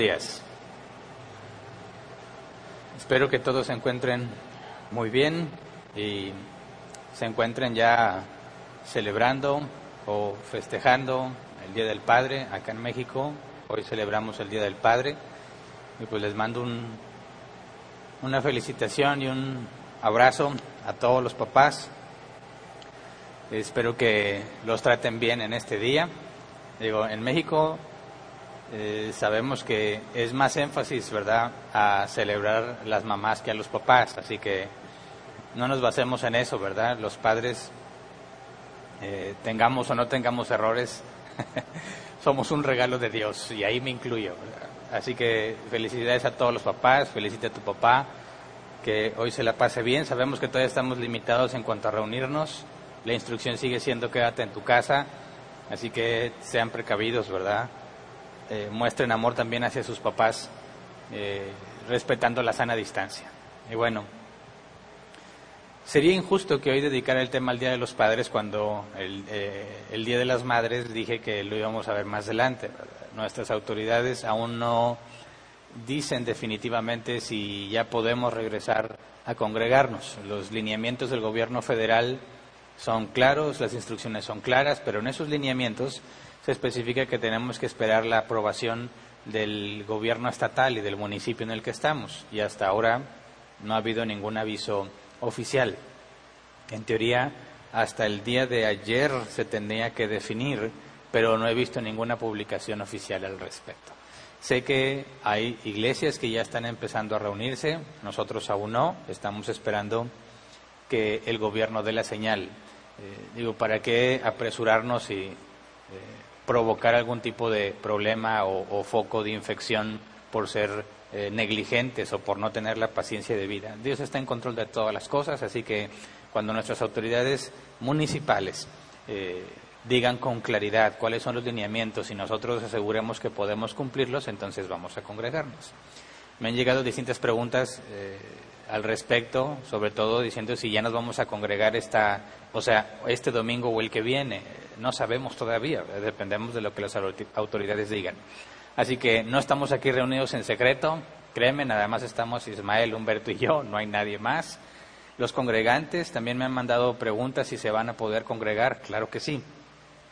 días. Espero que todos se encuentren muy bien y se encuentren ya celebrando o festejando el Día del Padre acá en México. Hoy celebramos el Día del Padre y pues les mando un, una felicitación y un abrazo a todos los papás. Espero que los traten bien en este día. Digo, en México eh, sabemos que es más énfasis, ¿verdad?, a celebrar las mamás que a los papás, así que no nos basemos en eso, ¿verdad? Los padres, eh, tengamos o no tengamos errores, somos un regalo de Dios y ahí me incluyo. Así que felicidades a todos los papás, felicite a tu papá, que hoy se la pase bien. Sabemos que todavía estamos limitados en cuanto a reunirnos. La instrucción sigue siendo quédate en tu casa, así que sean precavidos, ¿verdad? Eh, muestren amor también hacia sus papás, eh, respetando la sana distancia. Y bueno, sería injusto que hoy dedicara el tema al Día de los Padres cuando el, eh, el Día de las Madres dije que lo íbamos a ver más adelante. Nuestras autoridades aún no dicen definitivamente si ya podemos regresar a congregarnos. Los lineamientos del gobierno federal son claros, las instrucciones son claras, pero en esos lineamientos se especifica que tenemos que esperar la aprobación del gobierno estatal y del municipio en el que estamos. Y hasta ahora no ha habido ningún aviso oficial. En teoría, hasta el día de ayer se tendría que definir, pero no he visto ninguna publicación oficial al respecto. Sé que hay iglesias que ya están empezando a reunirse, nosotros aún no, estamos esperando que el gobierno dé la señal. Eh, digo, ¿para qué apresurarnos y provocar algún tipo de problema o, foco de infección por ser eh, negligentes o por no tener la paciencia de vida. Dios está en control de todas las cosas, así que cuando nuestras autoridades municipales eh, digan con claridad cuáles son los lineamientos y nosotros aseguremos que podemos cumplirlos, entonces vamos a congregarnos. Me han llegado distintas preguntas eh, al respecto, sobre todo diciendo si ya nos vamos a congregar esta, o sea, este domingo o el que viene no sabemos todavía, dependemos de lo que las autoridades digan. Así que no estamos aquí reunidos en secreto, créeme, nada más estamos Ismael, Humberto y yo, no hay nadie más. Los congregantes también me han mandado preguntas si se van a poder congregar, claro que sí.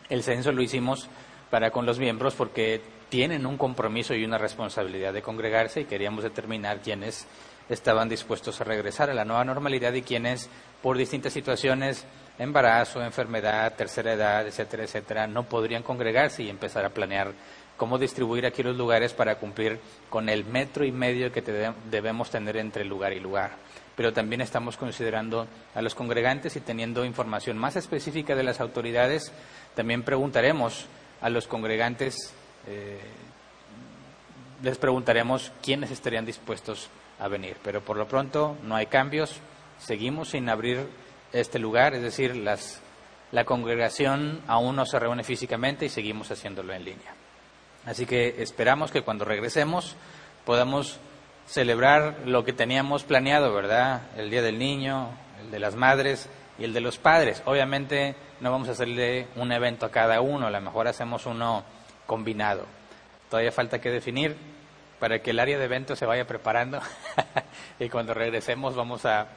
El censo lo hicimos para con los miembros porque tienen un compromiso y una responsabilidad de congregarse y queríamos determinar quiénes estaban dispuestos a regresar a la nueva normalidad y quienes, por distintas situaciones, embarazo, enfermedad, tercera edad, etcétera, etcétera, no podrían congregarse y empezar a planear cómo distribuir aquí los lugares para cumplir con el metro y medio que debemos tener entre lugar y lugar. Pero también estamos considerando a los congregantes y teniendo información más específica de las autoridades, también preguntaremos a los congregantes, eh, les preguntaremos quiénes estarían dispuestos a venir. Pero por lo pronto no hay cambios, seguimos sin abrir este lugar, es decir, las, la congregación aún no se reúne físicamente y seguimos haciéndolo en línea. Así que esperamos que cuando regresemos podamos celebrar lo que teníamos planeado, ¿verdad? El Día del Niño, el de las Madres y el de los Padres. Obviamente no vamos a hacerle un evento a cada uno, a lo mejor hacemos uno combinado. Todavía falta que definir para que el área de eventos se vaya preparando y cuando regresemos vamos a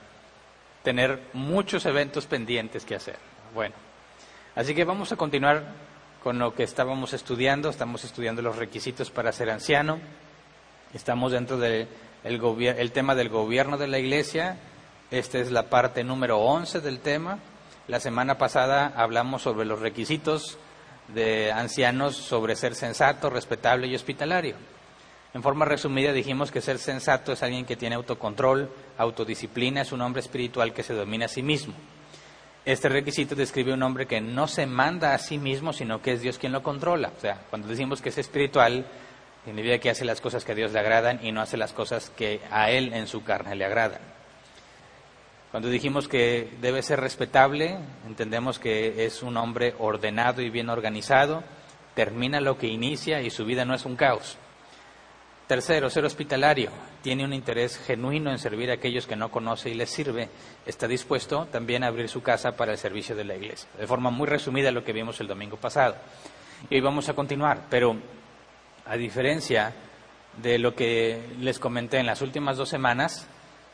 tener muchos eventos pendientes que hacer. Bueno, así que vamos a continuar con lo que estábamos estudiando. Estamos estudiando los requisitos para ser anciano. Estamos dentro del el tema del gobierno de la iglesia Esta es la parte número 11 del tema. La semana pasada hablamos sobre los requisitos de ancianos sobre ser sensato, respetable y hospitalario. En forma resumida dijimos que ser sensato es alguien que tiene autocontrol, autodisciplina, es un hombre espiritual que se domina a sí mismo. Este requisito describe un hombre que no se manda a sí mismo, sino que es Dios quien lo controla. O sea, cuando decimos que es espiritual, significa que hace las cosas que a Dios le agradan y no hace las cosas que a Él en su carne le agradan. Cuando dijimos que debe ser respetable, entendemos que es un hombre ordenado y bien organizado, termina lo que inicia y su vida no es un caos. Tercero, ser hospitalario. Tiene un interés genuino en servir a aquellos que no conoce y les sirve. Está dispuesto también a abrir su casa para el servicio de la iglesia. De forma muy resumida lo que vimos el domingo pasado. Y hoy vamos a continuar, pero a diferencia de lo que les comenté en las últimas dos semanas,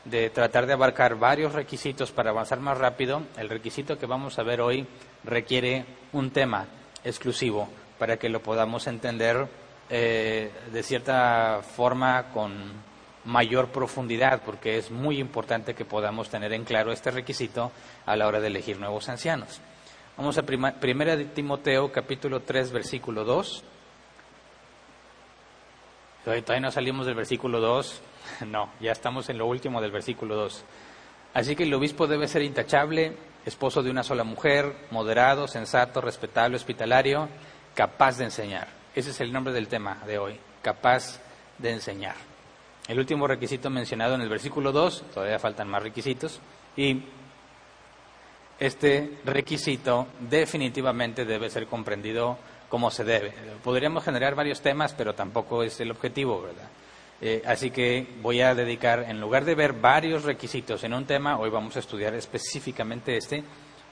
de tratar de abarcar varios requisitos para avanzar más rápido, el requisito que vamos a ver hoy requiere un tema exclusivo para que lo podamos entender eh, de cierta forma con mayor profundidad, porque es muy importante que podamos tener en claro este requisito a la hora de elegir nuevos ancianos. Vamos a primera de Timoteo capítulo 3 versículo 2. Todavía no salimos del versículo 2, No, ya estamos en lo último del versículo 2. Así que el obispo debe ser intachable, esposo de una sola mujer, moderado, sensato, respetable, hospitalario, capaz de enseñar. Ese es el nombre del tema de hoy, capaz de enseñar. El último requisito mencionado en el versículo 2, todavía faltan más requisitos, y este requisito definitivamente debe ser comprendido como se debe. Podríamos generar varios temas, pero tampoco es el objetivo, ¿verdad? Eh, así que voy a dedicar, en lugar de ver varios requisitos en un tema, hoy vamos a estudiar específicamente este,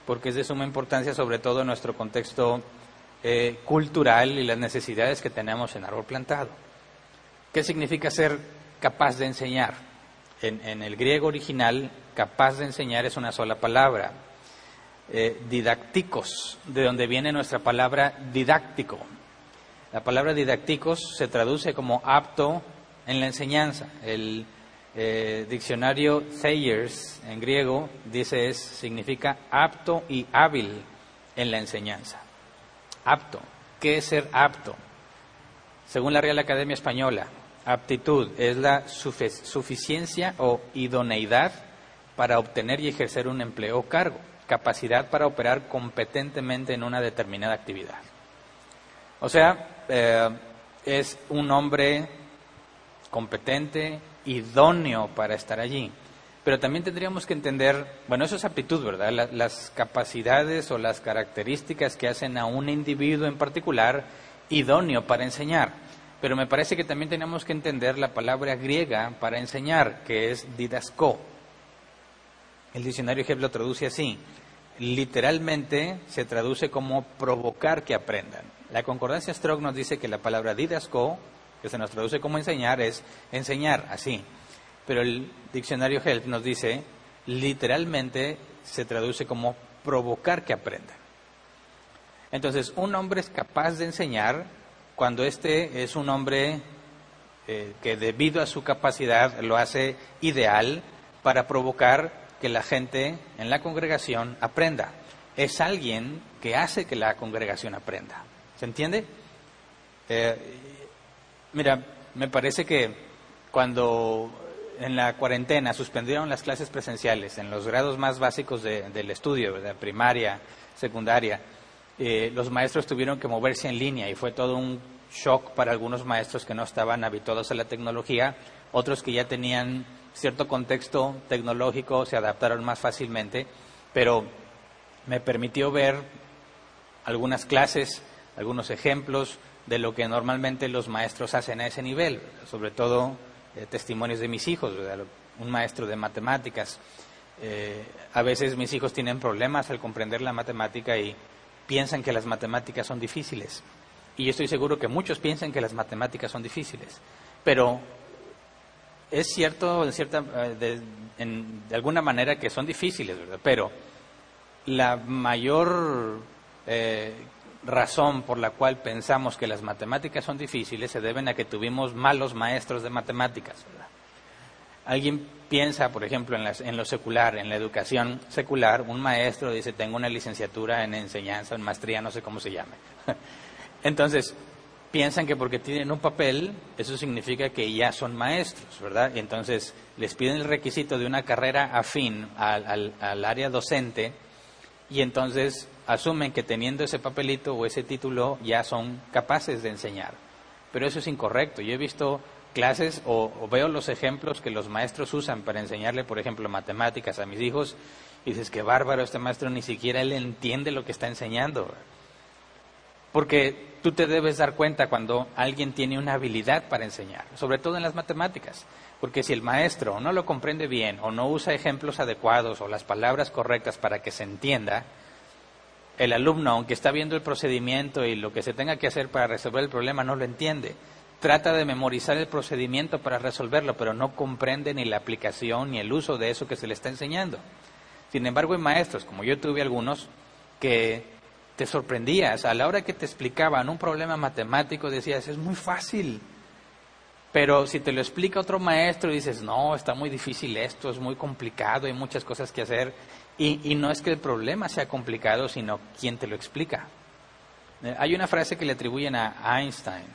porque es de suma importancia, sobre todo en nuestro contexto eh, cultural y las necesidades que tenemos en árbol plantado. ¿Qué significa ser capaz de enseñar? En, el griego original, capaz de enseñar es una sola palabra. Eh, didácticos, de donde viene nuestra palabra didáctico. La palabra didácticos se traduce como apto en la enseñanza. El eh, diccionario Thayers en griego dice es significa apto y hábil en la enseñanza. Apto. ¿Qué es ser apto? Según la Real Academia Española, aptitud es la suficiencia o idoneidad para obtener y ejercer un empleo o cargo, capacidad para operar competentemente en una determinada actividad. O sea, eh, es un hombre competente, idóneo para estar allí. Pero también tendríamos que entender, bueno, eso es aptitud, ¿verdad? las capacidades o las características que hacen a un individuo en particular idóneo para enseñar. Pero me parece que también tenemos que entender la palabra griega para enseñar, que es didasco. El diccionario Hebb lo traduce así. Literalmente se traduce como provocar que aprendan. La concordancia Strong nos dice que la palabra didasco que se nos traduce como enseñar, es enseñar, así. Pero el diccionario Help nos dice, literalmente se traduce como provocar que aprendan. Entonces, un hombre es capaz de enseñar cuando este es un hombre eh, que debido a su capacidad lo hace ideal para provocar que la gente en la congregación aprenda. Es alguien que hace que la congregación aprenda. ¿Se entiende? Eh, Mira, me parece que cuando en la cuarentena suspendieron las clases presenciales en los grados más básicos del estudio, de primaria, secundaria, eh, los maestros tuvieron que moverse en línea y fue todo un shock para algunos maestros que no estaban habituados a la tecnología, otros que ya tenían cierto contexto tecnológico se adaptaron más fácilmente, pero me permitió ver algunas clases, algunos ejemplos, de lo que normalmente los maestros hacen a ese nivel, sobre todo eh, testimonios de mis hijos, un maestro de matemáticas. Eh, a veces mis hijos tienen problemas al comprender la matemática y piensan que las matemáticas son difíciles. Y yo estoy seguro que muchos piensan que las matemáticas son difíciles. Pero es cierto, en cierta, eh, de, de alguna manera, que son difíciles, ¿verdad? Pero la mayor razón por la cual pensamos que las matemáticas son difíciles se deben a que tuvimos malos maestros de matemáticas. Alguien piensa, por ejemplo, en, en, lo secular, en la educación secular, un maestro dice, tengo una licenciatura en enseñanza, en maestría, no sé cómo se llame. Entonces, piensan que porque tienen un papel, eso significa que ya son maestros, ¿verdad? Y entonces les piden el requisito de una carrera afín al, al área docente y entonces asumen que teniendo ese papelito o ese título ya son capaces de enseñar. Pero eso es incorrecto. Yo he visto clases o, veo los ejemplos que los maestros usan para enseñarle, por ejemplo, matemáticas a mis hijos y dices que bárbaro, este maestro ni siquiera él entiende lo que está enseñando. Porque tú te debes dar cuenta cuando alguien tiene una habilidad para enseñar, sobre todo en las matemáticas. Porque si el maestro no lo comprende bien o no usa ejemplos adecuados o las palabras correctas para que se entienda, el alumno, aunque está viendo el procedimiento y lo que se tenga que hacer para resolver el problema, no lo entiende. Trata de memorizar el procedimiento para resolverlo, pero no comprende ni la aplicación ni el uso de eso que se le está enseñando. Sin embargo, hay maestros, como yo tuve algunos, que te sorprendías. A la hora que te explicaban un problema matemático, decías, es muy fácil. Pero si te lo explica otro maestro, dices, no, está muy difícil esto, es muy complicado, hay muchas cosas que hacer. Y, no es que el problema sea complicado, sino quién te lo explica. Eh, hay una frase que le atribuyen a Einstein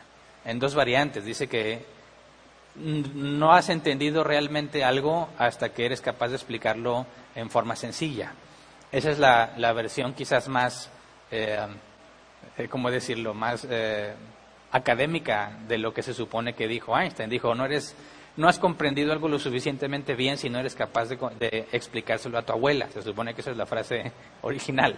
en dos variantes. Dice que no has entendido realmente algo hasta que eres capaz de explicarlo en forma sencilla. Esa es la, versión quizás más, eh, eh, ¿cómo decirlo?, más académica de lo que se supone que dijo Einstein. Dijo, no eres no has comprendido algo lo suficientemente bien si no eres capaz de, explicárselo a tu abuela. Se supone que esa es la frase original.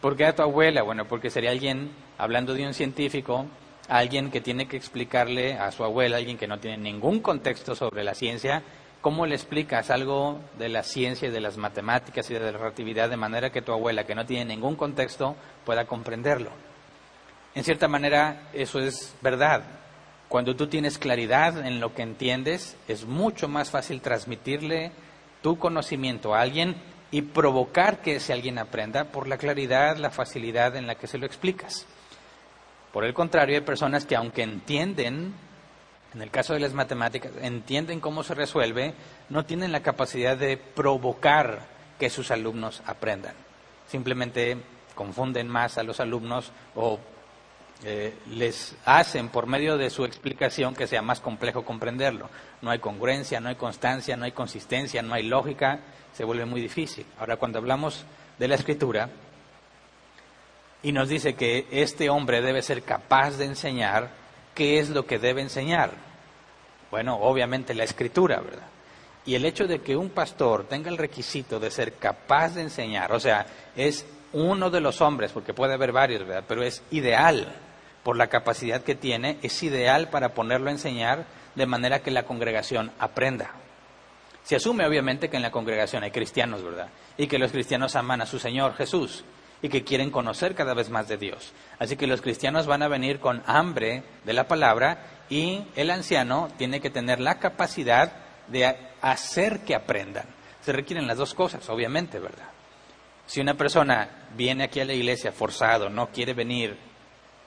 ¿Por qué a tu abuela? Bueno, porque sería alguien, hablando de un científico, alguien que tiene que explicarle a su abuela, alguien que no tiene ningún contexto sobre la ciencia, cómo le explicas algo de la ciencia y de las matemáticas y de la relatividad de manera que tu abuela, que no tiene ningún contexto, pueda comprenderlo. En cierta manera, eso es verdad. Cuando tú tienes claridad en lo que entiendes, es mucho más fácil transmitirle tu conocimiento a alguien y provocar que ese alguien aprenda por la claridad, la facilidad en la que se lo explicas. Por el contrario, hay personas que aunque entienden, en el caso de las matemáticas, entienden cómo se resuelve, no tienen la capacidad de provocar que sus alumnos aprendan. Simplemente confunden más a los alumnos o eh, les hacen por medio de su explicación que sea más complejo comprenderlo. No hay congruencia, no hay constancia, no hay consistencia, no hay lógica, se vuelve muy difícil. Ahora, cuando hablamos de la escritura y nos dice que este hombre debe ser capaz de enseñar, ¿qué es lo que debe enseñar? Bueno, obviamente la escritura, ¿verdad? Y el hecho de que un pastor tenga el requisito de ser capaz de enseñar, o sea, es uno de los hombres, porque puede haber varios, ¿verdad? Pero es ideal por la capacidad que tiene, es ideal para ponerlo a enseñar de manera que la congregación aprenda. Se asume obviamente que en la congregación hay cristianos, ¿verdad? Y que los cristianos aman a su Señor Jesús y que quieren conocer cada vez más de Dios. Así que los cristianos van a venir con hambre de la palabra y el anciano tiene que tener la capacidad de hacer que aprendan. Se requieren las dos cosas, obviamente, ¿verdad? Si una persona viene aquí a la iglesia forzado, no quiere venir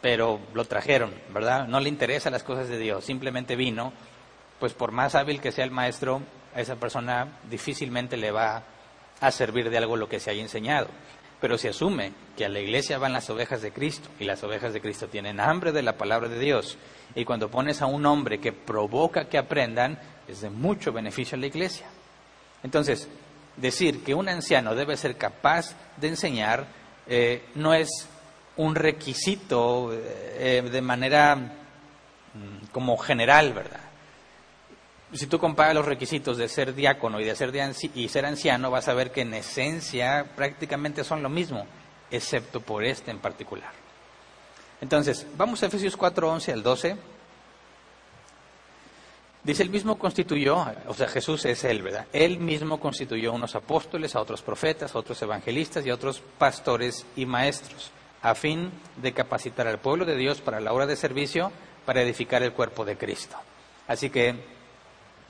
pero lo trajeron, ¿verdad? No le interesan las cosas de Dios, simplemente vino, pues por más hábil que sea el maestro, a esa persona difícilmente le va a servir de algo lo que se haya enseñado. Pero se asume que a la iglesia van las ovejas de Cristo y las ovejas de Cristo tienen hambre de la palabra de Dios. Y cuando pones a un hombre que provoca que aprendan, es de mucho beneficio a la iglesia. Entonces, decir que un anciano debe ser capaz de enseñar eh, no es un requisito eh, de manera mm, como general, ¿verdad? Si tú comparas los requisitos de ser diácono y de ser, y ser anciano, vas a ver que en esencia prácticamente son lo mismo, excepto por este en particular. Entonces, vamos a Efesios 4, 11 al 12. Dice, el mismo constituyó, o sea, Jesús es Él, ¿verdad? Él mismo constituyó unos apóstoles, a otros profetas, a otros evangelistas y a otros pastores y maestros a fin de capacitar al pueblo de Dios para la obra de servicio, para edificar el cuerpo de Cristo. Así que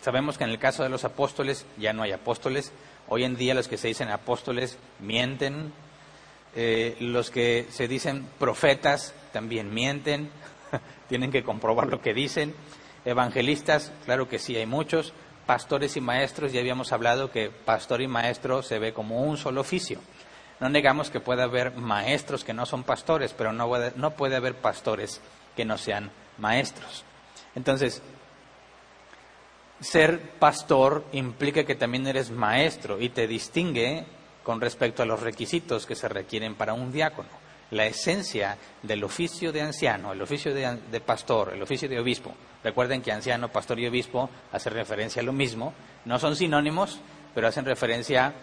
sabemos que en el caso de los apóstoles ya no hay apóstoles. Hoy en día los que se dicen apóstoles mienten. Eh, los que se dicen profetas también mienten. Tienen que comprobar lo que dicen. Evangelistas, claro que sí hay muchos. pastores y maestros, ya habíamos hablado que pastor y maestro se ve como un solo oficio. No negamos que pueda haber maestros que no son pastores, pero no puede, no puede haber pastores que no sean maestros. Entonces, ser pastor implica que también eres maestro y te distingue con respecto a los requisitos que se requieren para un diácono. La esencia del oficio de anciano, el oficio de, pastor, el oficio de obispo. Recuerden que anciano, pastor y obispo hacen referencia a lo mismo. No son sinónimos, pero hacen referencia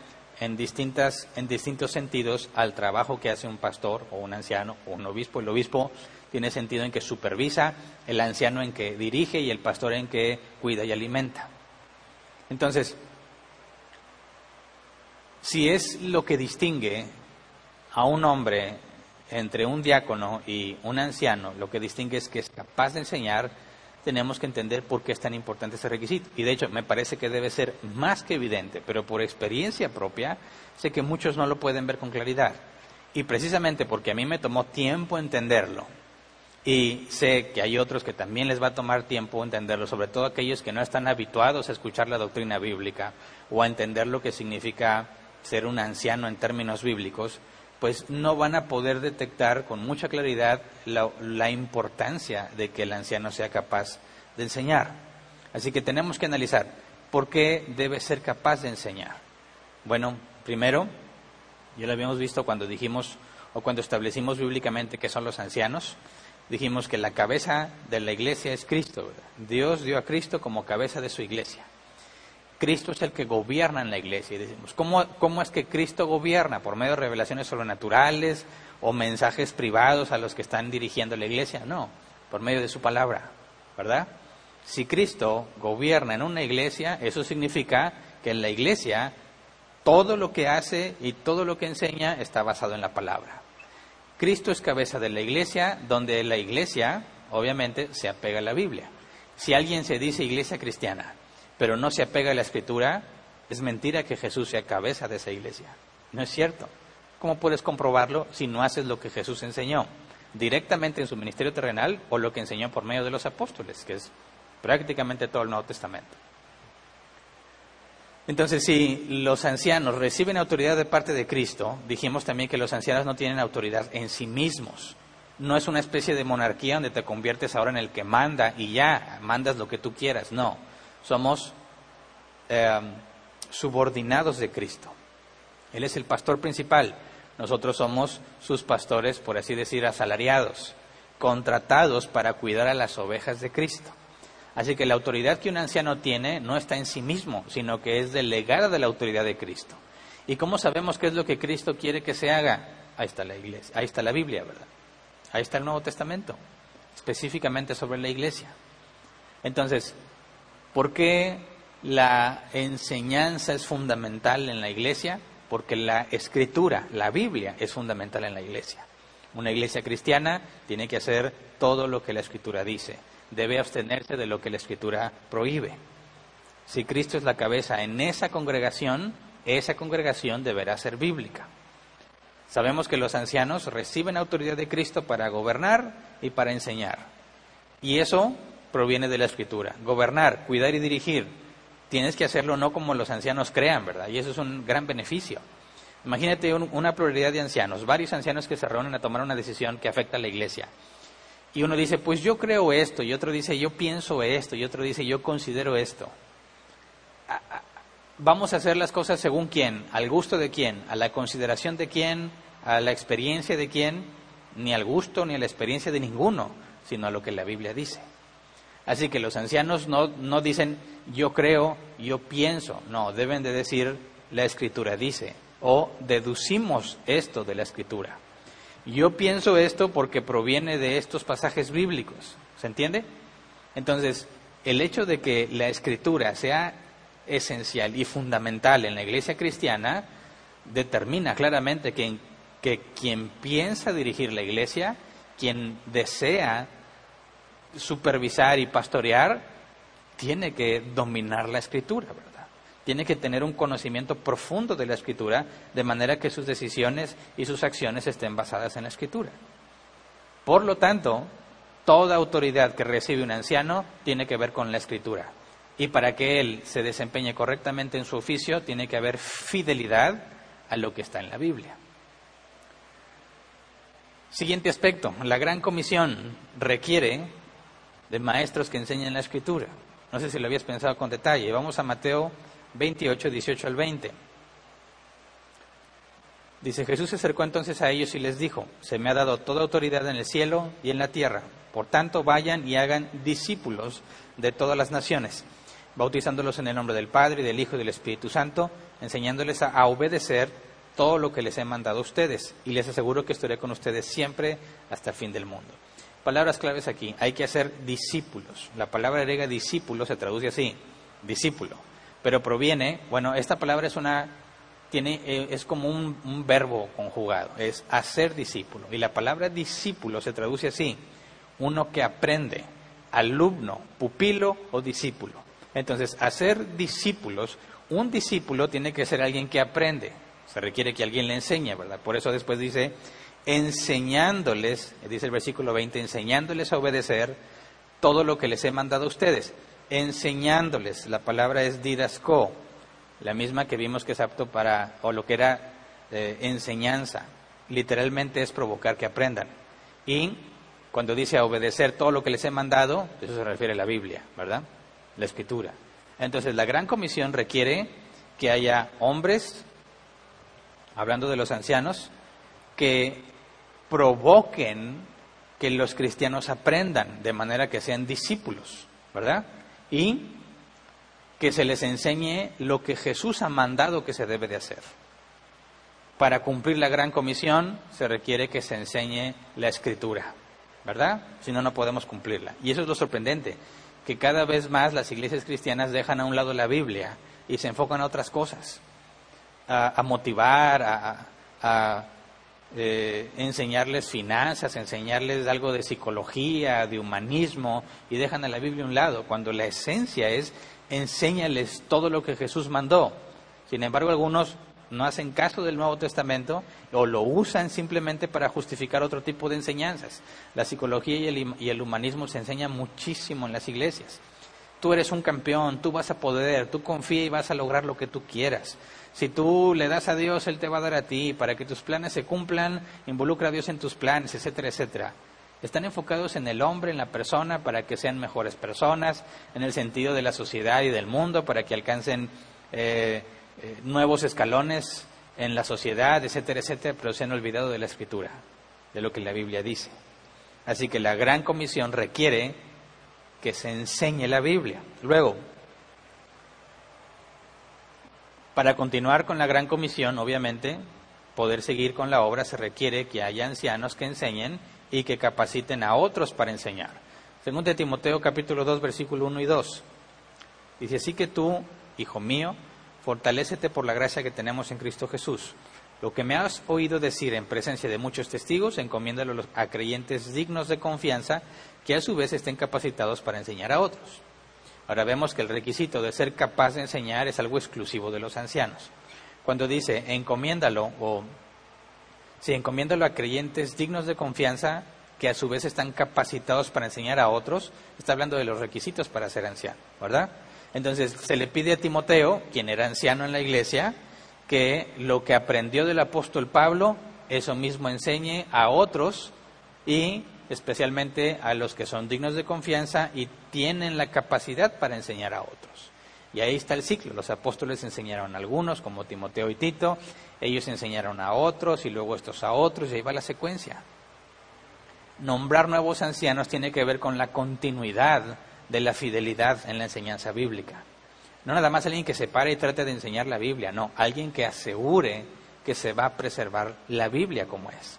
en, distintas, en distintos sentidos al trabajo que hace un pastor o un anciano o un obispo. El obispo tiene sentido en que supervisa, el anciano en que dirige y el pastor en que cuida y alimenta. Entonces, si es lo que distingue a un hombre entre un diácono y un anciano, lo que distingue es que es capaz de enseñar, tenemos que entender por qué es tan importante ese requisito. Y de hecho, me parece que debe ser más que evidente, pero por experiencia propia, sé que muchos no lo pueden ver con claridad. Y precisamente porque a mí me tomó tiempo entenderlo, y sé que hay otros que también les va a tomar tiempo entenderlo, sobre todo aquellos que no están habituados a escuchar la doctrina bíblica o a entender lo que significa ser un anciano en términos bíblicos, pues no van a poder detectar con mucha claridad la, importancia de que el anciano sea capaz de enseñar. Así que tenemos que analizar por qué debe ser capaz de enseñar. Bueno, primero, ya lo habíamos visto cuando dijimos o cuando establecimos bíblicamente que son los ancianos, dijimos que la cabeza de la iglesia es Cristo. Dios dio a Cristo como cabeza de su iglesia. Cristo es el que gobierna en la iglesia. Y decimos, ¿cómo, ¿cómo es que Cristo gobierna? ¿Por medio de revelaciones sobrenaturales o mensajes privados a los que están dirigiendo la iglesia? No, por medio de su palabra, ¿verdad? Si Cristo gobierna en una iglesia, eso significa que en la iglesia todo lo que hace y todo lo que enseña está basado en la palabra. Cristo es cabeza de la iglesia, donde la iglesia, obviamente, se apega a la Biblia. Si alguien se dice iglesia cristiana, pero no se apega a la escritura, es mentira que Jesús sea cabeza de esa iglesia. No es cierto. ¿Cómo puedes comprobarlo si no haces lo que Jesús enseñó? Directamente en su ministerio terrenal o lo que enseñó por medio de los apóstoles, que es prácticamente todo el Nuevo Testamento. Entonces, si los ancianos reciben autoridad de parte de Cristo, dijimos también que los ancianos no tienen autoridad en sí mismos. No es una especie de monarquía donde te conviertes ahora en el que manda y ya mandas lo que tú quieras. No, somos em, subordinados de Cristo. Él es el pastor principal. Nosotros somos sus pastores, por así decir, asalariados, contratados para cuidar a las ovejas de Cristo. Así que la autoridad que un anciano tiene no está en sí mismo, sino que es delegada de la autoridad de Cristo. ¿Y cómo sabemos qué es lo que Cristo quiere que se haga? Ahí está la iglesia, ahí está la Biblia, ¿verdad? Ahí está el Nuevo Testamento, específicamente sobre la iglesia. Entonces, ¿Por qué la enseñanza es fundamental en la iglesia? Porque la escritura, la Biblia, es fundamental en la iglesia. Una iglesia cristiana tiene que hacer todo lo que la escritura dice. Debe abstenerse de lo que la escritura prohíbe. Si Cristo es la cabeza en esa congregación, esa congregación deberá ser bíblica. Sabemos que los ancianos reciben autoridad de Cristo para gobernar y para enseñar. Y eso proviene de la escritura. Gobernar, cuidar y dirigir, tienes que hacerlo no como los ancianos crean, ¿verdad? Y eso es un gran beneficio. Imagínate una pluralidad de ancianos, varios ancianos que se reúnen a tomar una decisión que afecta a la iglesia. Y uno dice, pues yo creo esto, y otro dice, yo pienso esto, y otro dice, yo considero esto. Vamos a hacer las cosas según quién, al gusto de quién, a la consideración de quién, a la experiencia de quién, ni al gusto ni a la experiencia de ninguno, sino a lo que la Biblia dice. Así que los ancianos no, no dicen yo creo, yo pienso, no, deben de decir la escritura dice o deducimos esto de la escritura. Yo pienso esto porque proviene de estos pasajes bíblicos, ¿se entiende? Entonces, el hecho de que la escritura sea esencial y fundamental en la iglesia cristiana determina claramente que, que quien piensa dirigir la iglesia, quien desea supervisar y pastorear, tiene que dominar la escritura, ¿verdad? Tiene que tener un conocimiento profundo de la escritura, de manera que sus decisiones y sus acciones estén basadas en la escritura. Por lo tanto, toda autoridad que recibe un anciano tiene que ver con la escritura. Y para que él se desempeñe correctamente en su oficio, tiene que haber fidelidad a lo que está en la Biblia. Siguiente aspecto, la gran comisión requiere de maestros que enseñen la escritura. No sé si lo habías pensado con detalle. Vamos a Mateo 28, 18 al 20. Dice, Jesús se acercó entonces a ellos y les dijo, se me ha dado toda autoridad en el cielo y en la tierra. Por tanto, vayan y hagan discípulos de todas las naciones, bautizándolos en el nombre del Padre y del Hijo y del Espíritu Santo, enseñándoles a, obedecer todo lo que les he mandado a ustedes. Y les aseguro que estaré con ustedes siempre hasta el fin del mundo. Palabras claves aquí, hay que hacer discípulos. La palabra griega discípulo se traduce así, discípulo. Pero proviene, bueno, esta palabra es una tiene, eh, es como un, verbo conjugado, es hacer discípulo. Y la palabra discípulo se traduce así, uno que aprende, alumno, pupilo o discípulo. Entonces, hacer discípulos, un discípulo tiene que ser alguien que aprende, se requiere que alguien le enseñe, ¿verdad? Por eso después dice, enseñándoles, dice el versículo 20, enseñándoles a obedecer todo lo que les he mandado a ustedes. Enseñándoles, la palabra es didasco, la misma que vimos que es apto para, o lo que era eh, enseñanza, literalmente es provocar que aprendan. Y cuando dice a obedecer todo lo que les he mandado, eso se refiere a la Biblia, ¿verdad? La escritura. Entonces la gran comisión requiere que haya hombres, hablando de los ancianos, que provoquen que los cristianos aprendan de manera que sean discípulos, ¿verdad? Y que se les enseñe lo que Jesús ha mandado que se debe de hacer. Para cumplir la gran comisión se requiere que se enseñe la escritura, ¿verdad? Si no, no podemos cumplirla. Y eso es lo sorprendente, que cada vez más las iglesias cristianas dejan a un lado la Biblia y se enfocan a otras cosas, a, motivar, a, eh, enseñarles finanzas, enseñarles algo de psicología, de humanismo, y dejan a la Biblia a un lado, cuando la esencia es enséñales todo lo que Jesús mandó. Sin embargo, algunos no hacen caso del Nuevo Testamento o lo usan simplemente para justificar otro tipo de enseñanzas. La psicología y el, y el, humanismo se enseñan muchísimo en las iglesias. Tú eres un campeón, tú vas a poder, tú confía y vas a lograr lo que tú quieras. Si tú le das a Dios, Él te va a dar a ti. Para que tus planes se cumplan, involucra a Dios en tus planes, etcétera, etcétera están enfocados en el hombre, en la persona, para que sean mejores personas, en el sentido de la sociedad y del mundo, para que alcancen eh, eh, nuevos escalones en la sociedad, etcétera, etcétera, pero se han olvidado de la escritura, de lo que la Biblia dice. Así que la gran comisión requiere que se enseñe la Biblia. Luego, para continuar con la gran comisión, obviamente, poder seguir con la obra se requiere que haya ancianos que enseñen y que capaciten a otros para enseñar. Según de Timoteo capítulo 2 versículo 1 y 2. Dice, así que tú, hijo mío, fortalécete por la gracia que tenemos en Cristo Jesús. Lo que me has oído decir en presencia de muchos testigos, encomiéndalo a creyentes dignos de confianza, que a su vez estén capacitados para enseñar a otros. Ahora vemos que el requisito de ser capaz de enseñar es algo exclusivo de los ancianos. Cuando dice encomiéndalo o si encomiéndalo a creyentes dignos de confianza que a su vez están capacitados para enseñar a otros, está hablando de los requisitos para ser anciano, ¿verdad? Entonces se le pide a Timoteo, quien era anciano en la iglesia, que lo que aprendió del apóstol Pablo, eso mismo enseñe a otros y especialmente a los que son dignos de confianza y tienen la capacidad para enseñar a otros. Y ahí está el ciclo. Los apóstoles enseñaron a algunos, como Timoteo y Tito, ellos enseñaron a otros y luego estos a otros, y ahí va la secuencia. Nombrar nuevos ancianos tiene que ver con la continuidad de la fidelidad en la enseñanza bíblica. No nada más alguien que se pare y trate de enseñar la Biblia, no, alguien que asegure que se va a preservar la Biblia como es.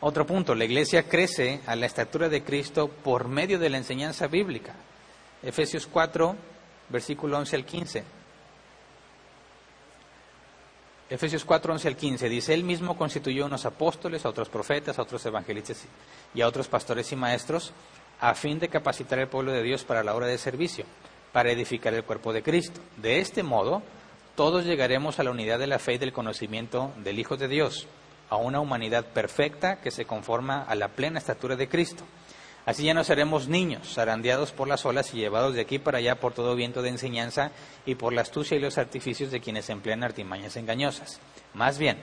Otro punto, la iglesia crece a la estatura de Cristo por medio de la enseñanza bíblica. Efesios 4, versículo 11 al 15. Efesios 4, 11 al 15 dice, Él mismo constituyó unos apóstoles, a otros profetas, a otros evangelistas y a otros pastores y maestros, a fin de capacitar al pueblo de Dios para la obra de servicio, para edificar el cuerpo de Cristo. De este modo, todos llegaremos a la unidad de la fe y del conocimiento del Hijo de Dios, a una humanidad perfecta que se conforma a la plena estatura de Cristo Así ya no seremos niños, zarandeados por las olas y llevados de aquí para allá por todo viento de enseñanza y por la astucia y los artificios de quienes emplean artimañas engañosas. Más bien,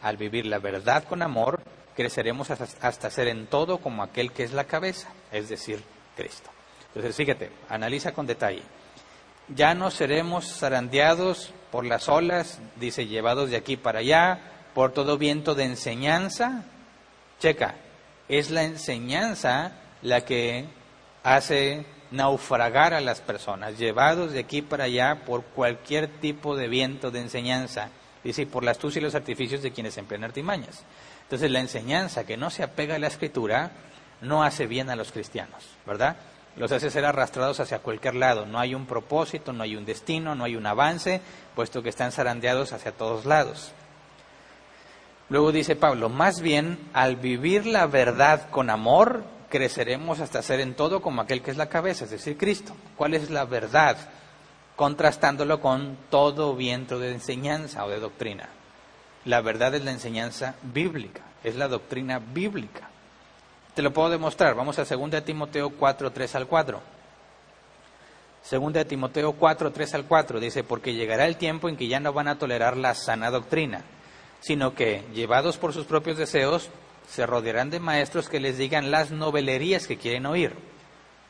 al vivir la verdad con amor, creceremos hasta ser en todo como aquel que es la cabeza, es decir, Cristo. Entonces, fíjate, analiza con detalle. Ya no seremos zarandeados por las olas, dice, llevados de aquí para allá, por todo viento de enseñanza. Checa, es la enseñanza la que hace naufragar a las personas, llevados de aquí para allá por cualquier tipo de viento de enseñanza. Dice, por la astucia y los artificios de quienes emplean artimañas. Entonces, la enseñanza que no se apega a la escritura no hace bien a los cristianos, ¿verdad? Los hace ser arrastrados hacia cualquier lado. No hay un propósito, no hay un destino, no hay un avance, puesto que están zarandeados hacia todos lados. Luego dice Pablo, más bien al vivir la verdad con amor, creceremos hasta ser en todo como aquel que es la cabeza, es decir, Cristo. ¿Cuál es la verdad? Contrastándolo con todo viento de enseñanza o de doctrina. La verdad es la enseñanza bíblica, es la doctrina bíblica. Te lo puedo demostrar. Vamos a 2 Timoteo 4, 3 al 4. 2 Timoteo 4, 3 al 4 dice, porque llegará el tiempo en que ya no van a tolerar la sana doctrina, sino que, llevados por sus propios deseos, se rodearán de maestros que les digan las novelerías que quieren oír.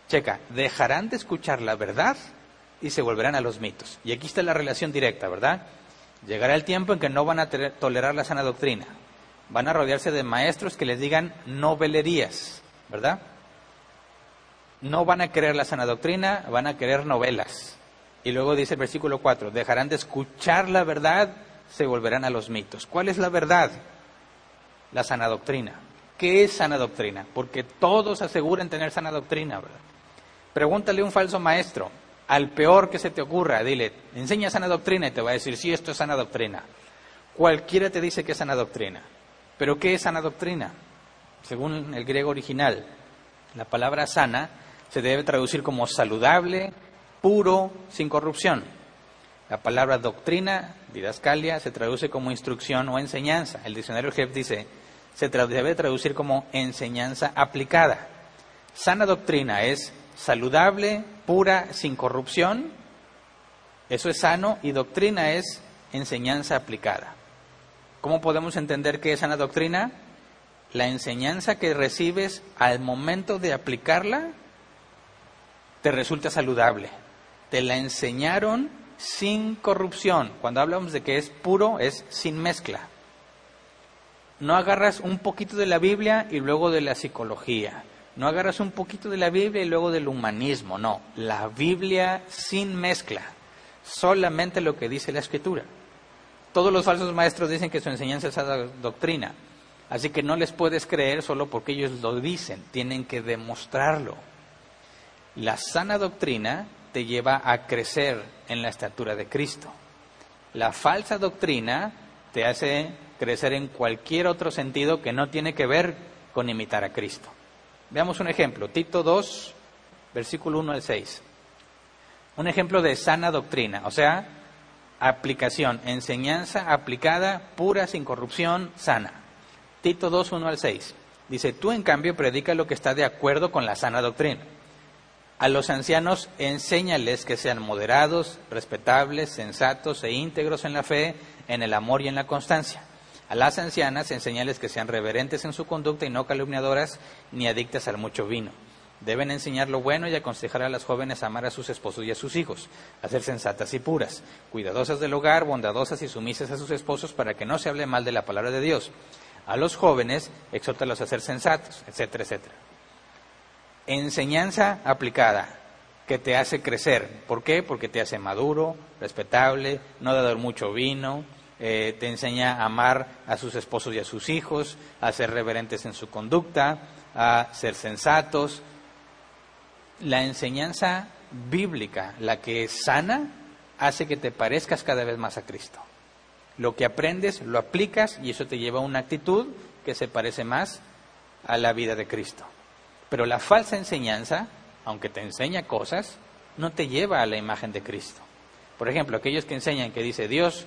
Checa, dejarán de escuchar la verdad y se volverán a los mitos. Y aquí está la relación directa, ¿verdad? Llegará el tiempo en que no van a tolerar la sana doctrina, van a rodearse de maestros que les digan novelerías, ¿verdad? No van a querer la sana doctrina, van a querer novelas. Y luego dice el versículo 4, dejarán de escuchar la verdad, se volverán a los mitos. ¿Cuál es la verdad? La sana doctrina. ¿Qué es sana doctrina? Porque todos aseguran tener sana doctrina, ¿verdad? Pregúntale a un falso maestro, al peor que se te ocurra, dile, enseña sana doctrina y te va a decir, sí, esto es sana doctrina. Cualquiera te dice que es sana doctrina. Pero ¿qué es sana doctrina? Según el griego original, la palabra sana se debe traducir como saludable, puro, sin corrupción. La palabra doctrina, didascalia, se traduce como instrucción o enseñanza. El diccionario Jeff dice, se debe traducir como enseñanza aplicada. Sana doctrina es saludable, pura, sin corrupción. Eso es sano y doctrina es enseñanza aplicada. ¿Cómo podemos entender qué es sana doctrina? La enseñanza que recibes al momento de aplicarla te resulta saludable. Te la enseñaron sin corrupción. Cuando hablamos de que es puro, es sin mezcla. No agarras un poquito de la Biblia y luego de la psicología. No agarras un poquito de la Biblia y luego del humanismo. No, la Biblia sin mezcla. Solamente lo que dice la Escritura. Todos los falsos maestros dicen que su enseñanza es esa doctrina. Así que no les puedes creer solo porque ellos lo dicen, tienen que demostrarlo. La sana doctrina te lleva a crecer en la estatura de Cristo. La falsa doctrina te hace crecer en cualquier otro sentido que no tiene que ver con imitar a Cristo. Veamos un ejemplo, Tito 2, versículo 1 al 6. Un ejemplo de sana doctrina, o sea, aplicación, enseñanza aplicada, pura, sin corrupción, sana. Tito 2, 1 al 6. Dice, tú en cambio predica lo que está de acuerdo con la sana doctrina. A los ancianos enséñales que sean moderados, respetables, sensatos e íntegros en la fe, en el amor y en la constancia. A las ancianas enséñales que sean reverentes en su conducta y no calumniadoras ni adictas al mucho vino Deben enseñar lo bueno y aconsejar a las jóvenes a amar a sus esposos y a sus hijos, a ser sensatas y puras, cuidadosas del hogar, bondadosas y sumisas a sus esposos para que no se hable mal de la palabra de Dios. A los jóvenes, exhórtalos a ser sensatos, etcétera, etcétera. Enseñanza aplicada que te hace crecer. ¿Por qué? Porque te hace maduro, respetable, no dar mucho vino, eh, te enseña a amar a sus esposos y a sus hijos, a ser reverentes en su conducta, a ser sensatos, la enseñanza bíblica, la que es sana, hace que te parezcas cada vez más a Cristo. Lo que aprendes, lo aplicas y eso te lleva a una actitud que se parece más a la vida de Cristo. Pero la falsa enseñanza, aunque te enseña cosas, no te lleva a la imagen de Cristo. Por ejemplo, aquellos que enseñan que dice Dios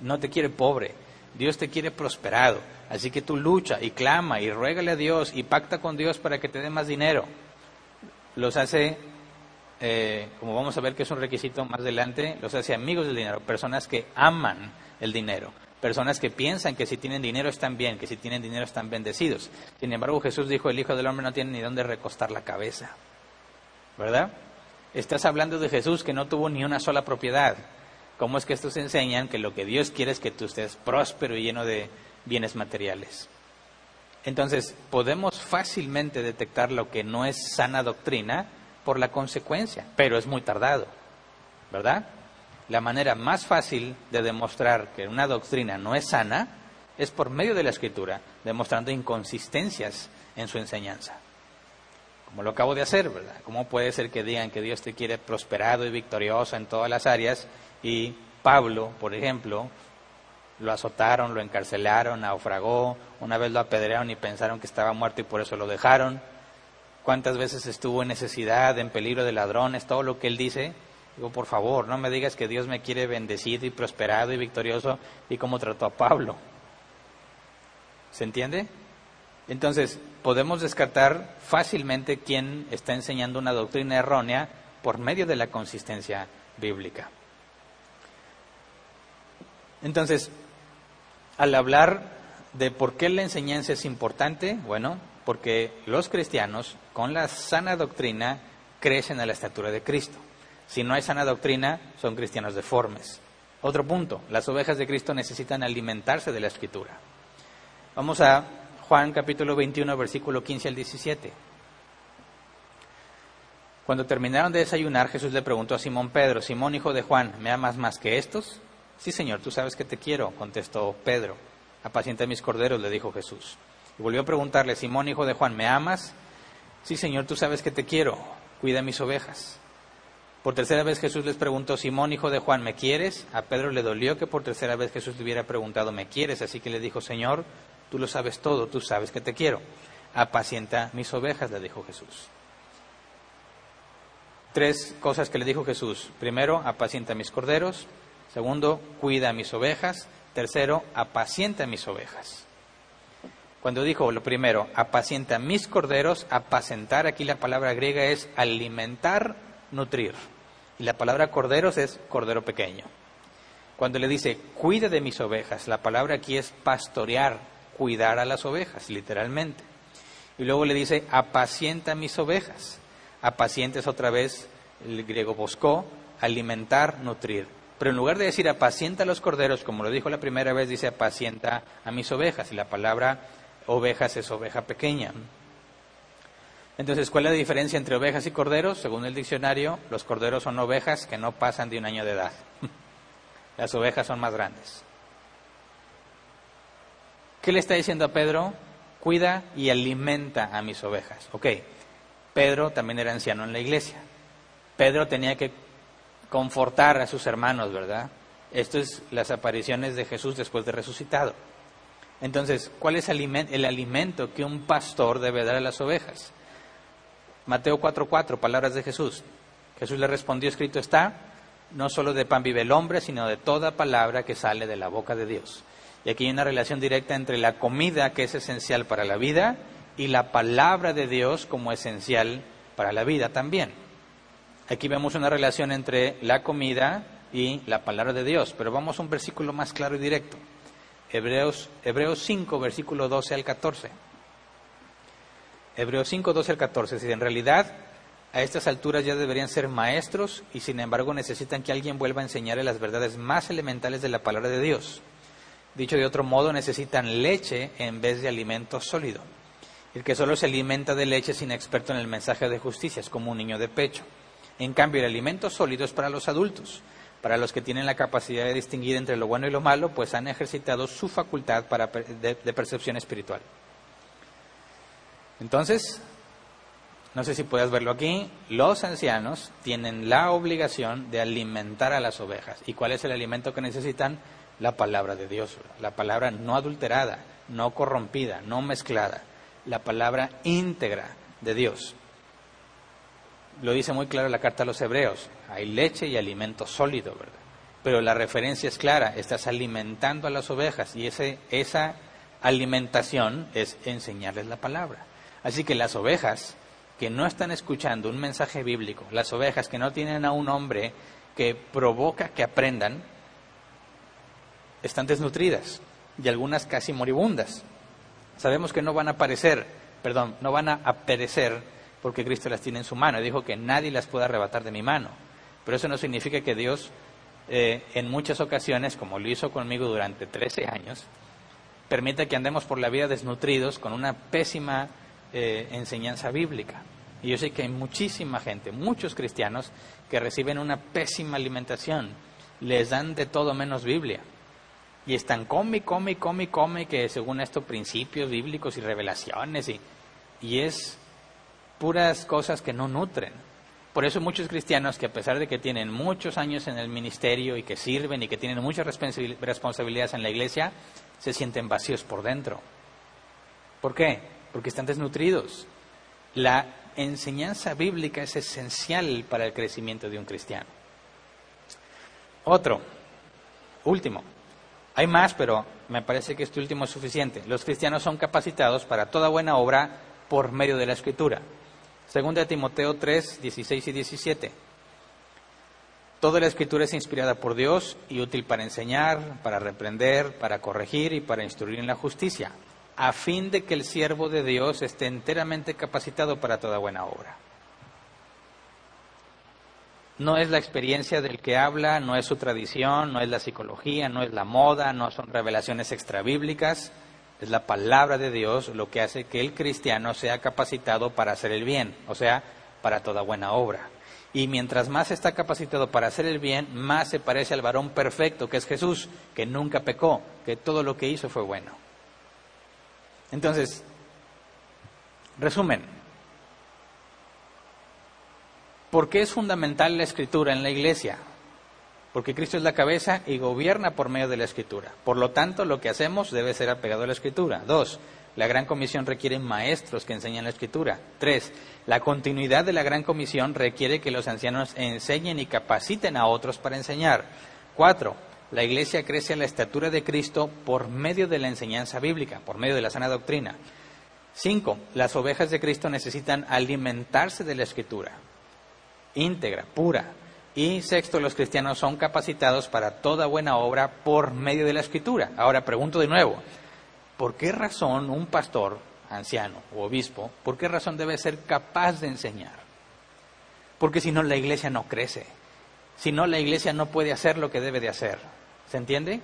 no te quiere pobre, Dios te quiere prosperado. Así que tú lucha y clama y ruégale a Dios y pacta con Dios para que te dé más dinero. Los hace, eh, como vamos a ver que es un requisito más adelante, los hace amigos del dinero, personas que aman el dinero, personas que piensan que si tienen dinero están bien, que si tienen dinero están bendecidos. Sin embargo, Jesús dijo, el Hijo del Hombre no tiene ni dónde recostar la cabeza. ¿Verdad? Estás hablando de Jesús que no tuvo ni una sola propiedad. ¿Cómo es que estos enseñan que lo que Dios quiere es que tú estés próspero y lleno de bienes materiales? Entonces, podemos fácilmente detectar lo que no es sana doctrina por la consecuencia, pero es muy tardado, ¿verdad? La manera más fácil de demostrar que una doctrina no es sana es por medio de la escritura, demostrando inconsistencias en su enseñanza. Como lo acabo de hacer, ¿verdad? ¿Cómo puede ser que digan que Dios te quiere prosperado y victorioso en todas las áreas y Pablo, por ejemplo, lo azotaron, lo encarcelaron, naufragó, una vez lo apedrearon y pensaron que estaba muerto y por eso lo dejaron. ¿Cuántas veces estuvo en necesidad, en peligro de ladrones, todo lo que él dice? Digo, por favor, no me digas que Dios me quiere bendecido y prosperado y victorioso y cómo trató a Pablo. ¿Se entiende? Entonces, podemos descartar fácilmente quién está enseñando una doctrina errónea por medio de la consistencia bíblica. Entonces, al hablar de por qué la enseñanza es importante, bueno, porque los cristianos con la sana doctrina crecen a la estatura de Cristo. Si no hay sana doctrina, son cristianos deformes. Otro punto, las ovejas de Cristo necesitan alimentarse de la escritura. Vamos a Juan capítulo 21, versículo 15 al 17. Cuando terminaron de desayunar, Jesús le preguntó a Simón Pedro, Simón hijo de Juan, ¿me amas más que estos? Sí, Señor, tú sabes que te quiero, contestó Pedro. Apacienta mis corderos, le dijo Jesús. Y volvió a preguntarle, Simón, hijo de Juan, ¿me amas? Sí, Señor, tú sabes que te quiero, cuida mis ovejas. Por tercera vez Jesús les preguntó, Simón, hijo de Juan, ¿me quieres? A Pedro le dolió que por tercera vez Jesús le hubiera preguntado, ¿me quieres? Así que le dijo, Señor, tú lo sabes todo, tú sabes que te quiero. Apacienta mis ovejas, le dijo Jesús. Tres cosas que le dijo Jesús. Primero, apacienta mis corderos. Segundo, cuida mis ovejas. Tercero, apacienta mis ovejas. Cuando dijo lo primero, apacienta mis corderos, apacentar, aquí la palabra griega es alimentar, nutrir. Y la palabra corderos es cordero pequeño. Cuando le dice, cuida de mis ovejas, la palabra aquí es pastorear, cuidar a las ovejas, literalmente. Y luego le dice, apacienta mis ovejas. Apacienta es otra vez el griego boscó, alimentar, nutrir. Pero en lugar de decir apacienta a los corderos, como lo dijo la primera vez, dice apacienta a mis ovejas. Y la palabra ovejas es oveja pequeña. Entonces, ¿cuál es la diferencia entre ovejas y corderos? Según el diccionario, los corderos son ovejas que no pasan de un año de edad. Las ovejas son más grandes. ¿Qué le está diciendo a Pedro? Cuida y alimenta a mis ovejas. Ok, Pedro también era anciano en la iglesia. Pedro tenía que confortar a sus hermanos, ¿verdad? Esto es las apariciones de Jesús después de resucitado. Entonces, ¿cuál es el alimento que un pastor debe dar a las ovejas? Mateo 4:4, palabras de Jesús. Jesús le respondió, escrito está, no solo de pan vive el hombre, sino de toda palabra que sale de la boca de Dios. Y aquí hay una relación directa entre la comida, que es esencial para la vida, y la palabra de Dios como esencial para la vida también. Aquí vemos una relación entre la comida y la palabra de Dios, pero vamos a un versículo más claro y directo. Hebreos, Hebreos 5, versículo 12 al 14. Hebreos 5, 12 al 14. Si en realidad a estas alturas ya deberían ser maestros y sin embargo necesitan que alguien vuelva a enseñarles las verdades más elementales de la palabra de Dios. Dicho de otro modo, necesitan leche en vez de alimento sólido. El que solo se alimenta de leche sin experto en el mensaje de justicia es como un niño de pecho. En cambio, el alimento sólido es para los adultos, para los que tienen la capacidad de distinguir entre lo bueno y lo malo, pues han ejercitado su facultad de, de percepción espiritual. Entonces, no sé si puedes verlo aquí, los ancianos tienen la obligación de alimentar a las ovejas. ¿Y cuál es el alimento que necesitan? La palabra de Dios, la palabra no adulterada, no corrompida, no mezclada, la palabra íntegra de Dios lo dice muy claro la carta a los hebreos, hay leche y alimento sólido, ¿verdad? pero la referencia es clara, estás alimentando a las ovejas y ese, esa alimentación es enseñarles la palabra. Así que las ovejas que no están escuchando un mensaje bíblico, las ovejas que no tienen a un hombre que provoca que aprendan, están desnutridas y algunas casi moribundas. Sabemos que no van a aparecer, perdón, no van a perecer porque Cristo las tiene en su mano. Dijo que nadie las puede arrebatar de mi mano. Pero eso no significa que Dios eh, en muchas ocasiones, como lo hizo conmigo durante 13 años, permite que andemos por la vida desnutridos con una pésima eh, enseñanza bíblica. Y yo sé que hay muchísima gente, muchos cristianos, que reciben una pésima alimentación. Les dan de todo menos Biblia. Y están come, come, come, come, que según esto principios bíblicos y revelaciones. Y, y es puras cosas que no nutren. Por eso muchos cristianos que a pesar de que tienen muchos años en el ministerio y que sirven y que tienen muchas responsabilidades en la iglesia, se sienten vacíos por dentro. ¿Por qué? Porque están desnutridos. La enseñanza bíblica es esencial para el crecimiento de un cristiano. Otro, último. Hay más, pero me parece que este último es suficiente. Los cristianos son capacitados para toda buena obra por medio de la escritura. Segunda de Timoteo 3, 16 y 17. Toda la escritura es inspirada por Dios y útil para enseñar, para reprender, para corregir y para instruir en la justicia, a fin de que el siervo de Dios esté enteramente capacitado para toda buena obra. No es la experiencia del que habla, no es su tradición, no es la psicología, no es la moda, no son revelaciones extrabíblicas, es la palabra de Dios lo que hace que el cristiano sea capacitado para hacer el bien, o sea, para toda buena obra. Y mientras más está capacitado para hacer el bien, más se parece al varón perfecto, que es Jesús, que nunca pecó, que todo lo que hizo fue bueno. Entonces, resumen, ¿por qué es fundamental la escritura en la iglesia? porque Cristo es la cabeza y gobierna por medio de la Escritura. Por lo tanto, lo que hacemos debe ser apegado a la Escritura. Dos, la Gran Comisión requiere maestros que enseñen la Escritura. Tres, la continuidad de la Gran Comisión requiere que los ancianos enseñen y capaciten a otros para enseñar. Cuatro, la Iglesia crece a la estatura de Cristo por medio de la enseñanza bíblica, por medio de la sana doctrina. Cinco, las ovejas de Cristo necesitan alimentarse de la Escritura, íntegra, pura, y sexto, los cristianos son capacitados para toda buena obra por medio de la escritura. Ahora pregunto de nuevo, ¿por qué razón un pastor, anciano o obispo, por qué razón debe ser capaz de enseñar? Porque si no la iglesia no crece, si no la iglesia no puede hacer lo que debe de hacer. ¿Se entiende?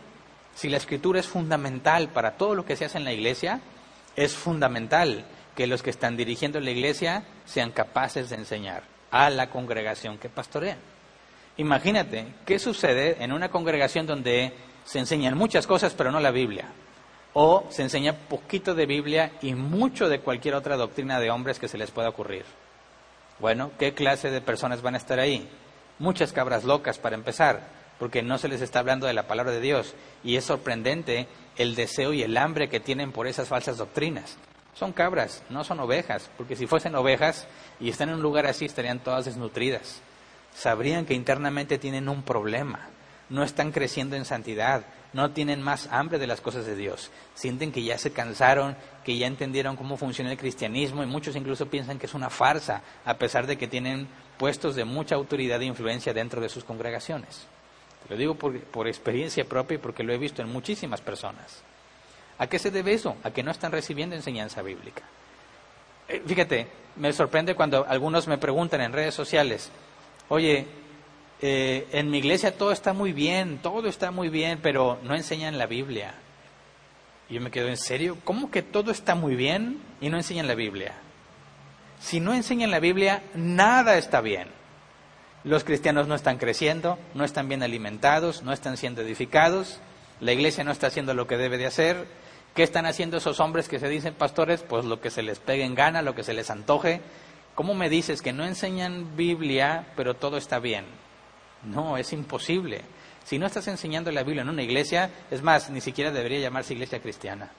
Si la escritura es fundamental para todo lo que se hace en la iglesia, es fundamental que los que están dirigiendo la iglesia sean capaces de enseñar a la congregación que pastorean. Imagínate, ¿qué sucede en una congregación donde se enseñan muchas cosas pero no la Biblia? O se enseña poquito de Biblia y mucho de cualquier otra doctrina de hombres que se les pueda ocurrir. Bueno, ¿qué clase de personas van a estar ahí? Muchas cabras locas para empezar, porque no se les está hablando de la palabra de Dios. Y es sorprendente el deseo y el hambre que tienen por esas falsas doctrinas. Son cabras, no son ovejas, porque si fuesen ovejas y están en un lugar así estarían todas desnutridas sabrían que internamente tienen un problema, no están creciendo en santidad, no tienen más hambre de las cosas de Dios, sienten que ya se cansaron, que ya entendieron cómo funciona el cristianismo y muchos incluso piensan que es una farsa, a pesar de que tienen puestos de mucha autoridad e influencia dentro de sus congregaciones. Te lo digo por, experiencia propia y porque lo he visto en muchísimas personas. ¿A qué se debe eso? A que no están recibiendo enseñanza bíblica. Eh, fíjate, me sorprende cuando algunos me preguntan en redes sociales, oye, eh, en mi iglesia todo está muy bien, todo está muy bien, pero no enseñan la Biblia. Y yo me quedo, ¿en serio? ¿Cómo que todo está muy bien y no enseñan la Biblia? Si no enseñan la Biblia, nada está bien. Los cristianos no están creciendo, no están bien alimentados, no están siendo edificados, la iglesia no está haciendo lo que debe de hacer. ¿Qué están haciendo esos hombres que se dicen pastores? Pues lo que se les pegue en gana, lo que se les antoje, ¿Cómo me dices que no enseñan Biblia, pero todo está bien? No, es imposible. Si no estás enseñando la Biblia en una iglesia, es más, ni siquiera debería llamarse iglesia cristiana.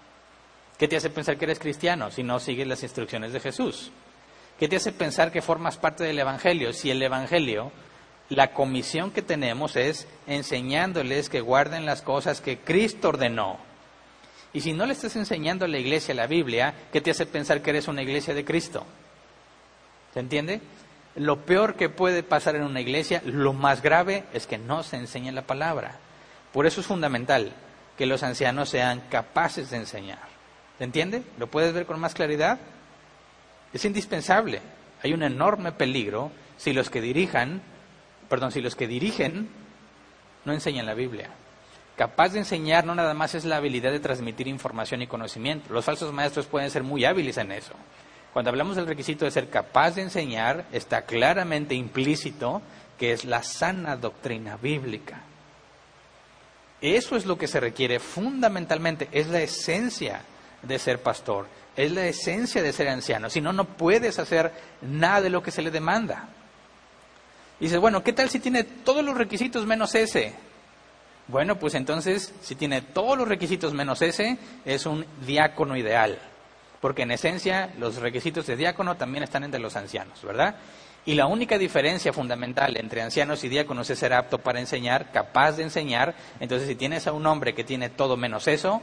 ¿Qué te hace pensar que eres cristiano si no sigues las instrucciones de Jesús? ¿Qué te hace pensar que formas parte del Evangelio si el Evangelio la comisión que tenemos es enseñándoles que guarden las cosas que Cristo ordenó. Y si no le estás enseñando a la iglesia la Biblia, ¿qué te hace pensar que eres una iglesia de Cristo? ¿Se entiende? Lo peor que puede pasar en una iglesia, lo más grave, es que no se enseñe la palabra. Por eso es fundamental que los ancianos sean capaces de enseñar. ¿Se entiende? ¿Lo puedes ver con más claridad? Es indispensable. Hay un enorme peligro si los que dirijan perdón, si los que dirigen no enseñan la Biblia. Capaz de enseñar no nada más es la habilidad de transmitir información y conocimiento. Los falsos maestros pueden ser muy hábiles en eso. Cuando hablamos del requisito de ser capaz de enseñar, está claramente implícito que es la sana doctrina bíblica. Eso es lo que se requiere fundamentalmente, es la esencia de ser pastor, es la esencia de ser anciano. Si no, no puedes hacer nada de lo que se le demanda. Y dices, bueno, ¿qué tal si tiene todos los requisitos menos ese? Bueno, pues entonces, si tiene todos los requisitos menos ese, es un diácono ideal. Porque en esencia, los requisitos de diácono también están entre los ancianos, ¿verdad? Y la única diferencia fundamental entre ancianos y diáconos es ser apto para enseñar, capaz de enseñar. Entonces, si tienes a un hombre que tiene todo menos eso,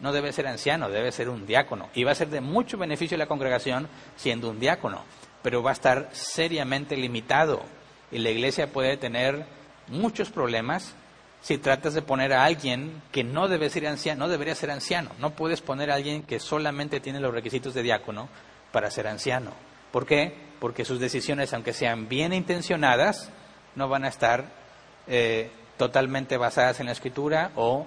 no debe ser anciano, debe ser un diácono. Y va a ser de mucho beneficio a la congregación siendo un diácono, pero va a estar seriamente limitado y la iglesia puede tener muchos problemas si tratas de poner a alguien que no debe ser anciano, no debería ser anciano. No puedes poner a alguien que solamente tiene los requisitos de diácono para ser anciano. ¿Por qué? Porque sus decisiones, aunque sean bien intencionadas, no van a estar eh, totalmente basadas en la escritura o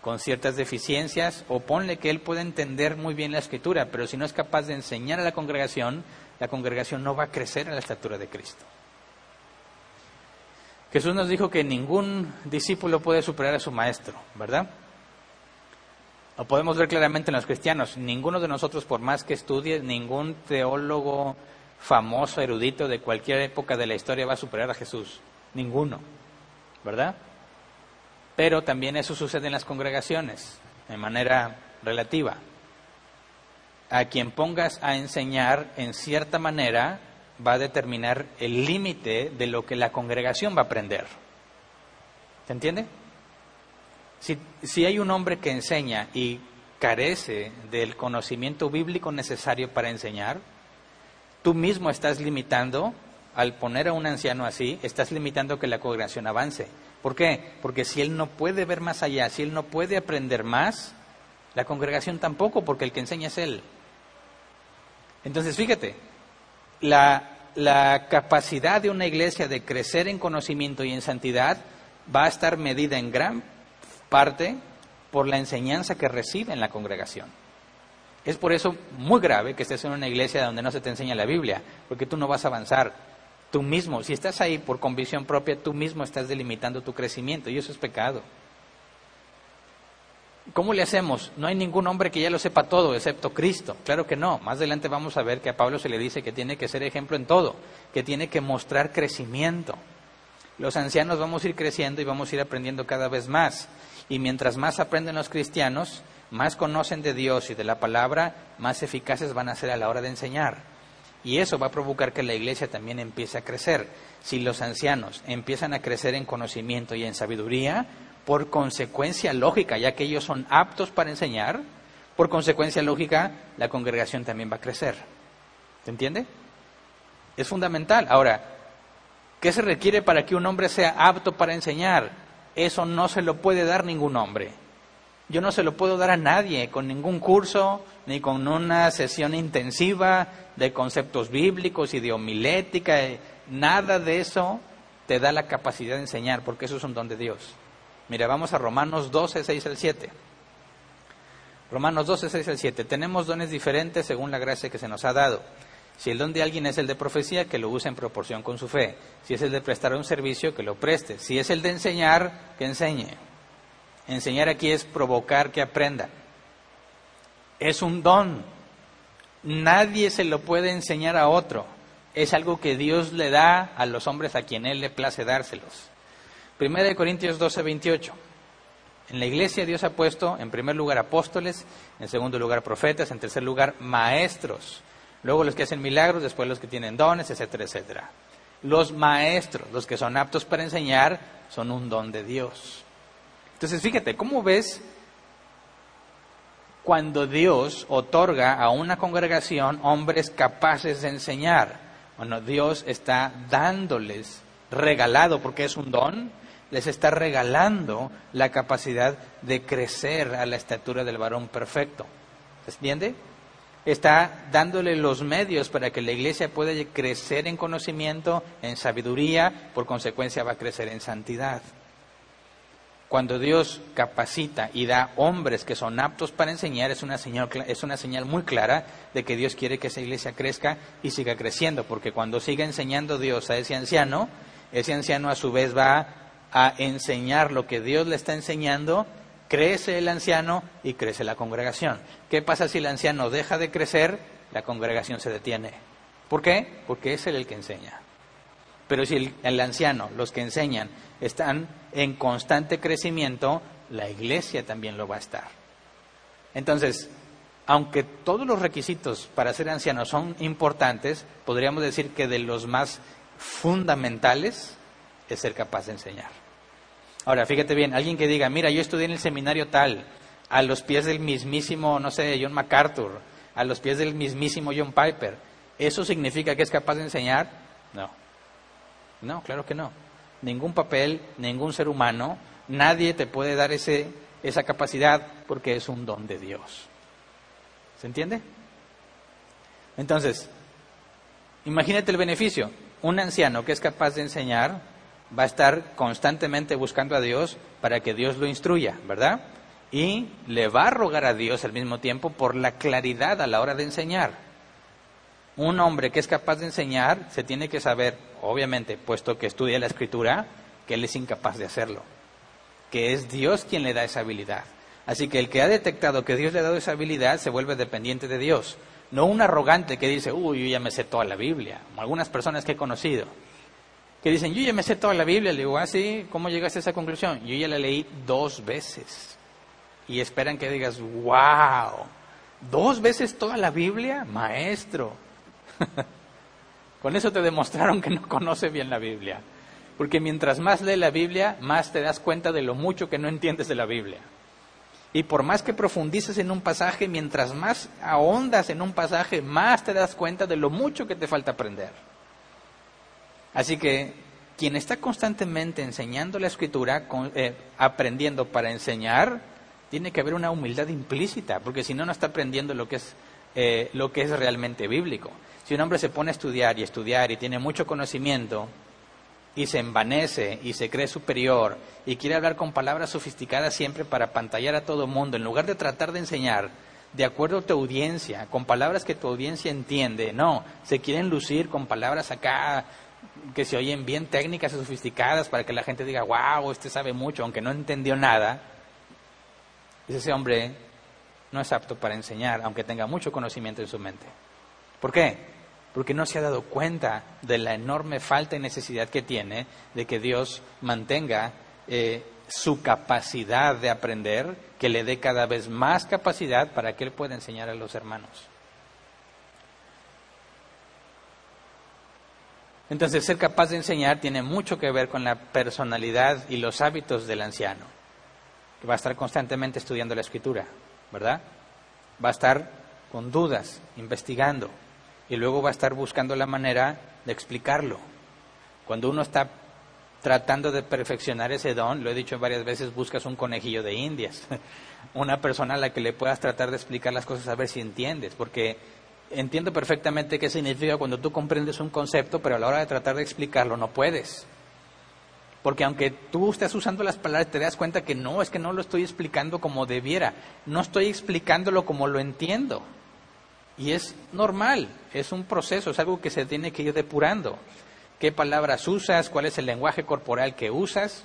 con ciertas deficiencias, o ponle que él puede entender muy bien la escritura, pero si no es capaz de enseñar a la congregación, la congregación no va a crecer a la estatura de Cristo. Jesús nos dijo que ningún discípulo puede superar a su maestro, ¿verdad? Lo podemos ver claramente en los cristianos. Ninguno de nosotros, por más que estudie, ningún teólogo famoso, erudito de cualquier época de la historia va a superar a Jesús. Ninguno, ¿verdad? Pero también eso sucede en las congregaciones, de manera relativa. A quien pongas a enseñar en cierta manera, va a determinar el límite de lo que la congregación va a aprender. ¿Se entiende? Si, si, hay un hombre que enseña y carece del conocimiento bíblico necesario para enseñar, tú mismo estás limitando, al poner a un anciano así, estás limitando que la congregación avance. ¿Por qué? Porque si él no puede ver más allá, si él no puede aprender más, la congregación tampoco, porque el que enseña es él. Entonces, fíjate, la, capacidad de una iglesia de crecer en conocimiento y en santidad va a estar medida en gran parte por la enseñanza que recibe en la congregación. Es por eso muy grave que estés en una iglesia donde no se te enseña la Biblia, porque tú no vas a avanzar. Tú mismo, si estás ahí por convicción propia, tú mismo estás delimitando tu crecimiento y eso es pecado. ¿Cómo le hacemos? No hay ningún hombre que ya lo sepa todo, excepto Cristo. Claro que no. Más adelante vamos a ver que a Pablo se le dice que tiene que ser ejemplo en todo, que tiene que mostrar crecimiento. Los ancianos vamos a ir creciendo y vamos a ir aprendiendo cada vez más. Y mientras más aprenden los cristianos, más conocen de Dios y de la palabra, más eficaces van a ser a la hora de enseñar. Y eso va a provocar que la iglesia también empiece a crecer. Si los ancianos empiezan a crecer en conocimiento y en sabiduría, por consecuencia lógica, ya que ellos son aptos para enseñar, por consecuencia lógica, la congregación también va a crecer. ¿Se entiende? Es fundamental. Ahora, ¿qué se requiere para que un hombre sea apto para enseñar? Eso no se lo puede dar ningún hombre. Yo no se lo puedo dar a nadie con ningún curso, ni con una sesión intensiva de conceptos bíblicos y de homilética. Nada de eso te da la capacidad de enseñar, porque eso es un don de Dios. Mira, vamos a Romanos 12, 6 al 7. Romanos 12, 6 al 7. Tenemos dones diferentes según la gracia que se nos ha dado. Si el don de alguien es el de profecía, que lo use en proporción con su fe. Si es el de prestar un servicio, que lo preste. Si es el de enseñar, que enseñe. Enseñar aquí es provocar que aprendan. Es un don. Nadie se lo puede enseñar a otro. Es algo que Dios le da a los hombres a quien Él le place dárselos. Primera de Corintios 12, 28. En la iglesia Dios ha puesto en primer lugar apóstoles, en segundo lugar profetas, en tercer lugar maestros, luego los que hacen milagros, después los que tienen dones, etcétera, etcétera. Los maestros, los que son aptos para enseñar, son un don de Dios. Entonces, fíjate, ¿cómo ves cuando Dios otorga a una congregación hombres capaces de enseñar? Bueno, Dios está dándoles, regalado, porque es un don, les está regalando la capacidad de crecer a la estatura del varón perfecto. ¿Se entiende? Está dándole los medios para que la iglesia pueda crecer en conocimiento, en sabiduría, por consecuencia va a crecer en santidad. Cuando Dios capacita y da hombres que son aptos para enseñar, es una, señal, es una señal muy clara de que Dios quiere que esa iglesia crezca y siga creciendo, porque cuando siga enseñando Dios a ese anciano, ese anciano a su vez va a enseñar lo que Dios le está enseñando, crece el anciano y crece la congregación. ¿Qué pasa si el anciano deja de crecer? La congregación se detiene. ¿Por qué? Porque es él el que enseña. Pero si el, anciano, los que enseñan, están en constante crecimiento, la iglesia también lo va a estar. Entonces, aunque todos los requisitos para ser anciano son importantes, podríamos decir que de los más fundamentales es ser capaz de enseñar. Ahora, fíjate bien, alguien que diga, mira, yo estudié en el seminario tal, a los pies del mismísimo, no sé, John MacArthur, a los pies del mismísimo John Piper, ¿eso significa que es capaz de enseñar? No. No, claro que no ningún papel, ningún ser humano, nadie te puede dar ese, esa capacidad porque es un don de Dios. ¿Se entiende? Entonces, imagínate el beneficio. Un anciano que es capaz de enseñar va a estar constantemente buscando a Dios para que Dios lo instruya, ¿verdad? Y le va a rogar a Dios al mismo tiempo por la claridad a la hora de enseñar. Un hombre que es capaz de enseñar se tiene que saber obviamente, puesto que estudia la escritura, que él es incapaz de hacerlo, que es Dios quien le da esa habilidad. Así que el que ha detectado que Dios le ha dado esa habilidad se vuelve dependiente de Dios, no un arrogante que dice, uy, yo ya me sé toda la Biblia, como algunas personas que he conocido, que dicen, yo ya me sé toda la Biblia, le digo, ah, sí, ¿cómo llegaste a esa conclusión? Yo ya la leí dos veces. Y esperan que digas, wow, dos veces toda la Biblia, maestro. Con eso te demostraron que no conoce bien la Biblia. Porque mientras más lee la Biblia, más te das cuenta de lo mucho que no entiendes de la Biblia. Y por más que profundices en un pasaje, mientras más ahondas en un pasaje, más te das cuenta de lo mucho que te falta aprender. Así que quien está constantemente enseñando la escritura, eh, aprendiendo para enseñar, tiene que haber una humildad implícita, porque si no, no está aprendiendo lo que es, eh, lo que es realmente bíblico. Si un hombre se pone a estudiar y estudiar y tiene mucho conocimiento y se envanece y se cree superior y quiere hablar con palabras sofisticadas siempre para pantallar a todo mundo, en lugar de tratar de enseñar de acuerdo a tu audiencia, con palabras que tu audiencia entiende, no, se quieren lucir con palabras acá que se oyen bien técnicas y sofisticadas para que la gente diga, wow, este sabe mucho, aunque no entendió nada, ese hombre no es apto para enseñar, aunque tenga mucho conocimiento en su mente. ¿Por qué? Porque no se ha dado cuenta de la enorme falta y necesidad que tiene de que Dios mantenga eh, su capacidad de aprender, que le dé cada vez más capacidad para que Él pueda enseñar a los hermanos. Entonces, ser capaz de enseñar tiene mucho que ver con la personalidad y los hábitos del anciano, que va a estar constantemente estudiando la escritura, ¿verdad? Va a estar con dudas, investigando, y luego va a estar buscando la manera de explicarlo. Cuando uno está tratando de perfeccionar ese don, lo he dicho varias veces, buscas un conejillo de indias, una persona a la que le puedas tratar de explicar las cosas a ver si entiendes, porque entiendo perfectamente qué significa cuando tú comprendes un concepto, pero a la hora de tratar de explicarlo no puedes. Porque aunque tú estés usando las palabras, te das cuenta que no, es que no lo estoy explicando como debiera, no estoy explicándolo como lo entiendo. Y es normal, es un proceso, es algo que se tiene que ir depurando. ¿Qué palabras usas? ¿Cuál es el lenguaje corporal que usas?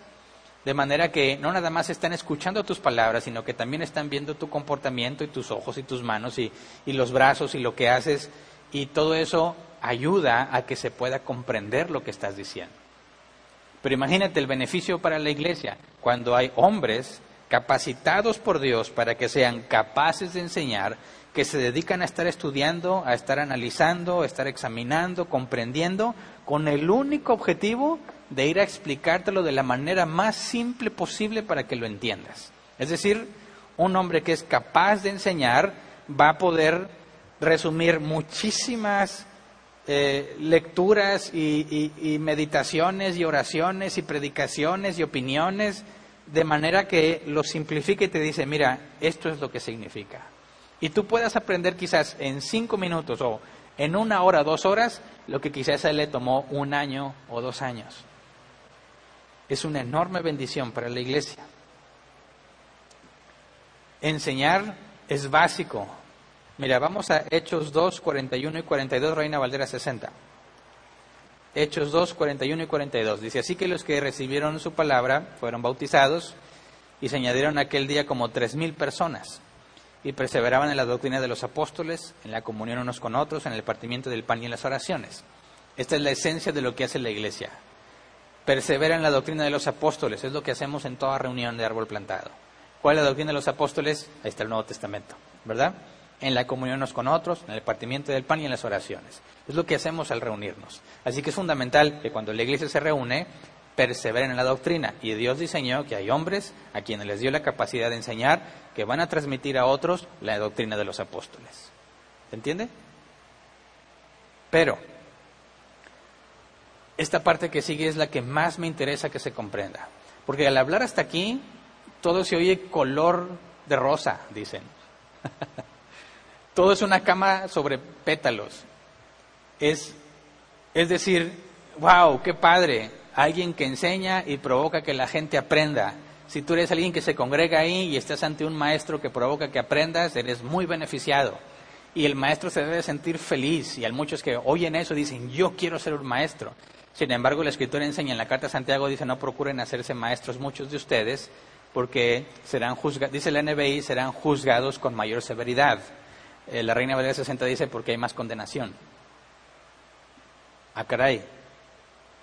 De manera que no nada más están escuchando tus palabras, sino que también están viendo tu comportamiento y tus ojos y tus manos y, y los brazos y lo que haces. Y todo eso ayuda a que se pueda comprender lo que estás diciendo. Pero imagínate el beneficio para la iglesia cuando hay hombres capacitados por Dios para que sean capaces de enseñar, que se dedican a estar estudiando, a estar analizando, a estar examinando, comprendiendo, con el único objetivo de ir a explicártelo de la manera más simple posible para que lo entiendas. Es decir, un hombre que es capaz de enseñar va a poder resumir muchísimas eh, lecturas y, meditaciones y oraciones y predicaciones y opiniones de manera que lo simplifique y te dice, mira, esto es lo que significa. Y tú puedas aprender quizás en cinco minutos o en una hora, dos horas, lo que quizás a él le tomó un año o dos años. Es una enorme bendición para la iglesia. Enseñar es básico, Mira, vamos a Hechos 2, 41 y 42, Reina Valdera 60. Hechos 2, 41 y 42. Dice, así que los que recibieron su palabra fueron bautizados y se añadieron aquel día como tres mil personas y perseveraban en la doctrina de los apóstoles, en la comunión unos con otros, en el partimiento del pan y en las oraciones. Esta es la esencia de lo que hace la iglesia. Persevera en la doctrina de los apóstoles, es lo que hacemos en toda reunión de árbol plantado. ¿Cuál es la doctrina de los apóstoles? Ahí está el Nuevo Testamento, ¿verdad? en la comunión unos con otros, en el partimiento del pan y en las oraciones. Es lo que hacemos al reunirnos. Así que es fundamental que cuando la iglesia se reúne, perseveren en la doctrina. Y Dios diseñó que hay hombres a quienes les dio la capacidad de enseñar que van a transmitir a otros la doctrina de los apóstoles. ¿Se entiende? Pero, esta parte que sigue es la que más me interesa que se comprenda. Porque al hablar hasta aquí, todo se oye color de rosa, dicen. Todo es una cama sobre pétalos. Es, es decir, wow, qué padre, alguien que enseña y provoca que la gente aprenda. Si tú eres alguien que se congrega ahí y estás ante un maestro que provoca que aprendas, eres muy beneficiado. Y el maestro se debe sentir feliz. Y hay muchos que oyen eso dicen, yo quiero ser un maestro. Sin embargo, la escritura enseña en la carta de Santiago, dice, no procuren hacerse maestros muchos de ustedes, porque serán juzgados, dice la NBI, serán juzgados con mayor severidad. Eh, la Reina Valera 60 dice porque hay más condenación. Ah, caray,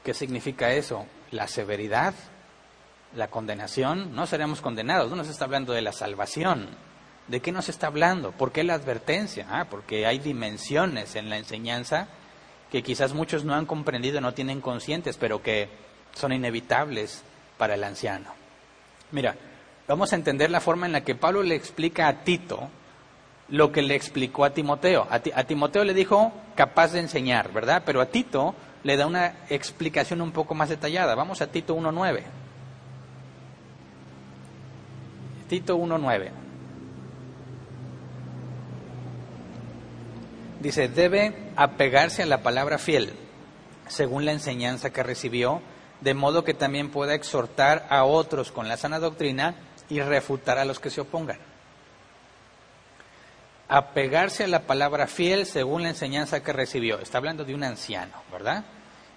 ¿qué significa eso? La severidad, la condenación, no seremos condenados, no nos está hablando de la salvación. ¿De qué nos está hablando? ¿Por qué la advertencia? Ah, porque hay dimensiones en la enseñanza que quizás muchos no han comprendido, no tienen conscientes, pero que son inevitables para el anciano. Mira, vamos a entender la forma en la que Pablo le explica a Tito lo que le explicó a Timoteo. A, Timoteo le dijo capaz de enseñar, ¿verdad? Pero a Tito le da una explicación un poco más detallada. Vamos a Tito 1.9. Tito 1.9. Dice, debe apegarse a la palabra fiel, según la enseñanza que recibió, de modo que también pueda exhortar a otros con la sana doctrina y refutar a los que se opongan apegarse a la palabra fiel según la enseñanza que recibió. Está hablando de un anciano, ¿verdad?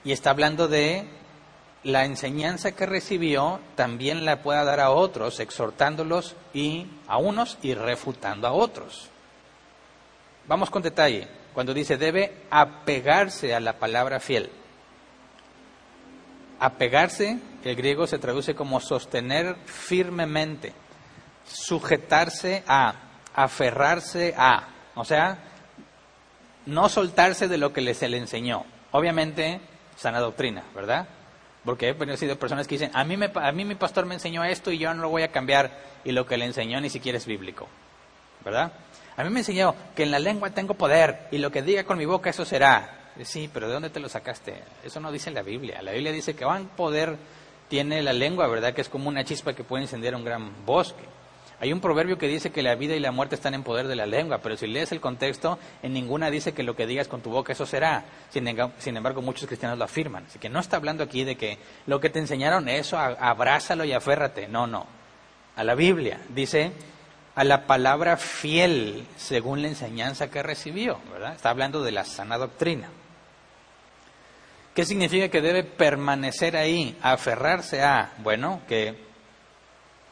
Y está hablando de la enseñanza que recibió también la pueda dar a otros, exhortándolos y a unos y refutando a otros. Vamos con detalle. Cuando dice debe apegarse a la palabra fiel. Apegarse, el griego se traduce como sostener firmemente, sujetarse a, aferrarse a, o sea, no soltarse de lo que se le enseñó. Obviamente, sana doctrina, ¿verdad? Porque he sido personas que dicen, a mí, me, a mí mi pastor me enseñó esto y yo no lo voy a cambiar y lo que le enseñó ni siquiera es bíblico, ¿verdad? A mí me enseñó que en la lengua tengo poder y lo que diga con mi boca eso será. Sí, pero ¿de dónde te lo sacaste? Eso no dice la Biblia. La Biblia dice que van poder tiene la lengua, ¿verdad? Que es como una chispa que puede encender un gran bosque. Hay un proverbio que dice que la vida y la muerte están en poder de la lengua, pero si lees el contexto, en ninguna dice que lo que digas con tu boca eso será. Sin, embargo, muchos cristianos lo afirman. Así que no está hablando aquí de que lo que te enseñaron eso, abrázalo y aférrate. No, no. A la Biblia dice a la palabra fiel según la enseñanza que recibió, ¿verdad? Está hablando de la sana doctrina. ¿Qué significa que debe permanecer ahí, aferrarse a? Bueno, que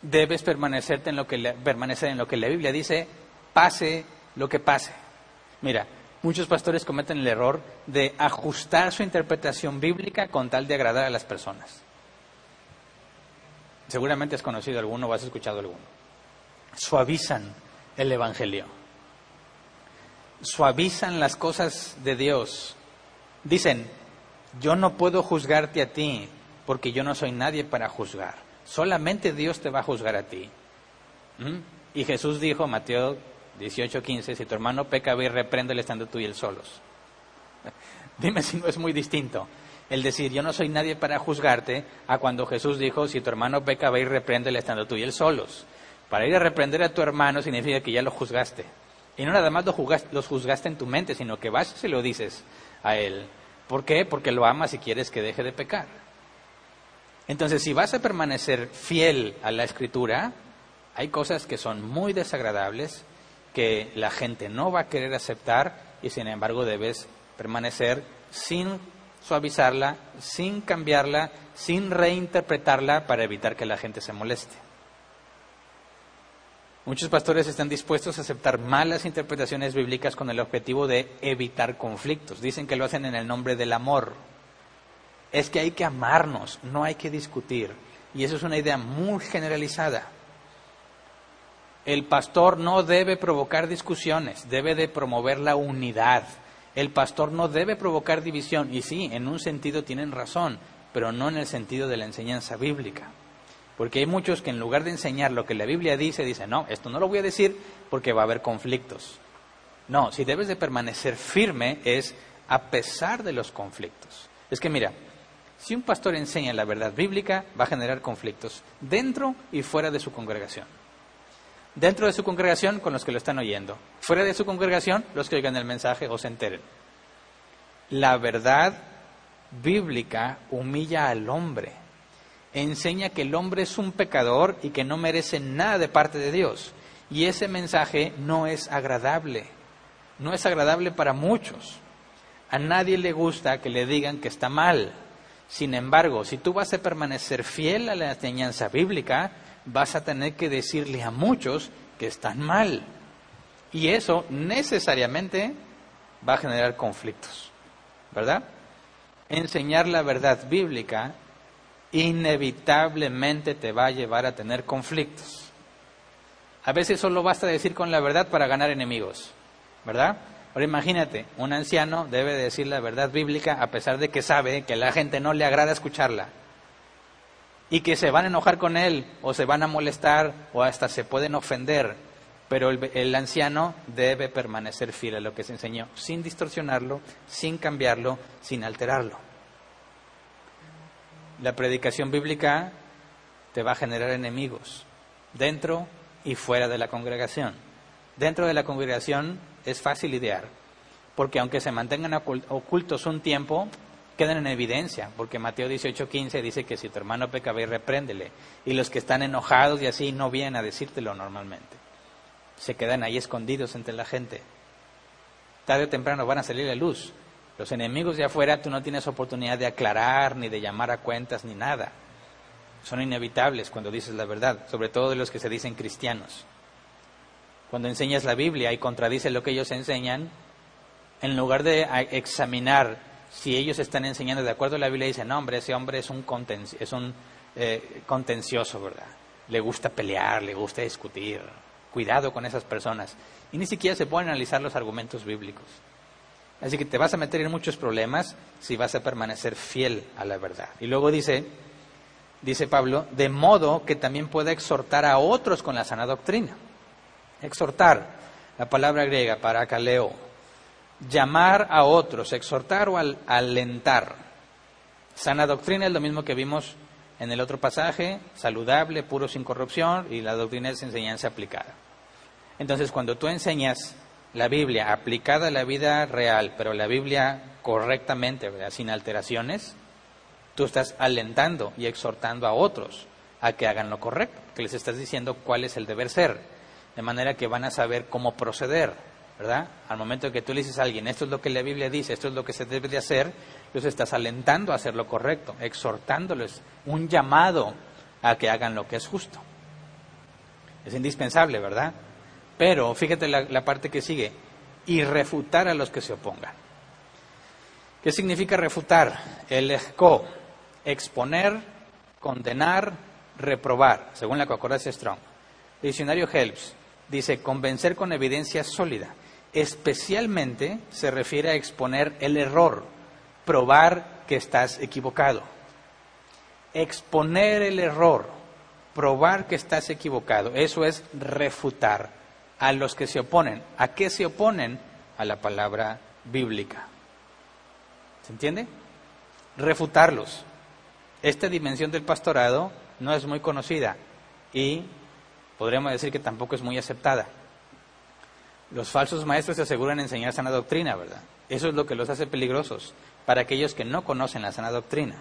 debes permanecerte en lo que permanecer en lo que la Biblia dice, pase lo que pase. Mira, muchos pastores cometen el error de ajustar su interpretación bíblica con tal de agradar a las personas. seguramente has conocido alguno o has escuchado alguno. Suavizan el Evangelio. Suavizan las cosas de Dios. Dicen, yo no puedo juzgarte a ti porque yo no soy nadie para juzgar. Solamente Dios te va a juzgar a ti. ¿Mm? Y Jesús dijo, Mateo 18:15, si tu hermano peca, ve y repréndele estando tú y él solos. Dime si no es muy distinto el decir yo no soy nadie para juzgarte a cuando Jesús dijo si tu hermano peca ve y repréndele estando tú y él solos. Para ir a reprender a tu hermano significa que ya lo juzgaste. Y no nada más lo juzgaste, los juzgaste en tu mente, sino que vas y se lo dices a él. ¿Por qué? Porque lo amas y quieres que deje de pecar. Entonces, si vas a permanecer fiel a la escritura, hay cosas que son muy desagradables, que la gente no va a querer aceptar y sin embargo debes permanecer sin suavizarla, sin cambiarla, sin reinterpretarla para evitar que la gente se moleste. Muchos pastores están dispuestos a aceptar malas interpretaciones bíblicas con el objetivo de evitar conflictos. Dicen que lo hacen en el nombre del amor. Es que hay que amarnos, no hay que discutir. Y eso es una idea muy generalizada. El pastor no debe provocar discusiones, debe de promover la unidad. El pastor no debe provocar división. Y sí, en un sentido tienen razón, pero no en el sentido de la enseñanza bíblica. Porque hay muchos que en lugar de enseñar lo que la Biblia dice, dicen, no, esto no lo voy a decir porque va a haber conflictos. No, si debes de permanecer firme es a pesar de los conflictos. Es que mira, si un pastor enseña la verdad bíblica, va a generar conflictos dentro y fuera de su congregación. Dentro de su congregación con los que lo están oyendo. Fuera de su congregación, los que oigan el mensaje o se enteren. La verdad bíblica humilla al hombre. Enseña que el hombre es un pecador y que no merece nada de parte de Dios. Y ese mensaje no es agradable. No es agradable para muchos. A nadie le gusta que le digan que está mal. Sin embargo, si tú vas a permanecer fiel a la enseñanza bíblica, vas a tener que decirle a muchos que están mal. Y eso necesariamente va a generar conflictos, ¿verdad? Enseñar la verdad bíblica inevitablemente te va a llevar a tener conflictos. A veces solo basta decir con la verdad para ganar enemigos, ¿verdad? Ahora imagínate, un anciano debe decir la verdad bíblica a pesar de que sabe que a la gente no le agrada escucharla y que se van a enojar con él o se van a molestar o hasta se pueden ofender, pero el, anciano debe permanecer fiel a lo que se enseñó, sin distorsionarlo, sin cambiarlo, sin alterarlo. La predicación bíblica te va a generar enemigos dentro y fuera de la congregación. Dentro de la congregación es fácil idear, porque aunque se mantengan ocultos un tiempo, quedan en evidencia, porque Mateo 18:15 dice que si tu hermano peca, ve y repréndele. Y los que están enojados y así no vienen a decírtelo normalmente. Se quedan ahí escondidos entre la gente. Tarde o temprano van a salir a luz. Los enemigos de afuera tú no tienes oportunidad de aclarar, ni de llamar a cuentas, ni nada. Son inevitables cuando dices la verdad, sobre todo de los que se dicen cristianos. Cuando enseñas la Biblia y contradices lo que ellos enseñan, en lugar de examinar si ellos están enseñando de acuerdo a la Biblia, dicen, no, hombre, ese hombre es un, es un eh, contencioso, ¿verdad? Le gusta pelear, le gusta discutir. Cuidado con esas personas. Y ni siquiera se pueden analizar los argumentos bíblicos. Así que te vas a meter en muchos problemas si vas a permanecer fiel a la verdad. Y luego dice, dice Pablo, de modo que también pueda exhortar a otros con la sana doctrina. Exhortar, la palabra griega para caleo, llamar a otros, exhortar o alentar. Sana doctrina es lo mismo que vimos en el otro pasaje, saludable, puro, sin corrupción, y la doctrina es enseñanza aplicada. Entonces, cuando tú enseñas la Biblia aplicada a la vida real, pero la Biblia correctamente, sin alteraciones, tú estás alentando y exhortando a otros a que hagan lo correcto, que les estás diciendo cuál es el deber ser, de manera que van a saber cómo proceder. ¿verdad? Al momento que tú le dices a alguien, esto es lo que la Biblia dice, esto es lo que se debe de hacer, los estás alentando a hacer lo correcto, exhortándoles, un llamado a que hagan lo que es justo. Es indispensable, ¿verdad? Pero fíjate la, parte que sigue, y refutar a los que se opongan. ¿Qué significa refutar? El exponer, condenar, reprobar, según la concordancia Strong. Diccionario Helps dice convencer con evidencia sólida. Especialmente se refiere a exponer el error, probar que estás equivocado. Exponer el error, probar que estás equivocado, eso es refutar a los que se oponen. ¿A qué se oponen? A la palabra bíblica. ¿Se entiende? Refutarlos. Esta dimensión del pastorado no es muy conocida y podríamos decir que tampoco es muy aceptada. Los falsos maestros se aseguran enseñar sana doctrina, ¿verdad? Eso es lo que los hace peligrosos para aquellos que no conocen la sana doctrina.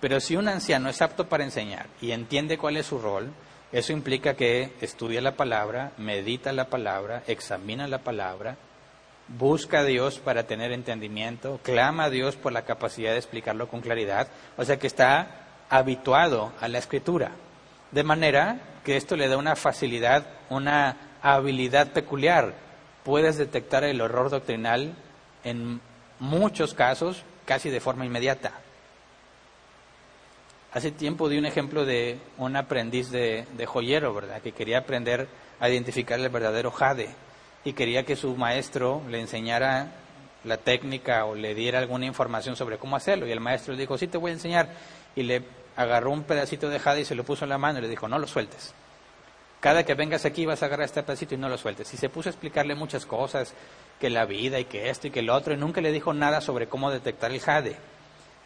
Pero si un anciano es apto para enseñar y entiende cuál es su rol, eso implica que estudia la palabra, medita la palabra, examina la palabra, busca a Dios para tener entendimiento, clama a Dios por la capacidad de explicarlo con claridad, o sea que está habituado a la escritura. De manera que esto le da una facilidad, una habilidad peculiar. Puedes detectar el error doctrinal en muchos casos casi de forma inmediata. Hace tiempo di un ejemplo de un aprendiz de, joyero, ¿verdad? Que quería aprender a identificar el verdadero jade y quería que su maestro le enseñara la técnica o le diera alguna información sobre cómo hacerlo. Y el maestro le dijo, sí, te voy a enseñar. Y le agarró un pedacito de jade y se lo puso en la mano y le dijo, no lo sueltes. Cada que vengas aquí vas a agarrar este pedacito y no lo sueltes. Y se puso a explicarle muchas cosas, que la vida y que esto y que lo otro, y nunca le dijo nada sobre cómo detectar el jade.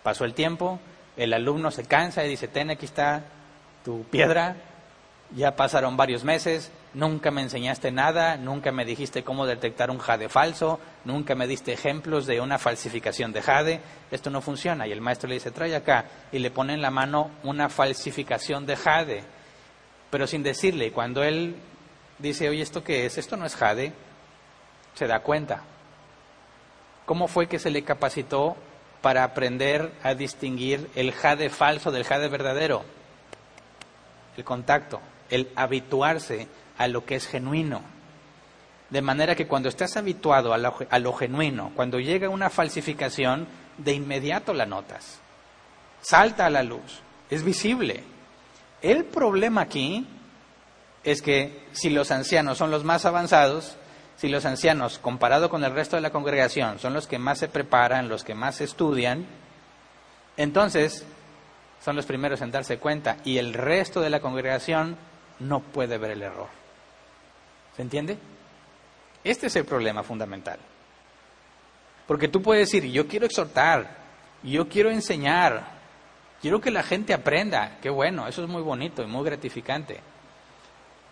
Pasó el tiempo, el alumno se cansa y dice, ten, aquí está tu piedra, ya pasaron varios meses, nunca me enseñaste nada, nunca me dijiste cómo detectar un jade falso, nunca me diste ejemplos de una falsificación de jade, esto no funciona. Y el maestro le dice, trae acá, y le pone en la mano una falsificación de jade, pero sin decirle, cuando él dice, oye, ¿esto qué es? Esto no es jade, se da cuenta. ¿Cómo fue que se le capacitó para aprender a distinguir el jade falso del jade verdadero? El contacto, el habituarse a lo que es genuino. De manera que cuando estás habituado a lo, a lo genuino, cuando llega una falsificación, de inmediato la notas. Salta a la luz, es visible. El problema aquí es que si los ancianos son los más avanzados, si los ancianos, comparado con el resto de la congregación, son los que más se preparan, los que más estudian, entonces son los primeros en darse cuenta y el resto de la congregación no puede ver el error. ¿Se entiende? Este es el problema fundamental. Porque tú puedes decir, yo quiero exhortar, yo quiero enseñar, quiero que la gente aprenda, qué bueno, eso es muy bonito y muy gratificante.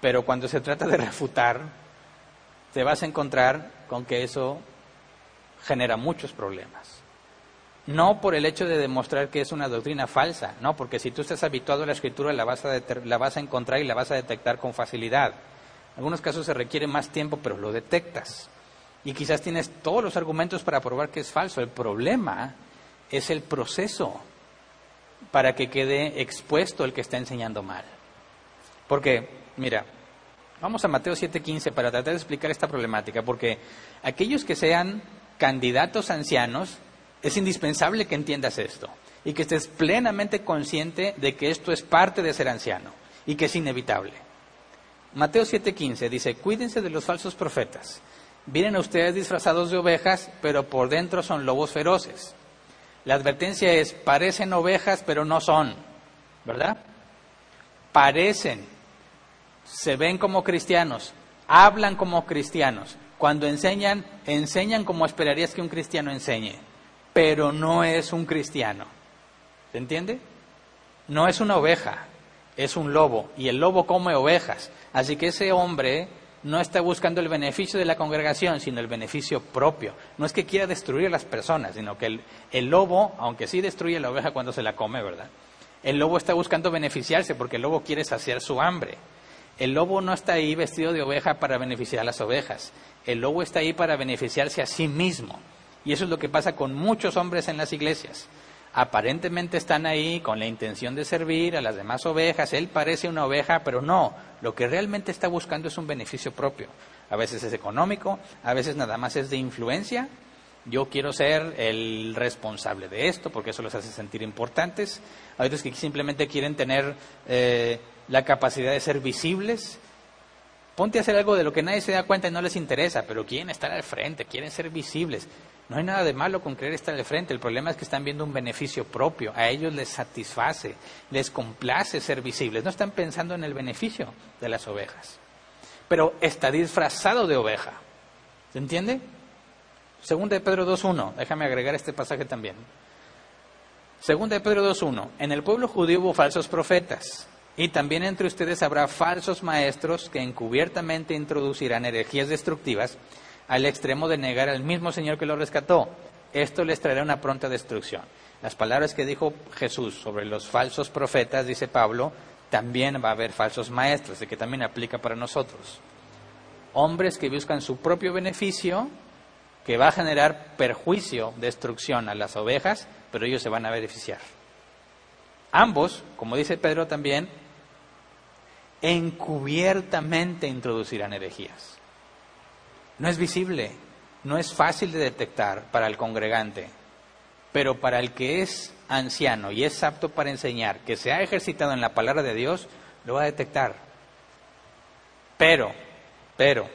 Pero cuando se trata de refutar, te vas a encontrar con que eso genera muchos problemas. No por el hecho de demostrar que es una doctrina falsa, no, porque si tú estás habituado a la escritura la vas a, la vas a encontrar y la vas a detectar con facilidad. En algunos casos se requiere más tiempo, pero lo detectas. Y quizás tienes todos los argumentos para probar que es falso. El problema es el proceso para que quede expuesto el que está enseñando mal. Porque, mira, Vamos a Mateo 7:15 para tratar de explicar esta problemática, porque aquellos que sean candidatos ancianos, es indispensable que entiendas esto y que estés plenamente consciente de que esto es parte de ser anciano y que es inevitable. Mateo 7:15 dice, cuídense de los falsos profetas. Vienen a ustedes disfrazados de ovejas, pero por dentro son lobos feroces. La advertencia es, parecen ovejas, pero no son, ¿verdad? Parecen, se ven como cristianos, hablan como cristianos. Cuando enseñan, enseñan como esperarías que un cristiano enseñe, pero no es un cristiano. ¿Se entiende? No es una oveja, es un lobo, y el lobo come ovejas. Así que ese hombre no está buscando el beneficio de la congregación, sino el beneficio propio. No es que quiera destruir a las personas, sino que el, el lobo, aunque sí destruye la oveja cuando se la come, ¿verdad? El lobo está buscando beneficiarse porque el lobo quiere saciar su hambre. El lobo no está ahí vestido de oveja para beneficiar a las ovejas. El lobo está ahí para beneficiarse a sí mismo. Y eso es lo que pasa con muchos hombres en las iglesias. Aparentemente están ahí con la intención de servir a las demás ovejas. Él parece una oveja, pero no. Lo que realmente está buscando es un beneficio propio. A veces es económico, a veces nada más es de influencia Yo quiero ser el responsable de esto porque eso los hace sentir importantes. Hay otros que simplemente quieren tener eh, la capacidad de ser visibles. Ponte a hacer algo de lo que nadie se da cuenta y no les interesa, pero quieren estar al frente, quieren ser visibles. No hay nada de malo con querer estar al frente. El problema es que están viendo un beneficio propio. A ellos les satisface, les complace ser visibles. No están pensando en el beneficio de las ovejas. Pero está disfrazado de oveja. ¿Se entiende? Segunda de Pedro 2.1. Déjame agregar este pasaje también. Segunda de Pedro 2.1. En el pueblo judío hubo falsos profetas. Y también entre ustedes habrá falsos maestros que encubiertamente introducirán herejías destructivas al extremo de negar al mismo Señor que lo rescató. Esto les traerá una pronta destrucción. Las palabras que dijo Jesús sobre los falsos profetas, dice Pablo, también va a haber falsos maestros, de que también aplica para nosotros. Hombres que buscan su propio beneficio, que va a generar perjuicio, destrucción a las ovejas, pero ellos se van a beneficiar. Ambos, como dice Pedro también, encubiertamente introducirán herejías. No es visible, no es fácil de detectar para el congregante, pero para el que es anciano y es apto para enseñar, que se ha ejercitado en la palabra de Dios, lo va a detectar. Pero, pero,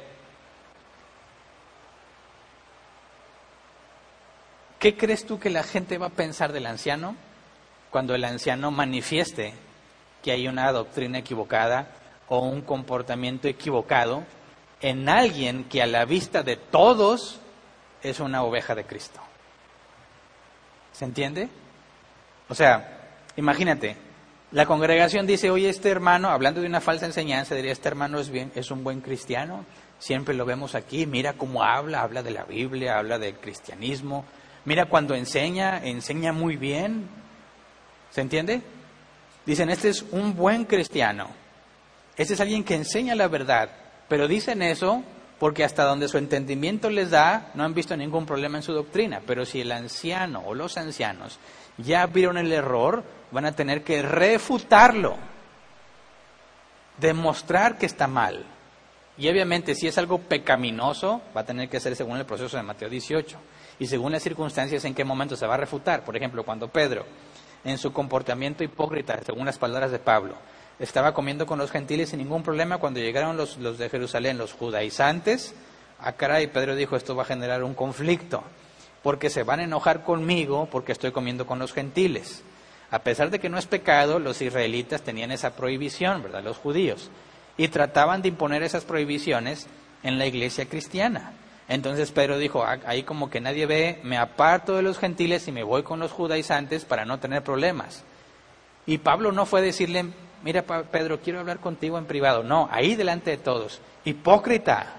¿qué crees tú que la gente va a pensar del anciano cuando el anciano manifieste que hay una doctrina equivocada o un comportamiento equivocado en alguien que a la vista de todos es una oveja de Cristo. ¿Se entiende? O sea, imagínate, la congregación dice, oye, este hermano, hablando de una falsa enseñanza, diría, este hermano es, bien, es un buen cristiano, siempre lo vemos aquí, mira cómo habla, habla de la Biblia, habla del cristianismo, mira cuando enseña, enseña muy bien. ¿Se entiende? Dicen, este es un buen cristiano, este es alguien que enseña la verdad, pero dicen eso porque hasta donde su entendimiento les da, no han visto ningún problema en su doctrina. Pero si el anciano o los ancianos ya vieron el error, van a tener que refutarlo, demostrar que está mal. Y obviamente si es algo pecaminoso, va a tener que ser según el proceso de Mateo 18 y según las circunstancias en qué momento se va a refutar. Por ejemplo, cuando Pedro, en su comportamiento hipócrita, según las palabras de Pablo, estaba comiendo con los gentiles sin ningún problema. Cuando llegaron los, de Jerusalén, los judaizantes, a cara y Pedro dijo, esto va a generar un conflicto, porque se van a enojar conmigo porque estoy comiendo con los gentiles. A pesar de que no es pecado, los israelitas tenían esa prohibición, ¿verdad? Los judíos. Y trataban de imponer esas prohibiciones en la iglesia cristiana. Entonces Pedro dijo, ah, ahí como que nadie ve, me aparto de los gentiles y me voy con los judaizantes para no tener problemas. Y Pablo no fue a decirle, mira Pedro, quiero hablar contigo en privado. No, ahí delante de todos. Hipócrita.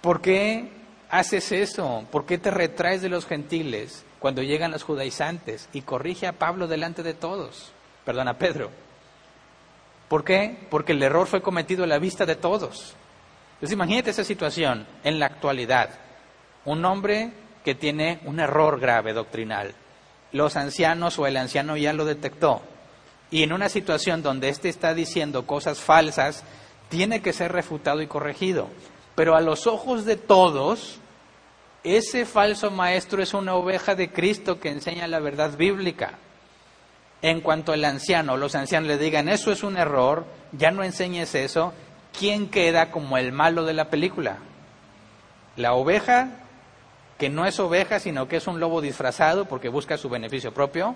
¿Por qué haces eso? ¿Por qué te retraes de los gentiles cuando llegan los judaizantes? Y corrige a Pablo delante de todos. Perdón, a Pedro. ¿Por qué? Porque el error fue cometido a la vista de todos. Entonces imagínate esa situación en la actualidad. Un hombre que tiene un error grave doctrinal. Los ancianos o el anciano ya lo detectó y en una situación donde éste está diciendo cosas falsas, tiene que ser refutado y corregido. Pero a los ojos de todos, ese falso maestro es una oveja de Cristo que enseña la verdad bíblica. En cuanto el anciano, los ancianos le digan, eso es un error, ya no enseñes eso, ¿quién queda como el malo de la película? La oveja, que no es oveja, sino que es un lobo disfrazado porque busca su beneficio propio,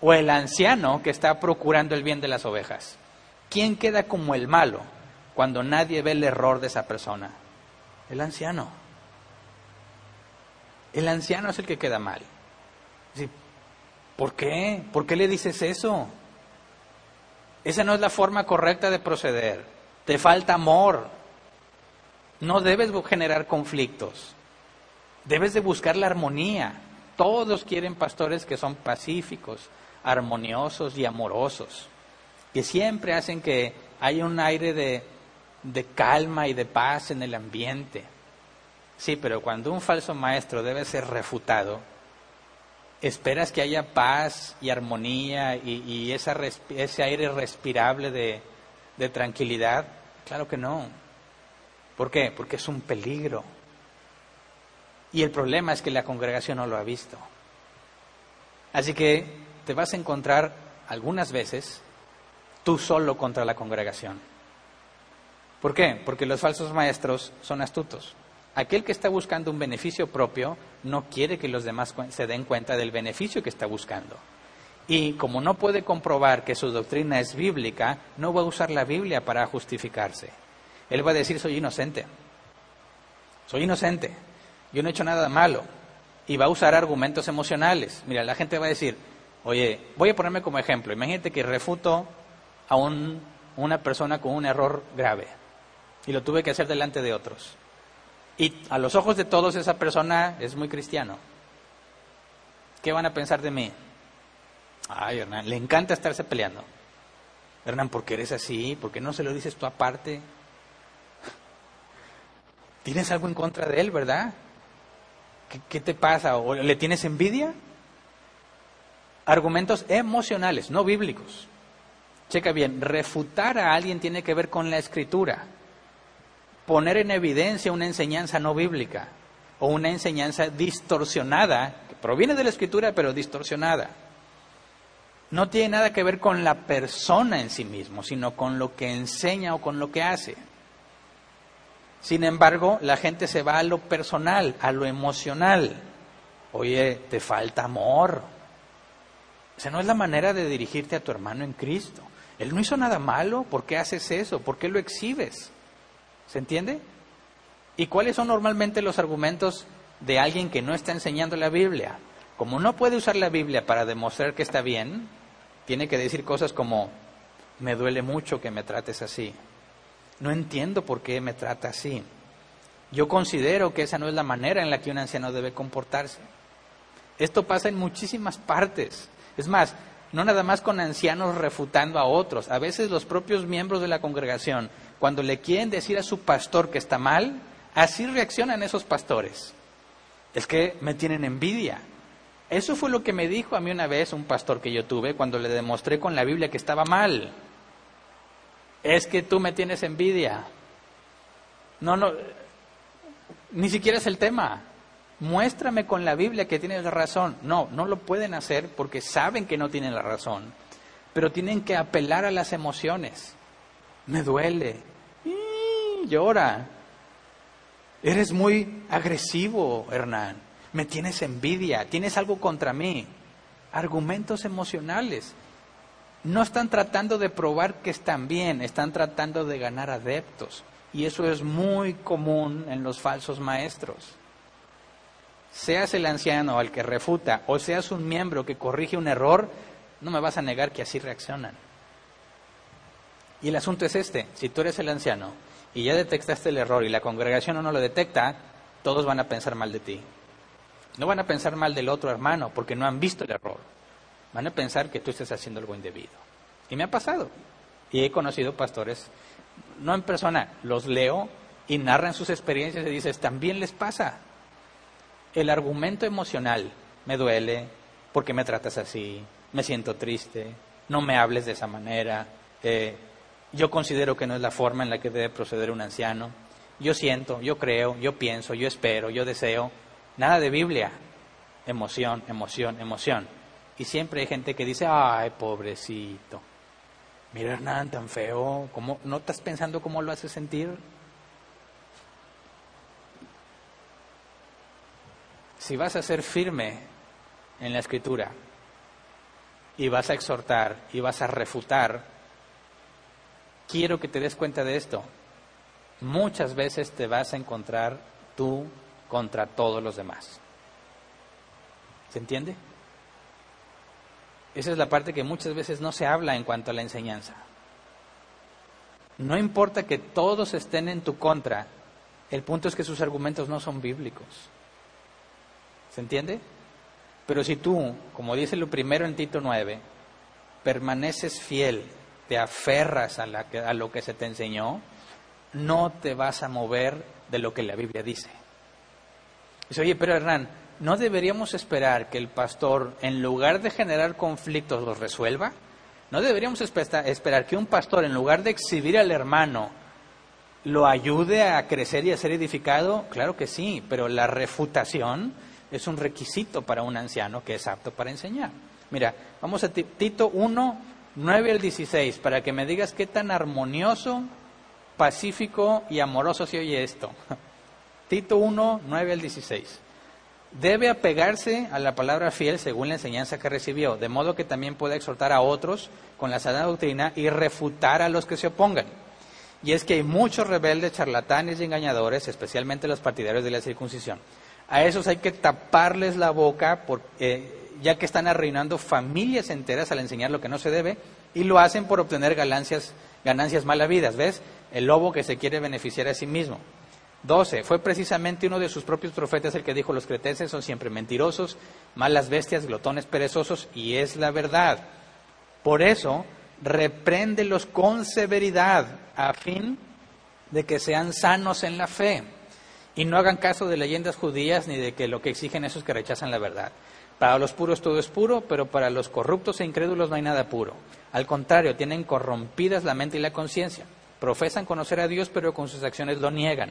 o el anciano que está procurando el bien de las ovejas? ¿Quién queda como el malo cuando nadie ve el error de esa persona? El anciano. El anciano es el que queda mal. ¿Por qué? ¿Por qué le dices eso? Esa no es la forma correcta de proceder. Te falta amor. No debes generar conflictos. Debes de buscar la armonía. Todos quieren pastores que son pacíficos, armoniosos y amorosos, que siempre hacen que haya un aire de, de calma y de paz en el ambiente. Sí, pero cuando un falso maestro debe ser refutado, ¿esperas que haya paz y armonía y, esa ese aire respirable de, de tranquilidad? Claro que no. ¿Por qué? Porque es un peligro. Y el problema es que la congregación no lo ha visto. Así que te vas a encontrar algunas veces tú solo contra la congregación. ¿Por qué? Porque los falsos maestros son astutos. Aquel que está buscando un beneficio propio no quiere que los demás se den cuenta del beneficio que está buscando. Y como no puede comprobar que su doctrina es bíblica, no va a usar la Biblia para justificarse. Él va a decir, soy inocente. Soy inocente. Yo no he hecho nada malo. Y va a usar argumentos emocionales. Mira, la gente va a decir, oye, voy a ponerme como ejemplo. Imagínate que refuto a una persona con un error grave. Y lo tuve que hacer delante de otros. Y a los ojos de todos esa persona es muy cristiano. ¿Qué van a pensar de mí? Ay, Hernán, le encanta estarse peleando. Hernán, ¿por qué eres así? ¿Por qué no se lo dices tú aparte? Tienes algo en contra de él, ¿verdad? ¿Qué, te pasa? ¿O le tienes envidia? Argumentos emocionales, no bíblicos. Checa bien, refutar a alguien tiene que ver con la escritura. Poner en evidencia una enseñanza no bíblica o una enseñanza distorsionada, que proviene de la escritura pero distorsionada no tiene nada que ver con la persona en sí mismo, sino con lo que enseña o con lo que hace. Sin embargo, la gente se va a lo personal, a lo emocional. Oye, te falta amor. Esa no es la manera de dirigirte a tu hermano en Cristo. Él no hizo nada malo, ¿por qué haces eso? ¿Por qué lo exhibes? ¿Se entiende? ¿Y cuáles son normalmente los argumentos de alguien que no está enseñando la Biblia? Como no puede usar la Biblia para demostrar que está bien, tiene que decir cosas como, me duele mucho que me trates así. No entiendo por qué me trata así. Yo considero que esa no es la manera en la que un anciano debe comportarse. Esto pasa en muchísimas partes. Es más, no nada más con ancianos refutando a otros. A veces los propios miembros de la congregación, cuando le quieren decir a su pastor que está mal, así reaccionan esos pastores. Es que me tienen envidia. Eso fue lo que me dijo a mí una vez un pastor que yo tuve cuando le demostré con la Biblia que estaba mal. Es que tú me tienes envidia. No, no, ni siquiera es el tema. Muéstrame con la Biblia que tienes la razón. No, no lo pueden hacer porque saben que no tienen la razón. Pero tienen que apelar a las emociones. Me duele. Llora. Eres muy agresivo, Hernán me tienes envidia, tienes algo contra mí. Argumentos emocionales. No están tratando de probar que están bien, están tratando de ganar adeptos. Y eso es muy común en los falsos maestros. Seas el anciano al que refuta o seas un miembro que corrige un error, no me vas a negar que así reaccionan. Y el asunto es este, si tú eres el anciano y ya detectaste el error y la congregación no lo detecta, todos van a pensar mal de ti. No van a pensar mal del otro hermano porque no han visto el error. Van a pensar que tú estás haciendo algo indebido. Y me ha pasado. Y he conocido pastores, no en persona, los leo y narran sus experiencias y dices, también les pasa. El argumento emocional, me duele, porque me tratas así, me siento triste, no me hables de esa manera, eh, yo considero que no es la forma en la que debe proceder un anciano, yo siento, yo creo, yo pienso, yo espero, yo deseo, Nada de Biblia. Emoción, emoción, emoción. Y siempre hay gente que dice, ay, pobrecito. Mira, Hernán, tan feo. ¿Cómo, ¿No estás pensando cómo lo hace sentir? Si vas a ser firme en la escritura y vas a exhortar y vas a refutar, quiero que te des cuenta de esto. Muchas veces te vas a encontrar tú contra todos los demás. ¿Se entiende? Esa es la parte que muchas veces no se habla en cuanto a la enseñanza. No importa que todos estén en tu contra, el punto es que sus argumentos no son bíblicos. ¿Se entiende? Pero si tú, como dice lo primero en Tito 9, permaneces fiel, te aferras a, a lo que se te enseñó, no te vas a mover de lo que la Biblia dice. Dice, oye, pero Hernán, ¿no deberíamos esperar que el pastor, en lugar de generar conflictos, los resuelva? ¿No deberíamos esperar que un pastor, en lugar de exhibir al hermano lo ayude a crecer y a ser edificado? Claro que sí, pero la refutación es un requisito para un anciano que es apto para enseñar. Mira, vamos a Tito 1, 9 al 16, para que me digas qué tan armonioso, pacífico y amoroso se oye esto. Tito 1, 9 al 16. Debe apegarse a la palabra fiel según la enseñanza que recibió, de modo que también pueda exhortar a otros con la sana doctrina y refutar a los que se opongan. Y es que hay muchos rebeldes, charlatanes y engañadores, especialmente los partidarios de la circuncisión. A esos hay que taparles la boca, eh, ya que están arruinando familias enteras al enseñar lo que no se debe, y lo hacen por obtener ganancias, ganancias malavidas. ¿Ves? El lobo que se quiere beneficiar a sí mismo. 12. Fue precisamente uno de sus propios profetas el que dijo, los cretenses son siempre mentirosos, malas bestias, glotones perezosos, y es la verdad. Por eso, repréndelos con severidad, a fin de que sean sanos en la fe, y no hagan caso de leyendas judías ni de que lo que exigen esos que rechazan la verdad. Para los puros todo es puro, pero para los corruptos e incrédulos no hay nada puro. Al contrario, tienen corrompidas la mente y la conciencia. Profesan conocer a Dios, pero con sus acciones lo niegan.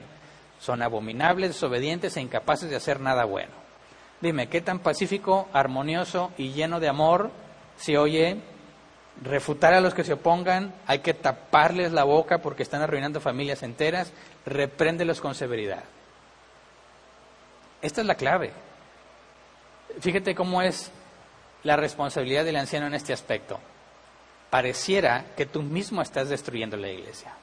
Son abominables, desobedientes e incapaces de hacer nada bueno. Dime, ¿qué tan pacífico, armonioso y lleno de amor se oye refutar a los que se opongan? Hay que taparles la boca porque están arruinando familias enteras. Repréndelos con severidad. Esta es la clave. Fíjate cómo es la responsabilidad del anciano en este aspecto. Pareciera que tú mismo estás destruyendo la iglesia.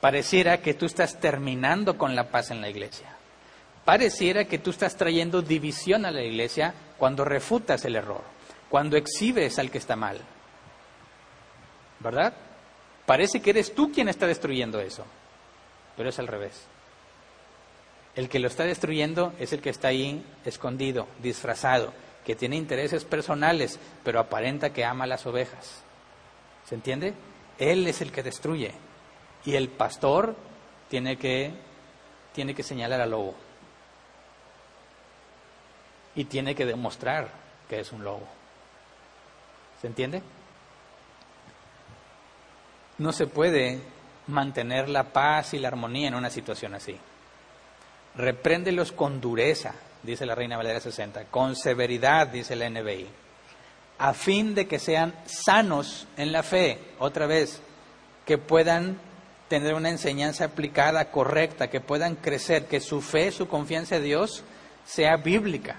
Pareciera que tú estás terminando con la paz en la iglesia. Pareciera que tú estás trayendo división a la iglesia cuando refutas el error, cuando exhibes al que está mal. ¿Verdad? Parece que eres tú quien está destruyendo eso, pero es al revés. El que lo está destruyendo es el que está ahí escondido, disfrazado, que tiene intereses personales, pero aparenta que ama las ovejas. ¿Se entiende? Él es el que destruye. Y el pastor tiene que, tiene que señalar al lobo. Y tiene que demostrar que es un lobo. ¿Se entiende? No se puede mantener la paz y la armonía en una situación así. Repréndelos con dureza, dice la Reina Valera 60, con severidad, dice la NBI, a fin de que sean sanos en la fe, otra vez, que puedan tener una enseñanza aplicada, correcta, que puedan crecer, que su fe, su confianza en Dios sea bíblica.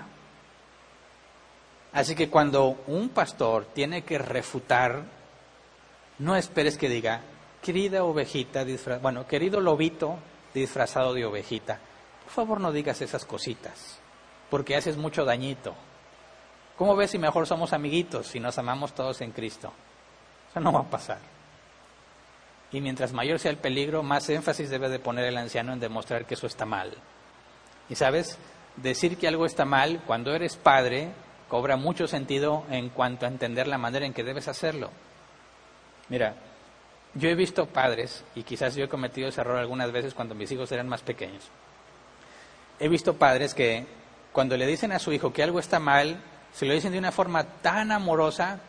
Así que cuando un pastor tiene que refutar, no esperes que diga, querida ovejita, bueno, querido lobito disfrazado de ovejita, por favor no digas esas cositas, porque haces mucho dañito. ¿Cómo ves si mejor somos amiguitos, si nos amamos todos en Cristo? Eso no va a pasar. Y mientras mayor sea el peligro, más énfasis debe de poner el anciano en demostrar que eso está mal. Y sabes, decir que algo está mal cuando eres padre cobra mucho sentido en cuanto a entender la manera en que debes hacerlo. Mira, yo he visto padres, y quizás yo he cometido ese error algunas veces cuando mis hijos eran más pequeños. He visto padres que cuando le dicen a su hijo que algo está mal, se lo dicen de una forma tan amorosa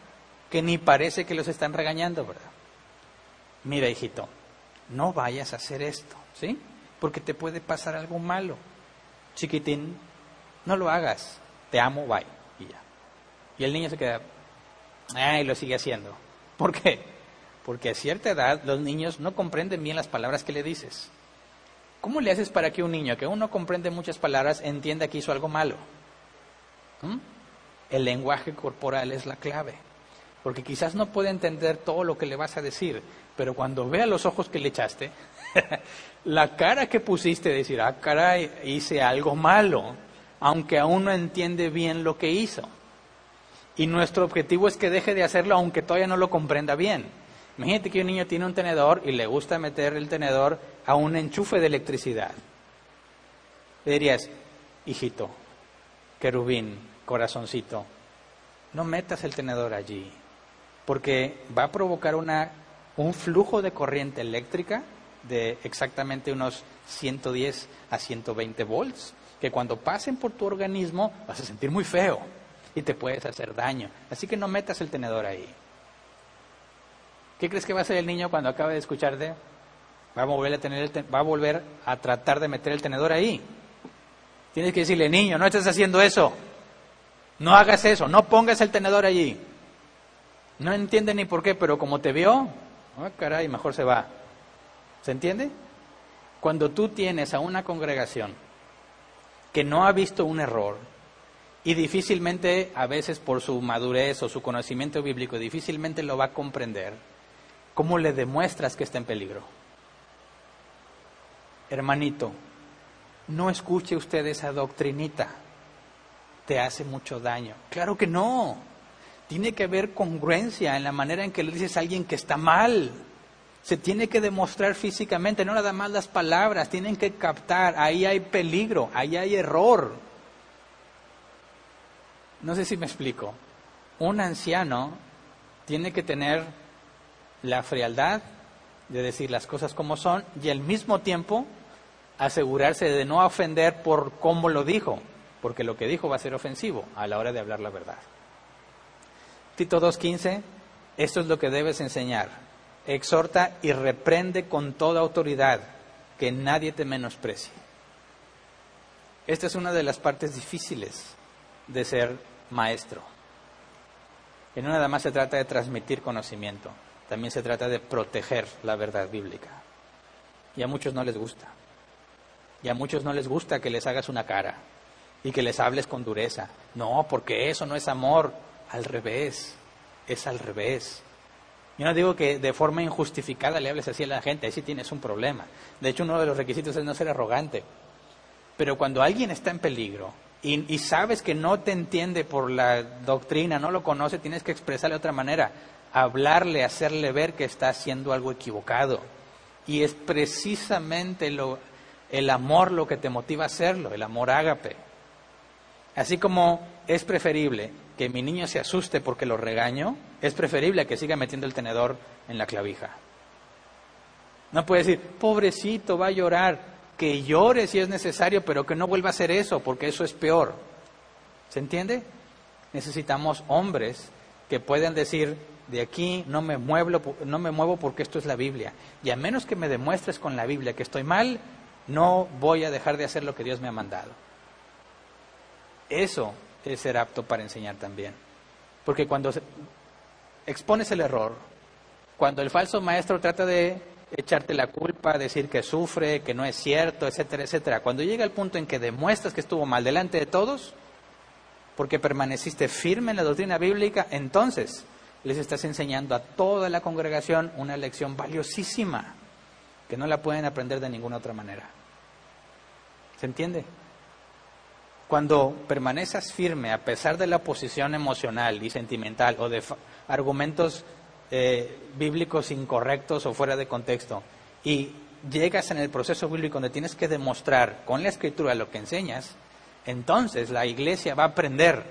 que ni parece que los están regañando, ¿verdad? Mira hijito, no vayas a hacer esto, ¿sí? Porque te puede pasar algo malo. Chiquitín, no lo hagas, te amo, bye. Y ya. Y el niño se queda, y lo sigue haciendo. ¿Por qué? Porque a cierta edad los niños no comprenden bien las palabras que le dices. ¿Cómo le haces para que un niño que aún no comprende muchas palabras entienda que hizo algo malo? ¿Mm? El lenguaje corporal es la clave porque quizás no puede entender todo lo que le vas a decir, pero cuando vea los ojos que le echaste, la cara que pusiste, decir, ah, caray, hice algo malo, aunque aún no entiende bien lo que hizo. Y nuestro objetivo es que deje de hacerlo aunque todavía no lo comprenda bien. Imagínate que un niño tiene un tenedor y le gusta meter el tenedor a un enchufe de electricidad. Le dirías, hijito, querubín, corazoncito, no metas el tenedor allí porque va a provocar una, un flujo de corriente eléctrica de exactamente unos 110 a 120 volts, que cuando pasen por tu organismo vas a sentir muy feo y te puedes hacer daño. Así que no metas el tenedor ahí. ¿Qué crees que va a hacer el niño cuando acabe de escucharte? Va a volver a, tener va a volver a tratar de meter el tenedor ahí. Tienes que decirle, niño, no estás haciendo eso. No hagas eso, no pongas el tenedor allí. No entiende ni por qué, pero como te vio, ah, caray, mejor se va. ¿Se entiende? Cuando tú tienes a una congregación que no ha visto un error y difícilmente, a veces por su madurez o su conocimiento bíblico, difícilmente lo va a comprender, ¿cómo le demuestras que está en peligro? Hermanito, no escuche usted esa doctrinita, te hace mucho daño. Claro que no. Tiene que haber congruencia en la manera en que le dices a alguien que está mal. Se tiene que demostrar físicamente, no nada más las palabras, tienen que captar, ahí hay peligro, ahí hay error. No sé si me explico. Un anciano tiene que tener la frialdad de decir las cosas como son y al mismo tiempo asegurarse de no ofender por cómo lo dijo, porque lo que dijo va a ser ofensivo a la hora de hablar la verdad. Tito 2.15, esto es lo que debes enseñar. Exhorta y reprende con toda autoridad, que nadie te menosprecie. Esta es una de las partes difíciles de ser maestro. Que no nada más se trata de transmitir conocimiento, también se trata de proteger la verdad bíblica. Y a muchos no les gusta. Y a muchos no les gusta que les hagas una cara y que les hables con dureza. No, porque eso no es amor. Al revés, es al revés. Yo no digo que de forma injustificada le hables así a la gente, ahí sí tienes un problema. De hecho, uno de los requisitos es no ser arrogante. Pero cuando alguien está en peligro y, y, sabes que no te entiende por la doctrina, no lo conoce, tienes que expresarle de otra manera, hablarle, hacerle ver que está haciendo algo equivocado. Y es precisamente lo, el amor lo que te motiva a hacerlo, el amor ágape. Así como es preferible que mi niño se asuste porque lo regaño, es preferible que siga metiendo el tenedor en la clavija. No puede decir, pobrecito, va a llorar, que llore si es necesario, pero que no vuelva a hacer eso, porque eso es peor. ¿Se entiende? Necesitamos hombres que puedan decir, de aquí no me, muevo, no me muevo porque esto es la Biblia. Y a menos que me demuestres con la Biblia que estoy mal, no voy a dejar de hacer lo que Dios me ha mandado. Eso es ser apto para enseñar también. Porque cuando expones el error, cuando el falso maestro trata de echarte la culpa, decir que sufre, que no es cierto, etcétera, etcétera, cuando llega el punto en que demuestras que estuvo mal delante de todos, porque permaneciste firme en la doctrina bíblica, entonces les estás enseñando a toda la congregación una lección valiosísima que no la pueden aprender de ninguna otra manera. ¿Se entiende? Cuando permaneces firme a pesar de la oposición emocional y sentimental o de argumentos eh, bíblicos incorrectos o fuera de contexto y llegas en el proceso bíblico donde tienes que demostrar con la escritura lo que enseñas, entonces la iglesia va a aprender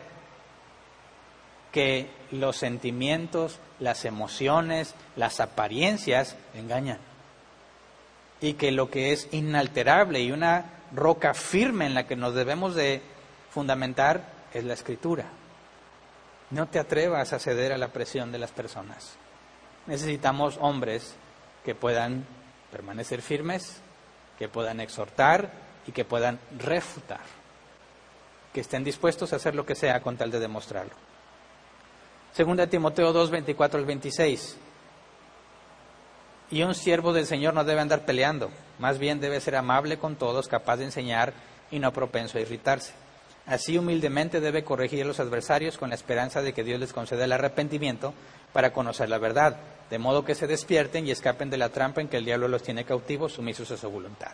que los sentimientos, las emociones, las apariencias engañan y que lo que es inalterable y una roca firme en la que nos debemos de fundamentar es la escritura. No te atrevas a ceder a la presión de las personas. Necesitamos hombres que puedan permanecer firmes, que puedan exhortar y que puedan refutar, que estén dispuestos a hacer lo que sea con tal de demostrarlo. Segunda Timoteo 2, 24 al 26. Y un siervo del Señor no debe andar peleando, más bien debe ser amable con todos, capaz de enseñar y no propenso a irritarse. Así humildemente debe corregir a los adversarios con la esperanza de que Dios les conceda el arrepentimiento para conocer la verdad, de modo que se despierten y escapen de la trampa en que el diablo los tiene cautivos, sumisos a su voluntad.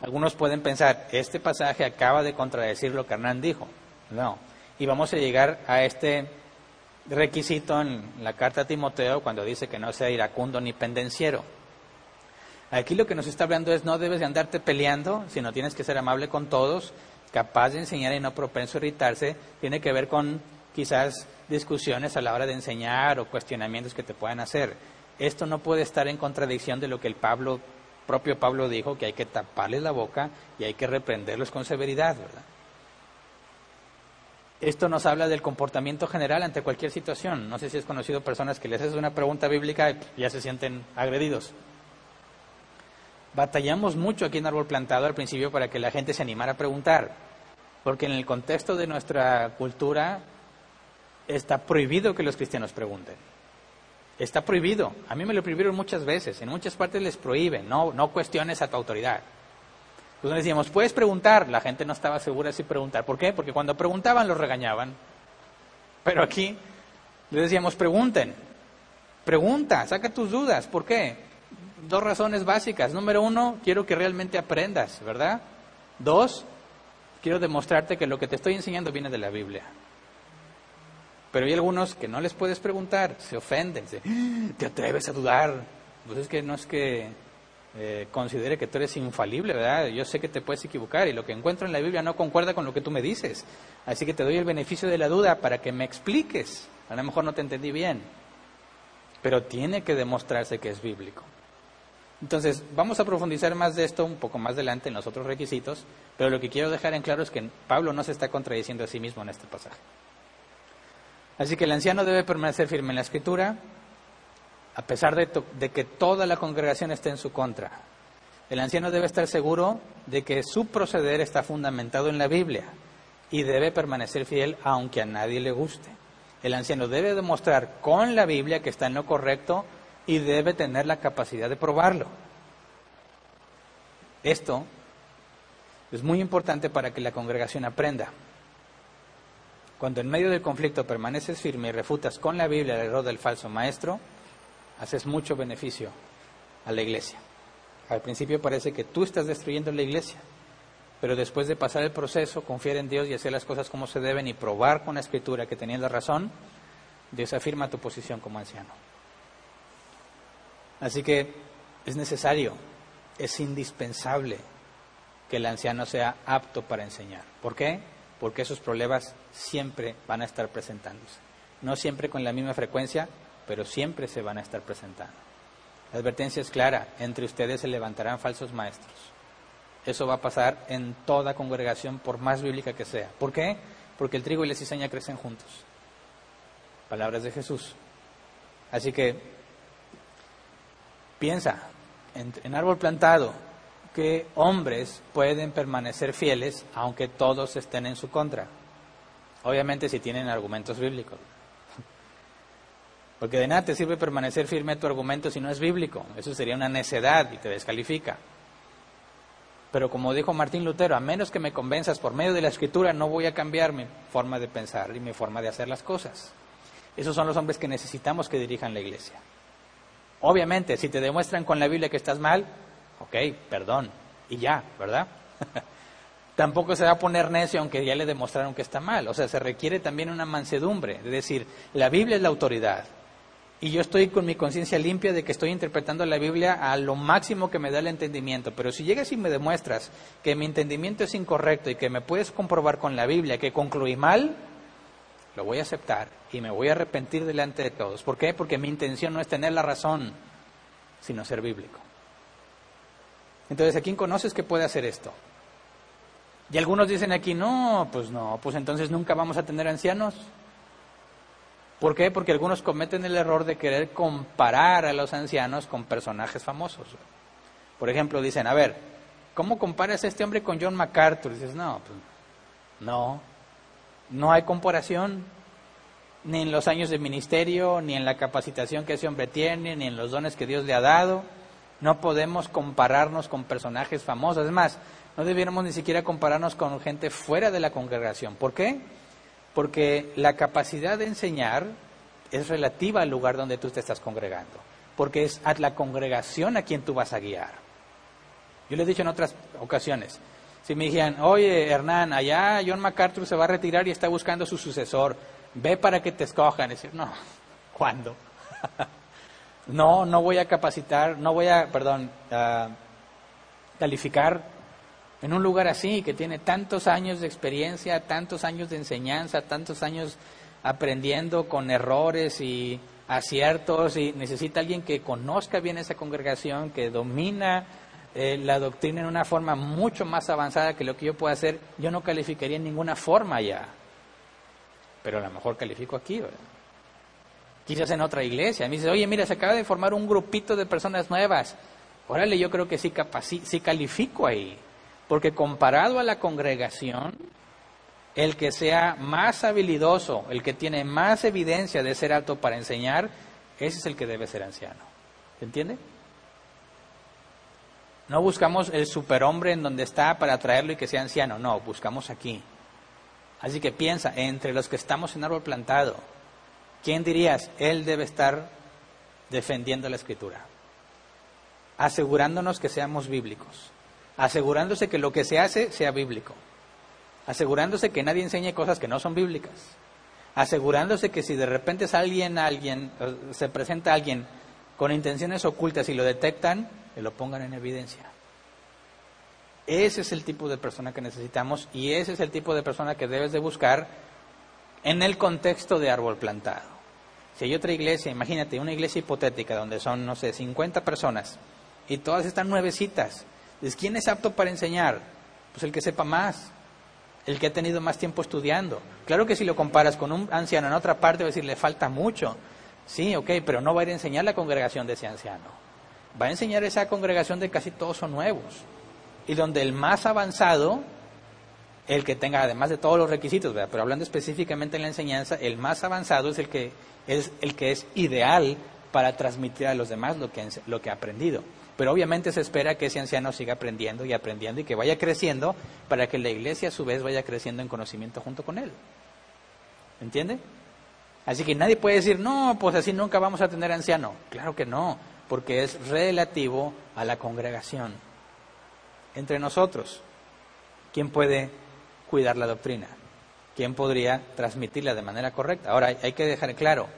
Algunos pueden pensar, este pasaje acaba de contradecir lo que Hernán dijo. No. Y vamos a llegar a este requisito en la carta a Timoteo cuando dice que no sea iracundo ni pendenciero. Aquí lo que nos está hablando es no debes de andarte peleando, sino tienes que ser amable con todos, capaz de enseñar y no propenso a irritarse. Tiene que ver con quizás discusiones a la hora de enseñar o cuestionamientos que te puedan hacer. Esto no puede estar en contradicción de lo que el Pablo, propio Pablo dijo, que hay que taparles la boca y hay que reprenderlos con severidad, ¿verdad? Esto nos habla del comportamiento general ante cualquier situación. No sé si has conocido personas que les haces una pregunta bíblica y ya se sienten agredidos. Batallamos mucho aquí en Árbol Plantado al principio para que la gente se animara a preguntar, porque en el contexto de nuestra cultura está prohibido que los cristianos pregunten. Está prohibido. A mí me lo prohibieron muchas veces. En muchas partes les prohíben. No, no cuestiones a tu autoridad. Entonces decíamos, puedes preguntar. La gente no estaba segura si preguntar. ¿Por qué? Porque cuando preguntaban los regañaban. Pero aquí les decíamos, pregunten. Pregunta, saca tus dudas. ¿Por qué? Dos razones básicas. Número uno, quiero que realmente aprendas, ¿verdad? Dos, quiero demostrarte que lo que te estoy enseñando viene de la Biblia. Pero hay algunos que no les puedes preguntar, se ofenden, se, ah, te atreves a dudar. Pues es que no es que eh, considere que tú eres infalible, ¿verdad? Yo sé que te puedes equivocar y lo que encuentro en la Biblia no concuerda con lo que tú me dices. Así que te doy el beneficio de la duda para que me expliques. A lo mejor no te entendí bien, pero tiene que demostrarse que es bíblico. Entonces, vamos a profundizar más de esto un poco más adelante en los otros requisitos, pero lo que quiero dejar en claro es que Pablo no se está contradiciendo a sí mismo en este pasaje. Así que el anciano debe permanecer firme en la escritura, a pesar de, que toda la congregación esté en su contra. El anciano debe estar seguro de que su proceder está fundamentado en la Biblia y debe permanecer fiel aunque a nadie le guste. El anciano debe demostrar con la Biblia que está en lo correcto y debe tener la capacidad de probarlo. Esto es muy importante para que la congregación aprenda. Cuando en medio del conflicto permaneces firme y refutas con la Biblia el error del falso maestro, haces mucho beneficio a la iglesia. Al principio parece que tú estás destruyendo la iglesia, pero después de pasar el proceso, confiar en Dios y hacer las cosas como se deben y probar con la escritura que tenías la razón, Dios afirma tu posición como anciano. Así que es necesario, es indispensable que el anciano sea apto para enseñar. ¿Por qué? porque esos problemas siempre van a estar presentándose. No siempre con la misma frecuencia, pero siempre se van a estar presentando. La advertencia es clara, entre ustedes se levantarán falsos maestros. Eso va a pasar en toda congregación, por más bíblica que sea. ¿Por qué? Porque el trigo y la cizaña crecen juntos. Palabras de Jesús. Así que piensa, en, árbol plantado, que hombres pueden permanecer fieles aunque todos estén en su contra. Obviamente si tienen argumentos bíblicos. Porque de nada te sirve permanecer firme tu argumento si no es bíblico. Eso sería una necedad y te descalifica. Pero como dijo Martín Lutero, a menos que me convenzas por medio de la escritura, no voy a cambiar mi forma de pensar y mi forma de hacer las cosas. Esos son los hombres que necesitamos que dirijan la iglesia. Obviamente, si te demuestran con la Biblia que estás mal, ok, perdón, y ya, ¿verdad? Tampoco se va a poner necio aunque ya le demostraron que está mal. O sea, se requiere también una mansedumbre. Es decir, la Biblia es la autoridad. Y yo estoy con mi conciencia limpia de que estoy interpretando la Biblia a lo máximo que me da el entendimiento. Pero si llegas y me demuestras que mi entendimiento es incorrecto y que me puedes comprobar con la Biblia que concluí mal, lo voy a aceptar y me voy a arrepentir delante de todos. ¿Por qué? Porque mi intención no es tener la razón, sino ser bíblico. Entonces, ¿a quién conoces que puede hacer esto? Y algunos dicen aquí, no, pues no, pues entonces nunca vamos a tener ancianos. ¿Por qué? Porque algunos cometen el error de querer comparar a los ancianos con personajes famosos. Por ejemplo, dicen, a ver, ¿cómo comparas a este hombre con John MacArthur? dices, no, pues no, no hay comparación, ni en los años de ministerio, ni en la capacitación que ese hombre tiene, ni en los dones que Dios le ha dado. No podemos compararnos con personajes famosos. Es más, no debiéramos ni siquiera compararnos con gente fuera de la congregación. ¿Por qué? Porque la capacidad de enseñar es relativa al lugar donde tú te estás congregando. Porque es a la congregación a quien tú vas a guiar. Yo le he dicho en otras ocasiones, si me dijeran, oye Hernán, allá John MacArthur se va a retirar y está buscando su sucesor, ve para que te escojan. decir, no, ¿cuándo? No, no voy a capacitar, no voy a, perdón, calificar en un lugar así, que tiene tantos años de experiencia, tantos años de enseñanza, tantos años aprendiendo con errores y aciertos, y necesita alguien que conozca bien esa congregación, que domina eh, la doctrina en una forma mucho más avanzada que lo que yo pueda hacer, yo no calificaría en ninguna forma ya. Pero a lo mejor califico aquí, quizás en otra iglesia. Me dice, oye, mira, se acaba de formar un grupito de personas nuevas. órale, yo creo que sí, sí califico ahí, porque comparado a la congregación, el que sea más habilidoso, el que tiene más evidencia de ser apto para enseñar, ese es el que debe ser anciano. ¿Se entiende? No buscamos el superhombre en donde está para traerlo y que sea anciano, no, buscamos aquí. Así que piensa, entre los que estamos en árbol plantado, ¿quién dirías? Él debe estar defendiendo la escritura, asegurándonos que seamos bíblicos, asegurándose que lo que se hace sea bíblico, asegurándose que nadie enseñe cosas que no son bíblicas, asegurándose que si de repente es alguien, alguien, se presenta alguien con intenciones ocultas y lo detectan, lo pongan en evidencia. Ese es el tipo de persona que necesitamos y ese es el tipo de persona que debes de buscar en el contexto de árbol plantado. Si hay otra iglesia, imagínate una iglesia hipotética donde son, no sé, 50 personas y todas están nuevecitas. ¿quién es apto para enseñar? Pues el que sepa más, el que ha tenido más tiempo estudiando. Claro que si lo comparas con un anciano en otra parte, va a decir, le falta mucho. Sí, ok, pero no va a ir a enseñar la congregación de ese anciano. Va a enseñar esa congregación de casi todos son nuevos. Y donde el más avanzado, el que tenga además de todos los requisitos, pero hablando específicamente en la enseñanza, el más avanzado es el que es, el que es ideal para transmitir a los demás lo que, lo que ha aprendido. Pero obviamente se espera que ese anciano siga aprendiendo y aprendiendo y que vaya creciendo para que la iglesia a su vez vaya creciendo en conocimiento junto con él. ¿Entiende? Así que nadie puede decir, no, pues así nunca vamos a tener anciano. Claro que no, porque es relativo a la congregación. Entre nosotros, ¿quién puede cuidar la doctrina? ¿Quién podría transmitirla de manera correcta? Ahora, hay que dejar claro,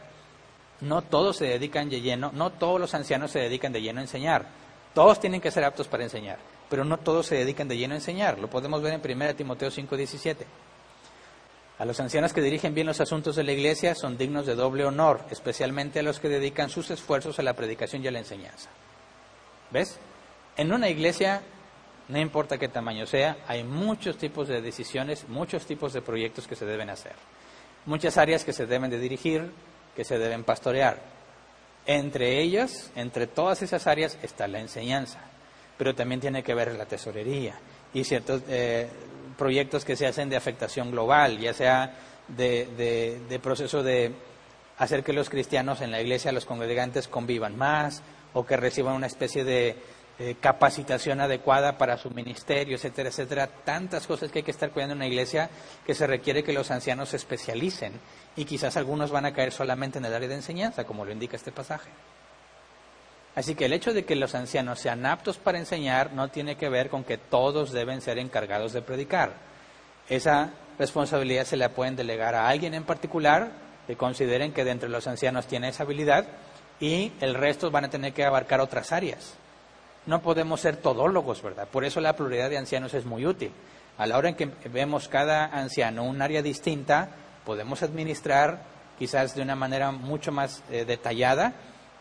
no todos se dedican de lleno, no todos los ancianos se dedican de lleno a enseñar. Todos tienen que ser aptos para enseñar, pero no todos se dedican de lleno a enseñar. Lo podemos ver en 1 Timoteo 5:17. A los ancianos que dirigen bien los asuntos de la iglesia son dignos de doble honor, especialmente a los que dedican sus esfuerzos a la predicación y a la enseñanza. ¿Ves? En una iglesia, no importa qué tamaño sea, hay muchos tipos de decisiones, muchos tipos de proyectos que se deben hacer. Muchas áreas que se deben de dirigir, que se deben pastorear. Entre ellas, entre todas esas áreas, está la enseñanza, pero también tiene que ver la tesorería y ciertos eh, proyectos que se hacen de afectación global, ya sea de, de proceso de hacer que los cristianos en la iglesia, los congregantes, convivan más o que reciban una especie de capacitación adecuada para su ministerio, etcétera, etcétera. Tantas cosas que hay que estar cuidando en una iglesia que se requiere que los ancianos se especialicen y quizás algunos van a caer solamente en el área de enseñanza, como lo indica este pasaje. Así que el hecho de que los ancianos sean aptos para enseñar no tiene que ver con que todos deben ser encargados de predicar. Esa responsabilidad se la pueden delegar a alguien en particular que consideren que de entre los ancianos tiene esa habilidad y el resto van a tener que abarcar otras áreas no podemos ser todólogos, ¿verdad? Por eso la pluralidad de ancianos es muy útil. A la hora en que vemos cada anciano un área distinta, podemos administrar quizás de una manera mucho más eh, detallada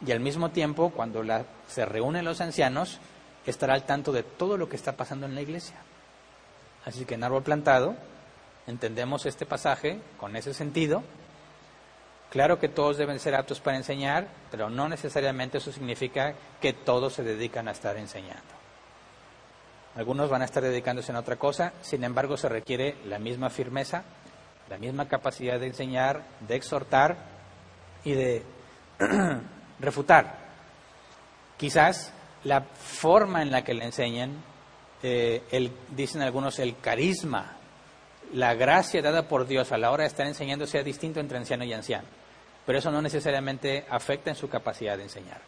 y al mismo tiempo, cuando se reúnen los ancianos, estará al tanto de todo lo que está pasando en la iglesia. Así que en árbol plantado entendemos este pasaje con ese sentido Claro que todos deben ser aptos para enseñar, pero no necesariamente eso significa que todos se dedican a estar enseñando. Algunos van a estar dedicándose a otra cosa, sin embargo se requiere la misma firmeza, la misma capacidad de enseñar, de exhortar y de refutar. Quizás la forma en la que le enseñan, eh, dicen algunos, el carisma, la gracia dada por Dios a la hora de estar enseñando sea distinto entre anciano y anciano pero eso no necesariamente afecta en su capacidad de enseñar.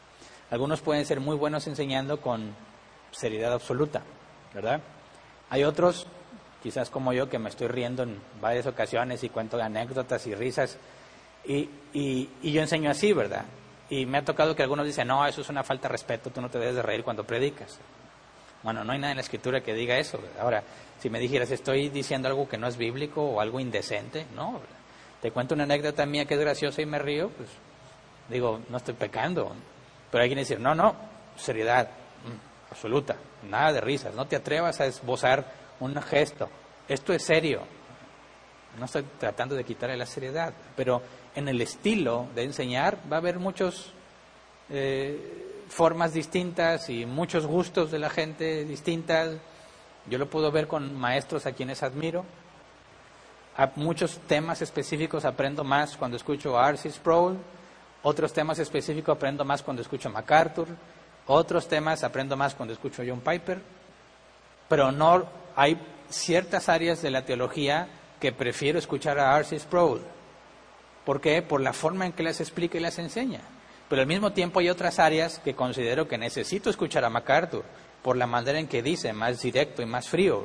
Algunos pueden ser muy buenos enseñando con seriedad absoluta, ¿verdad? Hay otros, quizás como yo, que me estoy riendo en varias ocasiones y cuento anécdotas y risas, y, y, yo enseño así, ¿verdad? Y me ha tocado que algunos dicen, no, eso es una falta de respeto, tú no te debes de reír cuando predicas. Bueno, no hay nada en la escritura que diga eso. Ahora, si me dijeras, estoy diciendo algo que no es bíblico o algo indecente, no, te cuento una anécdota mía que es graciosa y me río, pues digo, no estoy pecando. Pero hay quien decir, no, no, seriedad mm, absoluta, nada de risas, no te atrevas a esbozar un gesto. Esto es serio. No estoy tratando de quitarle la seriedad, pero en el estilo de enseñar va a haber muchos, eh, formas distintas y muchos gustos de la gente distintas. Yo lo puedo ver con maestros a quienes admiro. A muchos temas específicos aprendo más cuando escucho a R.C. Sproul, otros temas específicos aprendo más cuando escucho a MacArthur, otros temas aprendo más cuando escucho a John Piper, pero no hay ciertas áreas de la teología que prefiero escuchar a R.C. Sproul. ¿Por qué? Por la forma en que las explica y las enseña. Pero al mismo tiempo hay otras áreas que considero que necesito escuchar a MacArthur por la manera en que dice, más directo y más frío.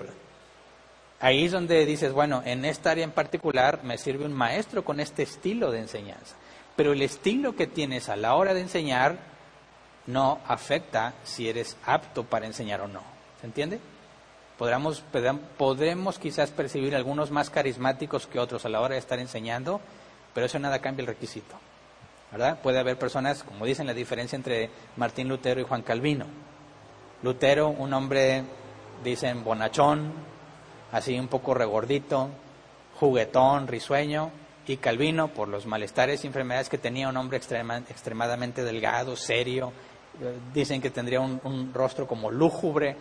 Ahí es donde dices, bueno, en esta área en particular me sirve un maestro con este estilo de enseñanza. Pero el estilo que tienes a la hora de enseñar no afecta si eres apto para enseñar o no. ¿Se entiende? Podremos, podremos quizás percibir algunos más carismáticos que otros a la hora de estar enseñando, pero eso nada cambia el requisito. ¿verdad? Puede haber personas, como dicen, la diferencia entre Martín Lutero y Juan Calvino. Lutero, un hombre, dicen, bonachón, así un poco regordito, juguetón, risueño, y Calvino, por los malestares y enfermedades que tenía, un hombre extremadamente delgado, serio, eh, dicen que tendría un, un rostro como lúgubre.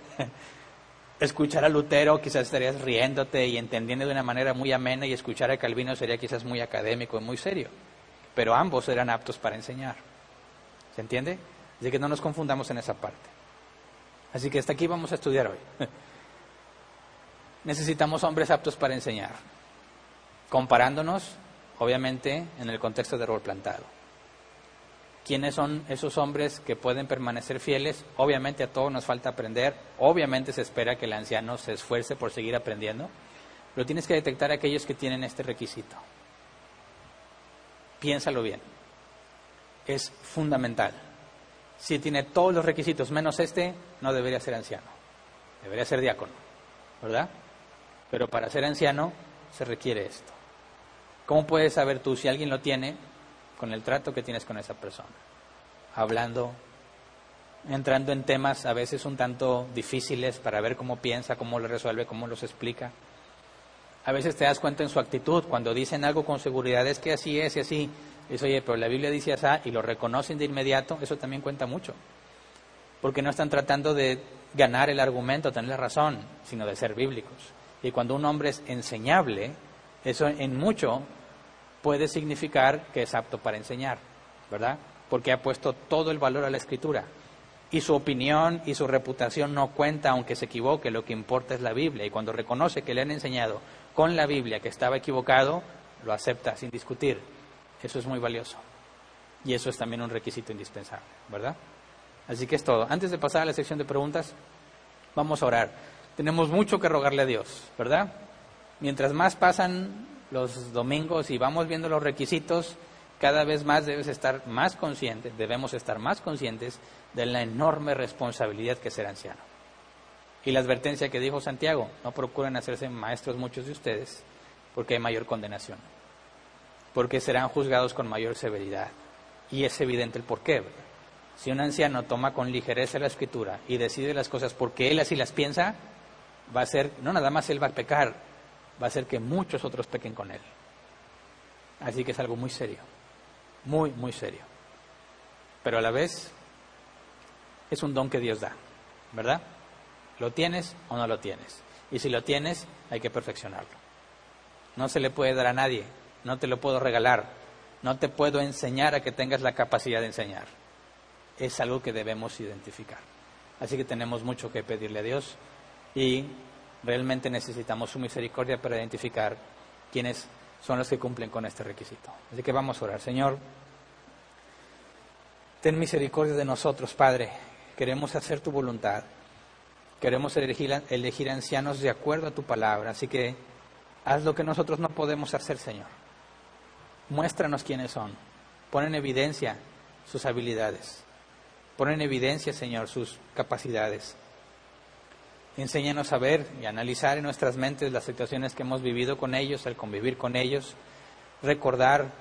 Escuchar a Lutero quizás estarías riéndote y entendiendo de una manera muy amena y escuchar a Calvino sería quizás muy académico y muy serio pero ambos eran aptos para enseñar. ¿Se entiende? Así que no nos confundamos en esa parte. Así que hasta aquí vamos a estudiar hoy. Necesitamos hombres aptos para enseñar, comparándonos, obviamente, en el contexto de rol plantado. ¿Quiénes son esos hombres que pueden permanecer fieles? Obviamente a todos nos falta aprender, obviamente se espera que el anciano se esfuerce por seguir aprendiendo, pero tienes que detectar a aquellos que tienen este requisito. Piénsalo bien. Es fundamental. Si tiene todos los requisitos menos este, no debería ser anciano. Debería ser diácono. ¿Verdad? Pero para ser anciano se requiere esto. ¿Cómo puedes saber tú si alguien lo tiene con el trato que tienes con esa persona? Hablando, entrando en temas a veces un tanto difíciles para ver cómo piensa, cómo lo resuelve, cómo los explica a veces te das cuenta en su actitud, cuando dicen algo con seguridad, es que así es y así. Dice, oye, pero la Biblia dice así y lo reconocen de inmediato, eso también cuenta mucho. Porque no están tratando de ganar el argumento, tener la razón, sino de ser bíblicos. Y cuando un hombre es enseñable, eso en mucho puede significar que es apto para enseñar, ¿verdad? Porque ha puesto todo el valor a la escritura. Y su opinión y su reputación no cuenta aunque se equivoque, lo que importa es la Biblia. Y cuando reconoce que le han enseñado con la Biblia que estaba equivocado, lo acepta sin discutir. Eso es muy valioso. Y eso es también un requisito indispensable, ¿verdad? Así que es todo. Antes de pasar a la sección de preguntas, vamos a orar. Tenemos mucho que rogarle a Dios, ¿verdad? Mientras más pasan los domingos y vamos viendo los requisitos, cada vez más debes estar más consciente, debemos estar más conscientes de la enorme responsabilidad que es ser anciano. Y la advertencia que dijo Santiago, no procuren hacerse maestros muchos de ustedes, porque hay mayor condenación, porque serán juzgados con mayor severidad. Y es evidente el porqué. Si un anciano toma con ligereza la escritura y decide las cosas porque él así las piensa, va a ser, no nada más él va a pecar, va a ser que muchos otros pequen con él. Así que es algo muy serio, muy, muy serio. Pero a la vez es un don que Dios da, ¿verdad? ¿Lo tienes o no lo tienes? Y si lo tienes, hay que perfeccionarlo. No se le puede dar a nadie, no te lo puedo regalar, no te puedo enseñar a que tengas la capacidad de enseñar. Es algo que debemos identificar. Así que tenemos mucho que pedirle a Dios y realmente necesitamos su misericordia para identificar quiénes son los que cumplen con este requisito. Así que vamos a orar. Señor, ten misericordia de nosotros, Padre. Queremos hacer tu voluntad. Queremos elegir, ancianos de acuerdo a tu palabra, así que haz lo que nosotros no podemos hacer, Señor. Muéstranos quiénes son. Pon en evidencia sus habilidades. Pon en evidencia, Señor, sus capacidades. Enséñanos a ver y analizar en nuestras mentes las situaciones que hemos vivido con ellos, al convivir con ellos, recordar,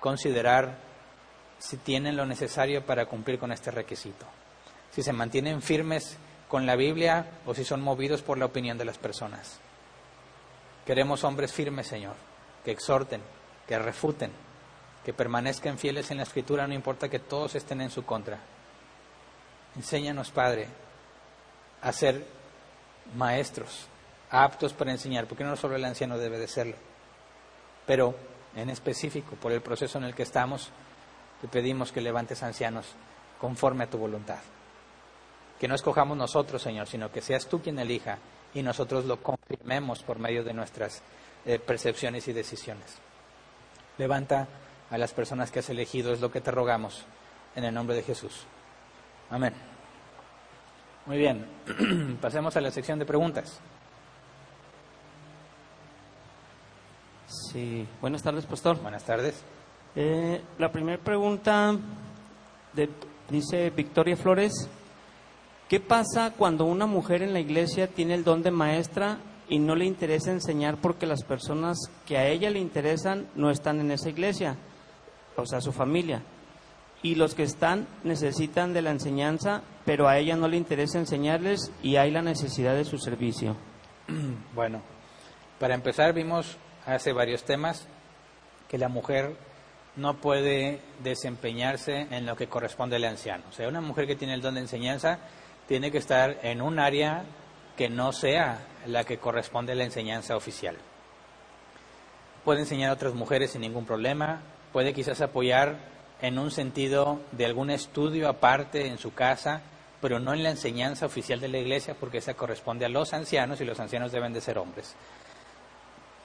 considerar si tienen lo necesario para cumplir con este requisito. Si se mantienen firmes con la Biblia o si son movidos por la opinión de las personas. Queremos hombres firmes, Señor, que exhorten, que refuten, que permanezcan fieles en la Escritura, no importa que todos estén en su contra. Enséñanos, Padre, a ser maestros, aptos para enseñar, porque no solo el anciano debe de serlo, pero en específico, por el proceso en el que estamos, te pedimos que levantes ancianos conforme a tu voluntad. Que no escojamos nosotros, Señor, sino que seas tú quien elija y nosotros lo confirmemos por medio de nuestras eh, percepciones y decisiones. Levanta a las personas que has elegido, es lo que te rogamos, en el nombre de Jesús. Amén. Muy bien, pasemos a la sección de preguntas. Sí, buenas tardes, pastor. Buenas tardes. Eh, la primera pregunta de, dice Victoria Flores, ¿qué pasa cuando una mujer en la iglesia tiene el don de maestra y no le interesa enseñar porque las personas que a ella le interesan no están en esa iglesia, o sea, su familia? Y los que están necesitan de la enseñanza, pero a ella no le interesa enseñarles y hay la necesidad de su servicio. Bueno, para empezar vimos hace varios temas que la mujer no puede desempeñarse en lo que corresponde al anciano. O sea, una mujer que tiene el don de enseñanza tiene que estar en un área que no sea la que corresponde a la enseñanza oficial. Puede enseñar a otras mujeres sin ningún problema, puede quizás apoyar en un sentido de algún estudio aparte en su casa, pero no en la enseñanza oficial de la iglesia, porque esa corresponde a los ancianos y los ancianos deben de ser hombres.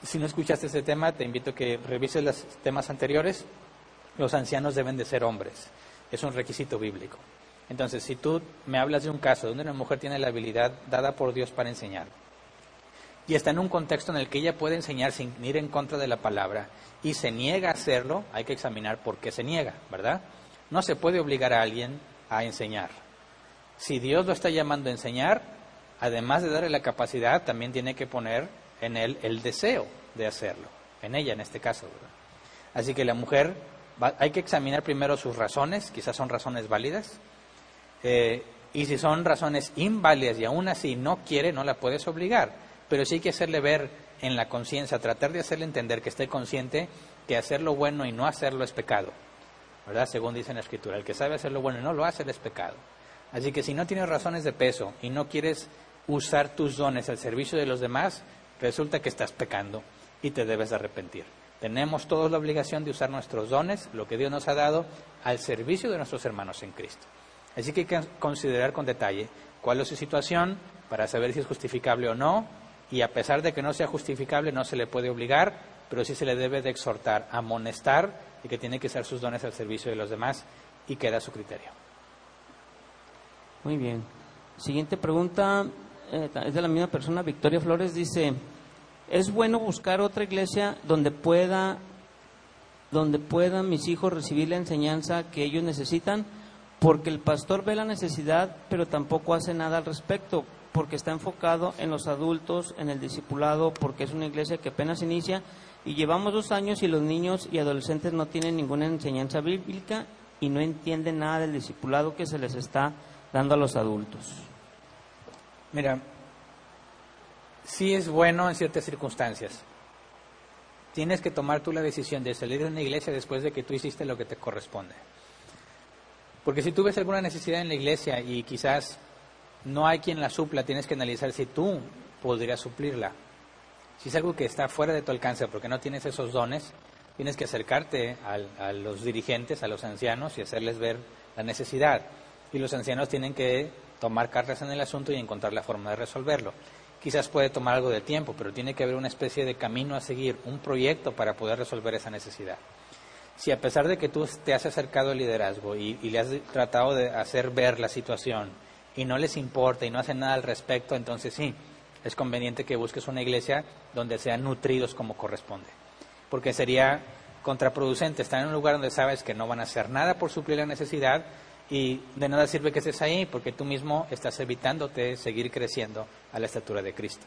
Si no escuchaste ese tema, te invito a que revises los temas anteriores. Los ancianos deben de ser hombres. Es un requisito bíblico. Entonces, si tú me hablas de un caso donde una mujer tiene la habilidad dada por Dios para enseñar y está en un contexto en el que ella puede enseñar sin ir en contra de la palabra y se niega a hacerlo, hay que examinar por qué se niega, ¿verdad? No se puede obligar a alguien a enseñar. Si Dios lo está llamando a enseñar, además de darle la capacidad, también tiene que poner en él el deseo de hacerlo, en ella en este caso. Así que la mujer, hay que examinar primero sus razones, quizás son razones válidas, eh, y si son razones inválidas y aún así no quiere, no la puedes obligar, pero sí hay que hacerle ver en la conciencia, tratar de hacerle entender que esté consciente que hacer lo bueno y no hacerlo es pecado, ¿verdad? Según dice en la Escritura, el que sabe hacer lo bueno y no lo hace es pecado. Así que si no tienes razones de peso y no quieres usar tus dones al servicio de los demás, resulta que estás pecando y te debes arrepentir. Tenemos todos la obligación de usar nuestros dones, lo que Dios nos ha dado, al servicio de nuestros hermanos en Cristo. Así que hay que considerar con detalle cuál es su situación para saber si es justificable o no, y a pesar de que no sea justificable, no se le puede obligar, pero sí se le debe de exhortar, amonestar, y que tiene que usar sus dones al servicio de los demás, y queda a su criterio. Muy bien. Siguiente pregunta, eh, es de la misma persona, Victoria Flores, dice, ¿es bueno buscar otra iglesia donde pueda, donde puedan mis hijos recibir la enseñanza que ellos necesitan? Porque el pastor ve la necesidad, pero tampoco hace nada al respecto, porque está enfocado en los adultos, en el discipulado, porque es una iglesia que apenas inicia y llevamos dos años y los niños y adolescentes no tienen ninguna enseñanza bíblica y no entienden nada del discipulado que se les está dando a los adultos. Mira, sí es bueno en ciertas circunstancias. Tienes que tomar tú la decisión de salir de una iglesia después de que tú hiciste lo que te corresponde. Porque si tú ves alguna necesidad en la iglesia y quizás no hay quien la supla, tienes que analizar si tú podrías suplirla. Si es algo que está fuera de tu alcance porque no tienes esos dones, tienes que acercarte a los dirigentes, a los ancianos y hacerles ver la necesidad. Y los ancianos tienen que tomar cartas en el asunto y encontrar la forma de resolverlo. Quizás puede tomar algo de tiempo, pero tiene que haber una especie de camino a seguir, un proyecto para poder resolver esa necesidad. Si a pesar de que tú te has acercado al liderazgo y, le has tratado de hacer ver la situación y no les importa y no hacen nada al respecto, entonces sí, es conveniente que busques una iglesia donde sean nutridos como corresponde. Porque sería contraproducente estar en un lugar donde sabes que no van a hacer nada por suplir la necesidad y de nada sirve que estés ahí porque tú mismo estás evitándote seguir creciendo a la estatura de Cristo.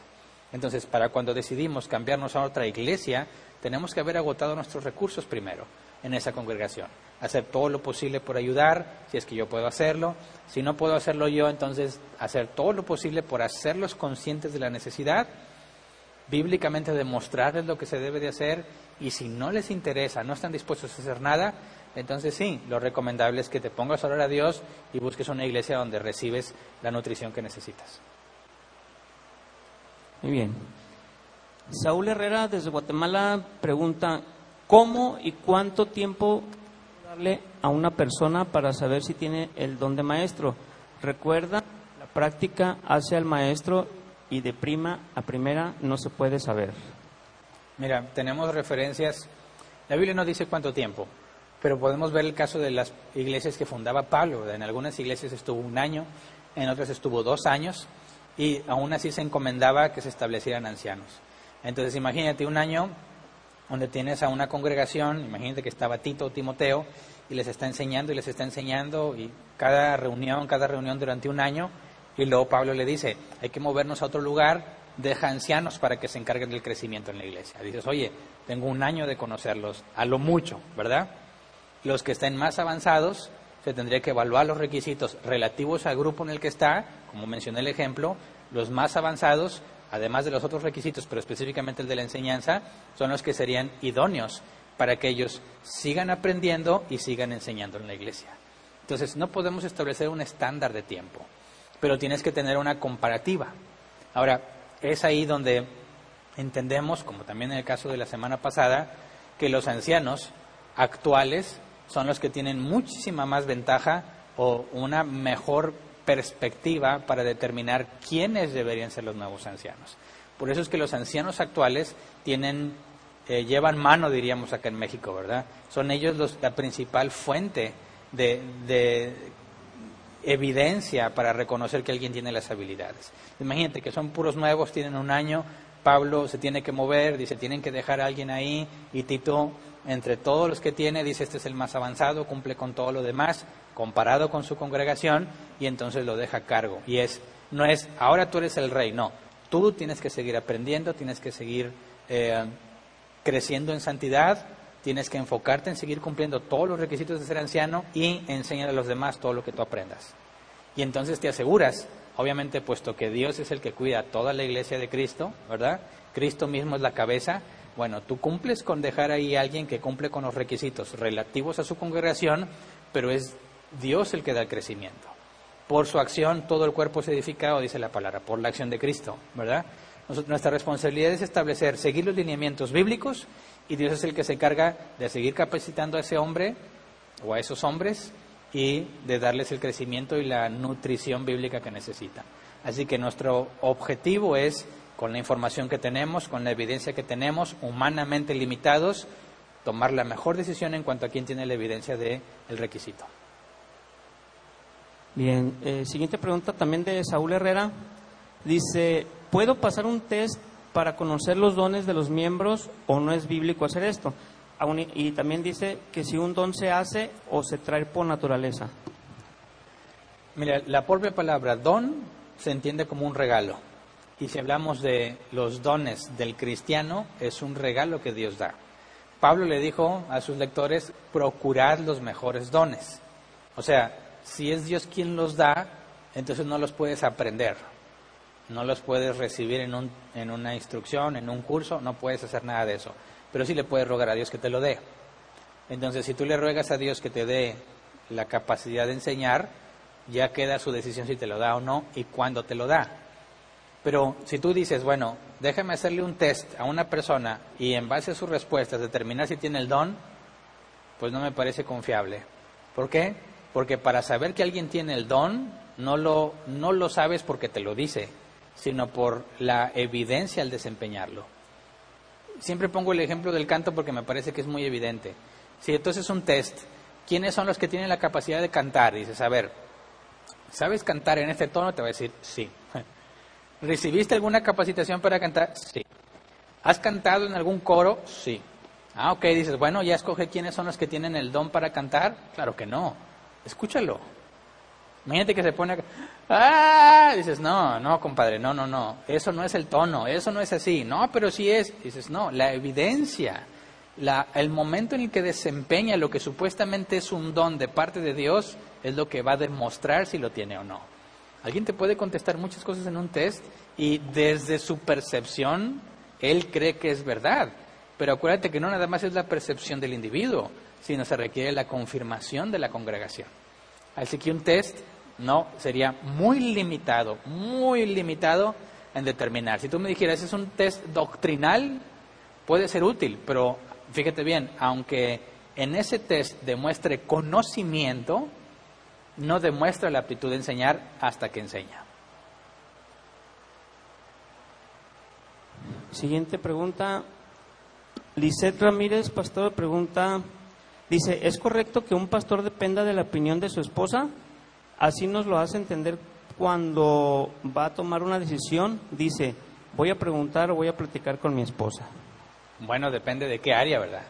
Entonces, para cuando decidimos cambiarnos a otra iglesia, tenemos que haber agotado nuestros recursos primero en esa congregación. Hacer todo lo posible por ayudar, si es que yo puedo hacerlo. Si no puedo hacerlo yo, entonces hacer todo lo posible por hacerlos conscientes de la necesidad bíblicamente demostrarles lo que se debe de hacer y si no les interesa, no están dispuestos a hacer nada, entonces sí, lo recomendable es que te pongas a orar a Dios y busques una iglesia donde recibes la nutrición que necesitas. Muy bien. Saúl Herrera desde Guatemala pregunta, ¿cómo y cuánto tiempo darle a una persona para saber si tiene el don de maestro? Recuerda, la práctica hace al maestro y de prima a primera no se puede saber. Mira, tenemos referencias, la Biblia no dice cuánto tiempo, pero podemos ver el caso de las iglesias que fundaba Pablo. En algunas iglesias estuvo un año, en otras estuvo dos años, y aún así se encomendaba que se establecieran ancianos. Entonces imagínate un año donde tienes a una congregación, imagínate que estaba Tito o Timoteo, y les está enseñando y les está enseñando, y cada reunión, cada reunión durante un año, y luego Pablo le dice, hay que movernos a otro lugar, deja ancianos para que se encarguen del crecimiento en la iglesia. Dices, oye, tengo un año de conocerlos, a lo mucho, ¿verdad? Los que estén más avanzados, se tendría que evaluar los requisitos relativos al grupo en el que está, como mencioné el ejemplo, los más avanzados además de los otros requisitos, pero específicamente el de la enseñanza, son los que serían idóneos para que ellos sigan aprendiendo y sigan enseñando en la iglesia. Entonces, no podemos establecer un estándar de tiempo, pero tienes que tener una comparativa. Ahora, es ahí donde entendemos, como también en el caso de la semana pasada, que los ancianos actuales son los que tienen muchísima más ventaja o una mejor perspectiva para determinar quiénes deberían ser los nuevos ancianos. Por eso es que los ancianos actuales tienen, eh, llevan mano, diríamos acá en México, ¿verdad? Son ellos los, la principal fuente de, de evidencia para reconocer que alguien tiene las habilidades. Imagínate que son puros nuevos, tienen un año, Pablo se tiene que mover, dice, tienen que dejar a alguien ahí, y Tito, entre todos los que tiene, dice, este es el más avanzado, cumple con todo lo demás, comparado con su congregación y entonces lo deja a cargo. Y es, no es, ahora tú eres el rey, no, tú tienes que seguir aprendiendo, tienes que seguir eh, creciendo en santidad, tienes que enfocarte en seguir cumpliendo todos los requisitos de ser anciano y enseñar a los demás todo lo que tú aprendas. Y entonces te aseguras, obviamente puesto que Dios es el que cuida toda la iglesia de Cristo, ¿verdad? Cristo mismo es la cabeza, bueno, tú cumples con dejar ahí a alguien que cumple con los requisitos relativos a su congregación, pero es Dios el que da el crecimiento. Por su acción todo el cuerpo es edificado, dice la palabra, por la acción de Cristo, ¿verdad? nuestra responsabilidad es establecer, seguir los lineamientos bíblicos y Dios es el que se encarga de seguir capacitando a ese hombre o a esos hombres y de darles el crecimiento y la nutrición bíblica que necesitan. Así que nuestro objetivo es, con la información que tenemos, con la evidencia que tenemos, humanamente limitados, tomar la mejor decisión en cuanto a quién tiene la evidencia del requisito. Bien, eh, siguiente pregunta también de Saúl Herrera. Dice, ¿puedo pasar un test para conocer los dones de los miembros o no es bíblico hacer esto? Y también dice que si un don se hace o se trae por naturaleza. Mira, la propia palabra don se entiende como un regalo. Y si hablamos de los dones del cristiano, es un regalo que Dios da. Pablo le dijo a sus lectores, procurad los mejores dones. O sea, si es Dios quien los da, entonces no los puedes aprender, no los puedes recibir en, un, en una instrucción, en un curso, no puedes hacer nada de eso, pero sí le puedes rogar a Dios que te lo dé. Entonces, si tú le ruegas a Dios que te dé la capacidad de enseñar, ya queda su decisión si te lo da o no y cuándo te lo da. Pero si tú dices, bueno, déjame hacerle un test a una persona y en base a sus respuestas determinar si tiene el don, pues no me parece confiable. ¿Por qué? Porque para saber que alguien tiene el don, no lo, no lo sabes porque te lo dice, sino por la evidencia al desempeñarlo. Siempre pongo el ejemplo del canto porque me parece que es muy evidente. Si entonces es un test, ¿quiénes son los que tienen la capacidad de cantar? Dices, a ver, ¿sabes cantar en este tono? Te va a decir, sí. ¿Recibiste alguna capacitación para cantar? Sí. ¿Has cantado en algún coro? Sí. Ah, ok, dices, bueno, ya escoge quiénes son los que tienen el don para cantar. Claro que no. Escúchalo. Imagínate que se pone... ¡Ah! Dices, no, no, compadre, no, no, no. Eso no es el tono, eso no es así. No, pero sí es. Dices, no, la evidencia, la, el momento en el que desempeña lo que supuestamente es un don de parte de Dios es lo que va a demostrar si lo tiene o no. Alguien te puede contestar muchas cosas en un test y desde su percepción Él cree que es verdad. Pero acuérdate que no nada más es la percepción del individuo, sino se requiere la confirmación de la congregación. Así que un test no sería muy limitado, muy limitado en determinar. Si tú me dijeras, es un test doctrinal, puede ser útil, pero fíjate bien, aunque en ese test demuestre conocimiento, no demuestra la aptitud de enseñar hasta que enseña. Siguiente pregunta. Lisette Ramírez, pastor, pregunta, dice, ¿es correcto que un pastor dependa de la opinión de su esposa? Así nos lo hace entender cuando va a tomar una decisión. Dice, voy a preguntar o voy a platicar con mi esposa. Bueno, depende de qué área, ¿verdad?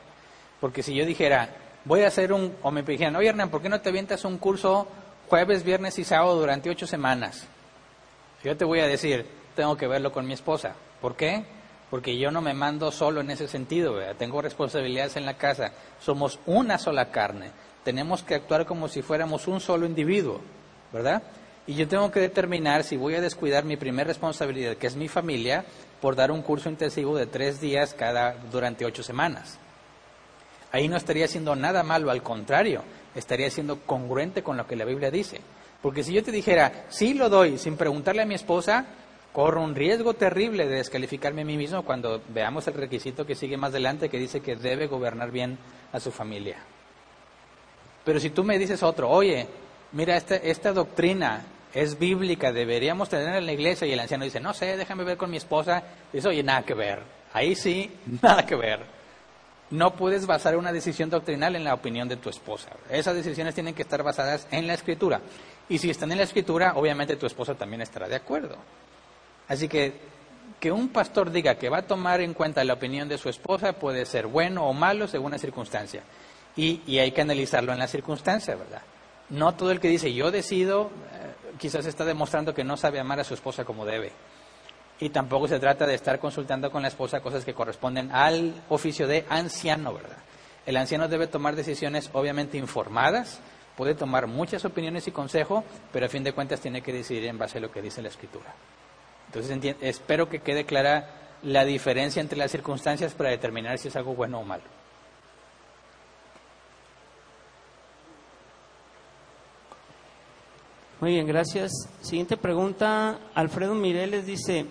Porque si yo dijera, voy a hacer un, o me dijeran, oye Hernán, ¿por qué no te avientas un curso jueves, viernes y sábado durante ocho semanas? Yo te voy a decir, tengo que verlo con mi esposa. ¿Por qué? Porque yo no me mando solo en ese sentido, ¿verdad? tengo responsabilidades en la casa, somos una sola carne, tenemos que actuar como si fuéramos un solo individuo, ¿verdad? Y yo tengo que determinar si voy a descuidar mi primera responsabilidad, que es mi familia, por dar un curso intensivo de tres días cada durante ocho semanas. Ahí no estaría haciendo nada malo, al contrario, estaría siendo congruente con lo que la Biblia dice. Porque si yo te dijera, sí lo doy, sin preguntarle a mi esposa, corro un riesgo terrible de descalificarme a mí mismo cuando veamos el requisito que sigue más adelante que dice que debe gobernar bien a su familia. Pero si tú me dices otro, oye, mira, esta, esta doctrina es bíblica, deberíamos tenerla en la iglesia, y el anciano dice, no sé, déjame ver con mi esposa, dice, oye, nada que ver, ahí sí, nada que ver. No puedes basar una decisión doctrinal en la opinión de tu esposa. Esas decisiones tienen que estar basadas en la escritura. Y si están en la escritura, obviamente tu esposa también estará de acuerdo. Así que que un pastor diga que va a tomar en cuenta la opinión de su esposa puede ser bueno o malo según la circunstancia. Y, hay que analizarlo en la circunstancia, ¿verdad? No todo el que dice yo decido, eh, quizás está demostrando que no sabe amar a su esposa como debe. Y tampoco se trata de estar consultando con la esposa cosas que corresponden al oficio de anciano, ¿verdad? El anciano debe tomar decisiones obviamente informadas, puede tomar muchas opiniones y consejos, pero a fin de cuentas tiene que decidir en base a lo que dice la escritura. Entonces espero que quede clara la diferencia entre las circunstancias para determinar si es algo bueno o malo. Muy bien, gracias. Siguiente pregunta. Alfredo Mireles dice,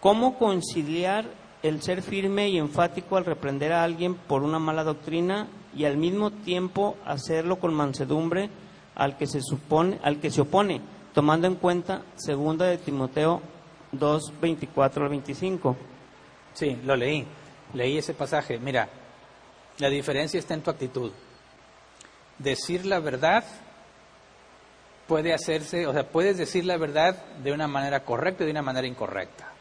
¿cómo conciliar el ser firme y enfático al reprender a alguien por una mala doctrina y al mismo tiempo hacerlo con mansedumbre al que se supone, al que se opone, tomando en cuenta segunda de Timoteo 2, 24 al 25. Sí, lo leí. Leí ese pasaje. Mira, la diferencia está en tu actitud. Decir la verdad puede hacerse, o sea, puedes decir la verdad de una manera correcta y de una manera incorrecta.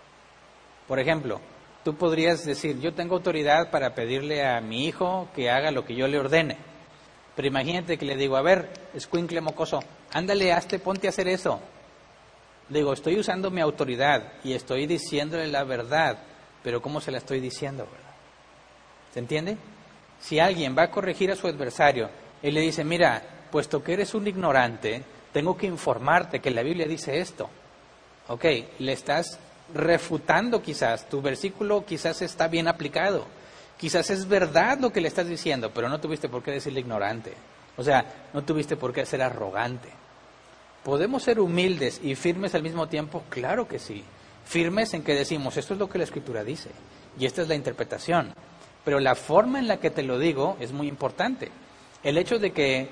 Por ejemplo, tú podrías decir, yo tengo autoridad para pedirle a mi hijo que haga lo que yo le ordene. Pero imagínate que le digo, a ver, escuincle mocoso, ándale, hazte, ponte a hacer eso. Digo, estoy usando mi autoridad y estoy diciéndole la verdad, pero ¿cómo se la estoy diciendo? ¿Se entiende? Si alguien va a corregir a su adversario y le dice, mira, puesto que eres un ignorante, tengo que informarte que la Biblia dice esto. Ok, le estás refutando quizás, tu versículo quizás está bien aplicado, quizás es verdad lo que le estás diciendo, pero no tuviste por qué decirle ignorante. O sea, no tuviste por qué ser arrogante. ¿Podemos ser humildes y firmes al mismo tiempo? Claro que sí. Firmes en que decimos, esto es lo que la escritura dice y esta es la interpretación. Pero la forma en la que te lo digo es muy importante. El hecho de que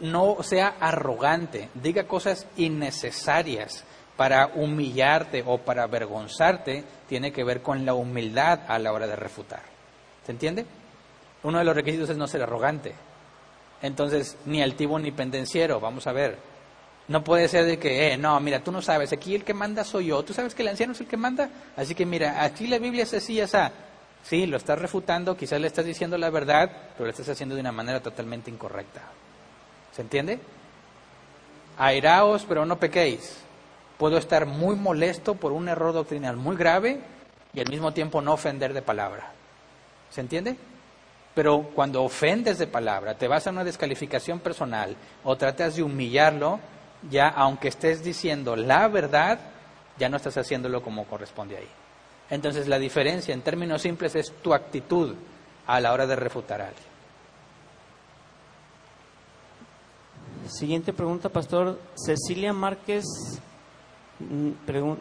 no sea arrogante, diga cosas innecesarias para humillarte o para avergonzarte, tiene que ver con la humildad a la hora de refutar. ¿Se entiende? Uno de los requisitos es no ser arrogante. Entonces, ni altivo ni pendenciero, vamos a ver. No puede ser de que, eh, no, mira, tú no sabes, aquí el que manda soy yo. ¿Tú sabes que el anciano es el que manda? Así que mira, aquí la Biblia es así, esa. Sí, lo estás refutando, quizás le estás diciendo la verdad, pero lo estás haciendo de una manera totalmente incorrecta. ¿Se entiende? Airaos, pero no pequéis. Puedo estar muy molesto por un error doctrinal muy grave y al mismo tiempo no ofender de palabra. ¿Se entiende? Pero cuando ofendes de palabra, te vas a una descalificación personal o tratas de humillarlo, ya aunque estés diciendo la verdad, ya no estás haciéndolo como corresponde ahí. Entonces la diferencia en términos simples es tu actitud a la hora de refutar a alguien. Siguiente pregunta, pastor. Cecilia Márquez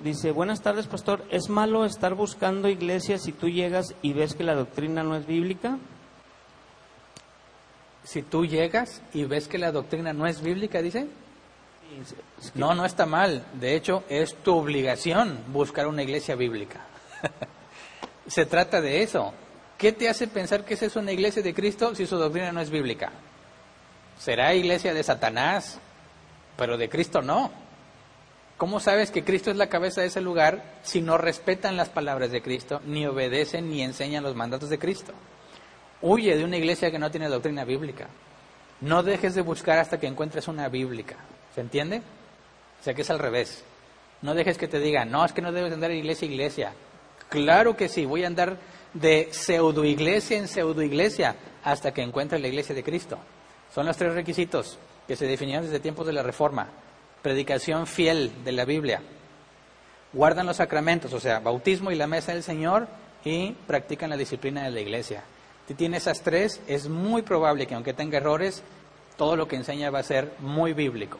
dice, buenas tardes, pastor. ¿Es malo estar buscando iglesias si tú llegas y ves que la doctrina no es bíblica? Si tú llegas y ves que la doctrina no es bíblica, dice. No, no está mal. De hecho, es tu obligación buscar una iglesia bíblica. Se trata de eso. ¿Qué te hace pensar que esa es una iglesia de Cristo si su doctrina no es bíblica? será iglesia de Satanás, pero de Cristo no. ¿Cómo sabes que Cristo es la cabeza de ese lugar si no respetan las palabras de Cristo, ni obedecen ni enseñan los mandatos de Cristo? Huye de una iglesia que no tiene doctrina bíblica. No dejes de buscar hasta que encuentres una bíblica. ¿Se entiende? O sea que es al revés. No dejes que te digan, no, es que no debes andar de iglesia iglesia. Claro que sí, voy a andar de pseudo iglesia en pseudo iglesia hasta que encuentre la iglesia de Cristo. Son los tres requisitos que se definieron desde tiempos de la Reforma. Predicación fiel de la Biblia. Guardan los sacramentos, o sea, bautismo y la mesa del Señor, y practican la disciplina de la iglesia. Si tiene esas tres, es muy probable que aunque tenga errores, todo lo que enseña va a ser muy bíblico.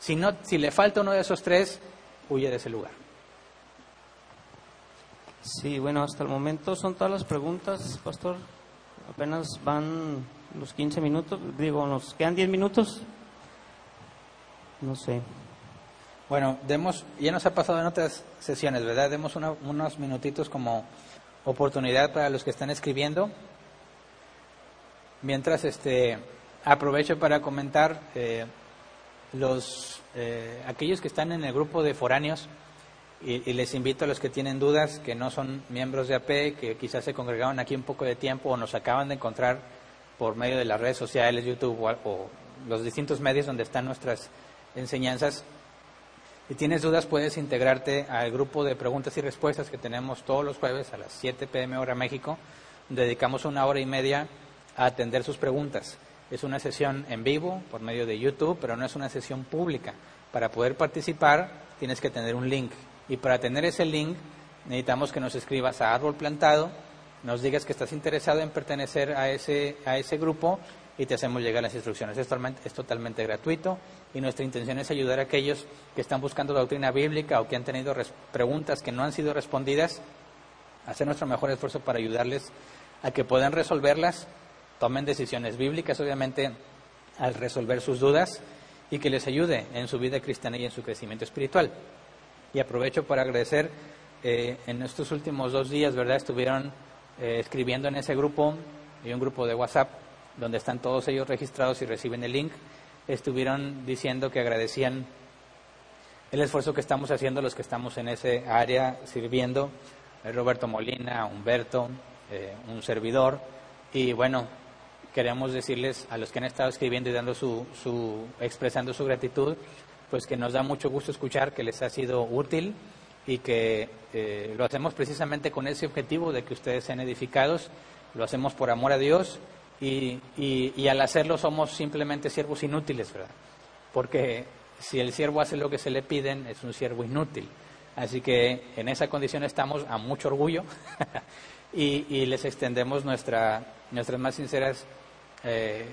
Si, no, si le falta uno de esos tres, huye de ese lugar. Sí, bueno, hasta el momento son todas las preguntas, pastor. Apenas van los 15 minutos, digo, nos quedan 10 minutos. No sé. Bueno, demos, ya nos ha pasado en otras sesiones, ¿verdad? Demos unos minutitos como oportunidad para los que están escribiendo. Mientras, este, aprovecho para comentar eh, los, eh, aquellos que están en el grupo de foráneos y, y, les invito a los que tienen dudas, que no son miembros de AP, que quizás se congregaron aquí un poco de tiempo o nos acaban de encontrar por medio de las redes sociales, YouTube o, los distintos medios donde están nuestras enseñanzas. Si tienes dudas, puedes integrarte al grupo de preguntas y respuestas que tenemos todos los jueves a las 7 pm hora México. Dedicamos una hora y media a atender sus preguntas. Es una sesión en vivo por medio de YouTube, pero no es una sesión pública. Para poder participar tienes que tener un link. Y para tener ese link necesitamos que nos escribas a árbol plantado nos digas que estás interesado en pertenecer a ese, a ese grupo y te hacemos llegar las instrucciones. Es totalmente, es totalmente gratuito y nuestra intención es ayudar a aquellos que están buscando doctrina bíblica o que han tenido preguntas que no han sido respondidas, hacer nuestro mejor esfuerzo para ayudarles a que puedan resolverlas, tomen decisiones bíblicas, obviamente, al resolver sus dudas y que les ayude en su vida cristiana y en su crecimiento espiritual. Y aprovecho para agradecer, eh, en estos últimos dos días, ¿verdad? Estuvieron eh, escribiendo en ese grupo, y un grupo de WhatsApp, donde están todos ellos registrados y reciben el link, estuvieron diciendo que agradecían el esfuerzo que estamos haciendo los que estamos en ese área sirviendo, eh, Roberto Molina, Humberto, eh, un servidor, y bueno, queremos decirles a los que han estado escribiendo y dando su, su, expresando su gratitud, pues que nos da mucho gusto escuchar que les ha sido útil y que eh, lo hacemos precisamente con ese objetivo de que ustedes sean edificados, lo hacemos por amor a Dios y, y, al hacerlo somos simplemente siervos inútiles, ¿verdad? Porque si el siervo hace lo que se le piden, es un siervo inútil. Así que en esa condición estamos a mucho orgullo y, y, les extendemos nuestra, nuestras más sinceras, eh,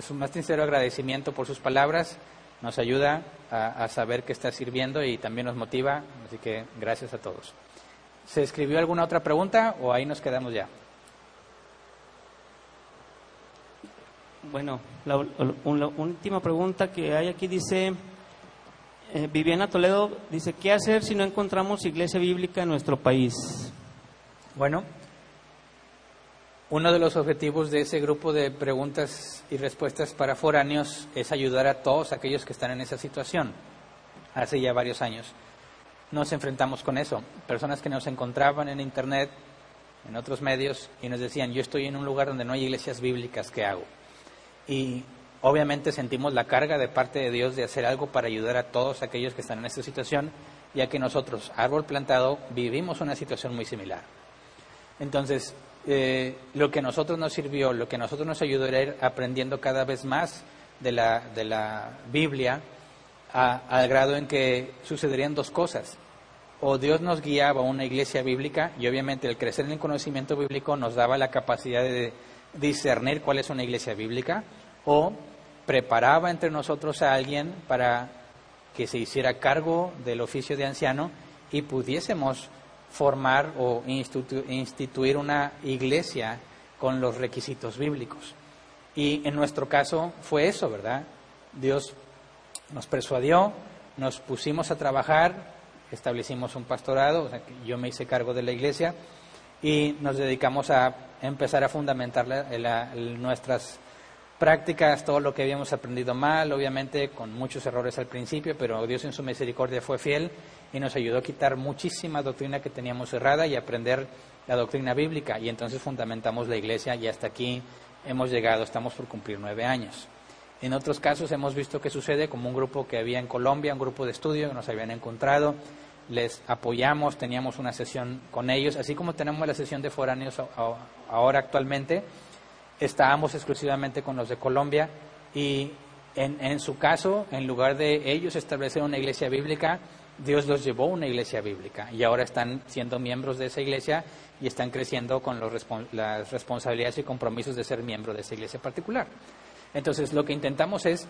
su más sincero agradecimiento por sus palabras nos ayuda a, saber que está sirviendo y también nos motiva. Así que gracias a todos. ¿Se escribió alguna otra pregunta o ahí nos quedamos ya? Bueno, la, última pregunta que hay aquí dice, eh, Viviana Toledo dice, ¿qué hacer si no encontramos iglesia bíblica en nuestro país? Bueno, uno de los objetivos de ese grupo de preguntas y respuestas para foráneos es ayudar a todos aquellos que están en esa situación. Hace ya varios años nos enfrentamos con eso. Personas que nos encontraban en Internet, en otros medios, y nos decían, yo estoy en un lugar donde no hay iglesias bíblicas, ¿qué hago? Y obviamente sentimos la carga de parte de Dios de hacer algo para ayudar a todos aquellos que están en esa situación, ya que nosotros, árbol plantado, vivimos una situación muy similar. Entonces, eh, lo que a nosotros nos sirvió, lo que a nosotros nos ayudó era ir aprendiendo cada vez más de la, de la Biblia, al grado en que sucederían dos cosas. o Dios nos guiaba a una iglesia bíblica y obviamente el crecer en el conocimiento bíblico nos daba la capacidad de discernir cuál es una iglesia bíblica, o preparaba entre nosotros a alguien para que se hiciera cargo del oficio de anciano y pudiésemos formar o instituir una iglesia con los requisitos bíblicos. Y en nuestro caso fue eso, ¿verdad? Dios nos persuadió, nos pusimos a trabajar, establecimos un pastorado, yo me hice cargo de la iglesia y nos dedicamos a empezar a fundamentar nuestras prácticas, todo lo que habíamos aprendido mal, obviamente con muchos errores al principio, pero Dios en su misericordia fue fiel y nos ayudó a quitar muchísima doctrina que teníamos errada y aprender la doctrina bíblica. Y entonces fundamentamos la iglesia y hasta aquí hemos llegado, estamos por cumplir nueve años. En otros casos hemos visto que sucede como un grupo que había en Colombia, un grupo de estudio que nos habían encontrado, les apoyamos, teníamos una sesión con ellos, así como tenemos la sesión de foráneos ahora actualmente, estábamos exclusivamente con los de Colombia y en, en, su caso, en lugar de ellos establecer una iglesia bíblica, Dios los llevó a una iglesia bíblica y ahora están siendo miembros de esa iglesia y están creciendo con los, las responsabilidades y compromisos de ser miembro de esa iglesia particular. Entonces, lo que intentamos es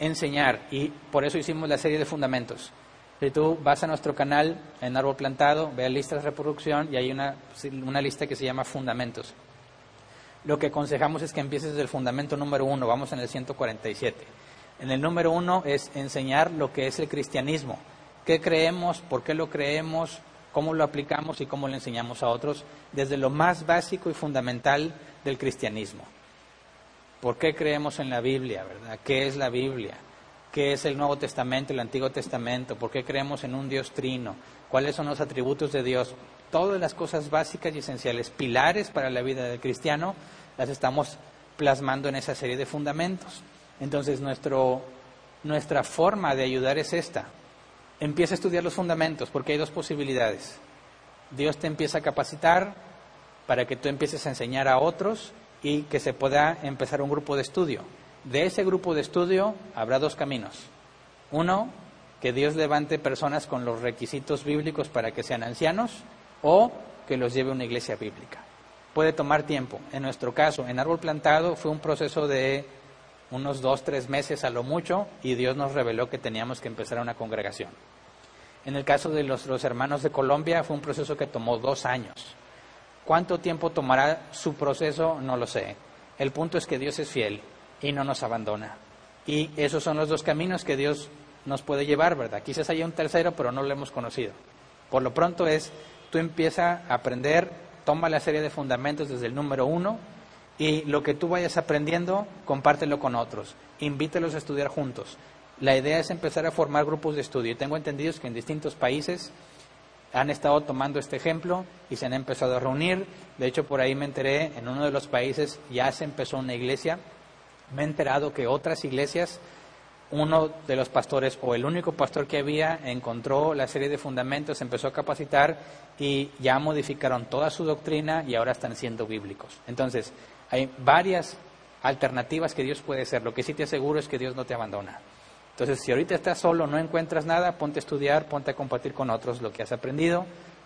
enseñar y por eso hicimos la serie de fundamentos. Si tú vas a nuestro canal en Árbol Plantado, ve listas de reproducción y hay una, una lista que se llama Fundamentos. Lo que aconsejamos es que empieces desde el fundamento número uno, vamos en el 147. En el número uno es enseñar lo que es el cristianismo, qué creemos, por qué lo creemos, cómo lo aplicamos y cómo lo enseñamos a otros, desde lo más básico y fundamental del cristianismo. ¿Por qué creemos en la Biblia, verdad? ¿Qué es la Biblia? ¿Qué es el Nuevo Testamento el Antiguo Testamento? ¿Por qué creemos en un Dios trino? ¿Cuáles son los atributos de Dios? Todas las cosas básicas y esenciales, pilares para la vida del cristiano, las estamos plasmando en esa serie de fundamentos. Entonces, nuestro, nuestra forma de ayudar es esta. Empieza a estudiar los fundamentos, porque hay dos posibilidades. Dios te empieza a capacitar para que tú empieces a enseñar a otros y que se pueda empezar un grupo de estudio. De ese grupo de estudio habrá dos caminos. Uno, que Dios levante personas con los requisitos bíblicos para que sean ancianos o que los lleve a una iglesia bíblica. Puede tomar tiempo. En nuestro caso, en árbol plantado fue un proceso de unos dos, tres meses a lo mucho y Dios nos reveló que teníamos que empezar una congregación. En el caso de los, los hermanos de Colombia fue un proceso que tomó dos años. ¿Cuánto tiempo tomará su proceso? No lo sé. El punto es que Dios es fiel y no nos abandona. Y esos son los dos caminos que Dios nos puede llevar, ¿verdad? Quizás haya un tercero, pero no lo hemos conocido. Por lo pronto es, tú empiezas a aprender, toma la serie de fundamentos desde el número uno y lo que tú vayas aprendiendo, compártelo con otros, invítelos a estudiar juntos. La idea es empezar a formar grupos de estudio. Y tengo entendido que en distintos países han estado tomando este ejemplo y se han empezado a reunir. De hecho, por ahí me enteré, en uno de los países ya se empezó una iglesia me he enterado que otras iglesias, uno de los pastores o el único pastor que había encontró la serie de fundamentos, empezó a capacitar y ya modificaron toda su doctrina y ahora están siendo bíblicos. Entonces, hay varias alternativas que Dios puede ser. Lo que sí te aseguro es que Dios no te abandona. Entonces, si ahorita estás solo, no encuentras nada, ponte a estudiar, ponte a compartir con otros lo que has aprendido,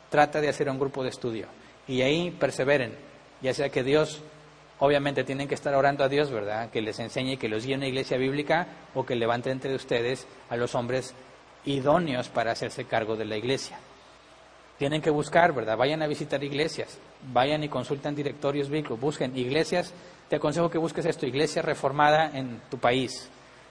trata de hacer un grupo de estudio y ahí perseveren, ya sea que Dios obviamente tienen que estar orando a Dios, ¿verdad? Que les enseñe y que los guíe una iglesia bíblica o que levante entre ustedes a los hombres idóneos para hacerse cargo de la iglesia. Tienen que buscar, ¿verdad? Vayan a visitar iglesias, vayan y consulten directorios bíblicos, busquen iglesias. Te aconsejo que busques esto, iglesia reformada en tu país.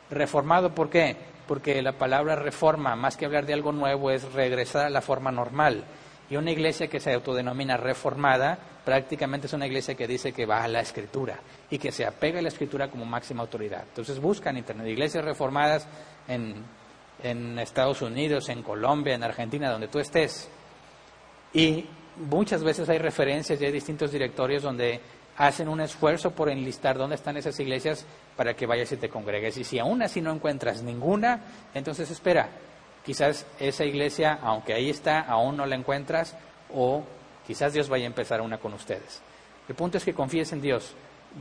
Reformado, ¿por qué? Porque la palabra reforma, más que hablar de algo nuevo, es regresar a la forma normal. Y una iglesia que se autodenomina reformada prácticamente es una iglesia que dice que va a la escritura y que se apega a la escritura como máxima autoridad. Entonces buscan internet iglesias reformadas en, en Estados Unidos, en Colombia, en Argentina, donde tú estés. Y muchas veces hay referencias y hay distintos directorios donde hacen un esfuerzo por enlistar dónde están esas iglesias para que vayas y te congregues. Y si aún así no encuentras ninguna, entonces espera. Quizás esa iglesia, aunque ahí está, aún no la encuentras o Quizás Dios vaya a empezar una con ustedes. El punto es que confíes en Dios.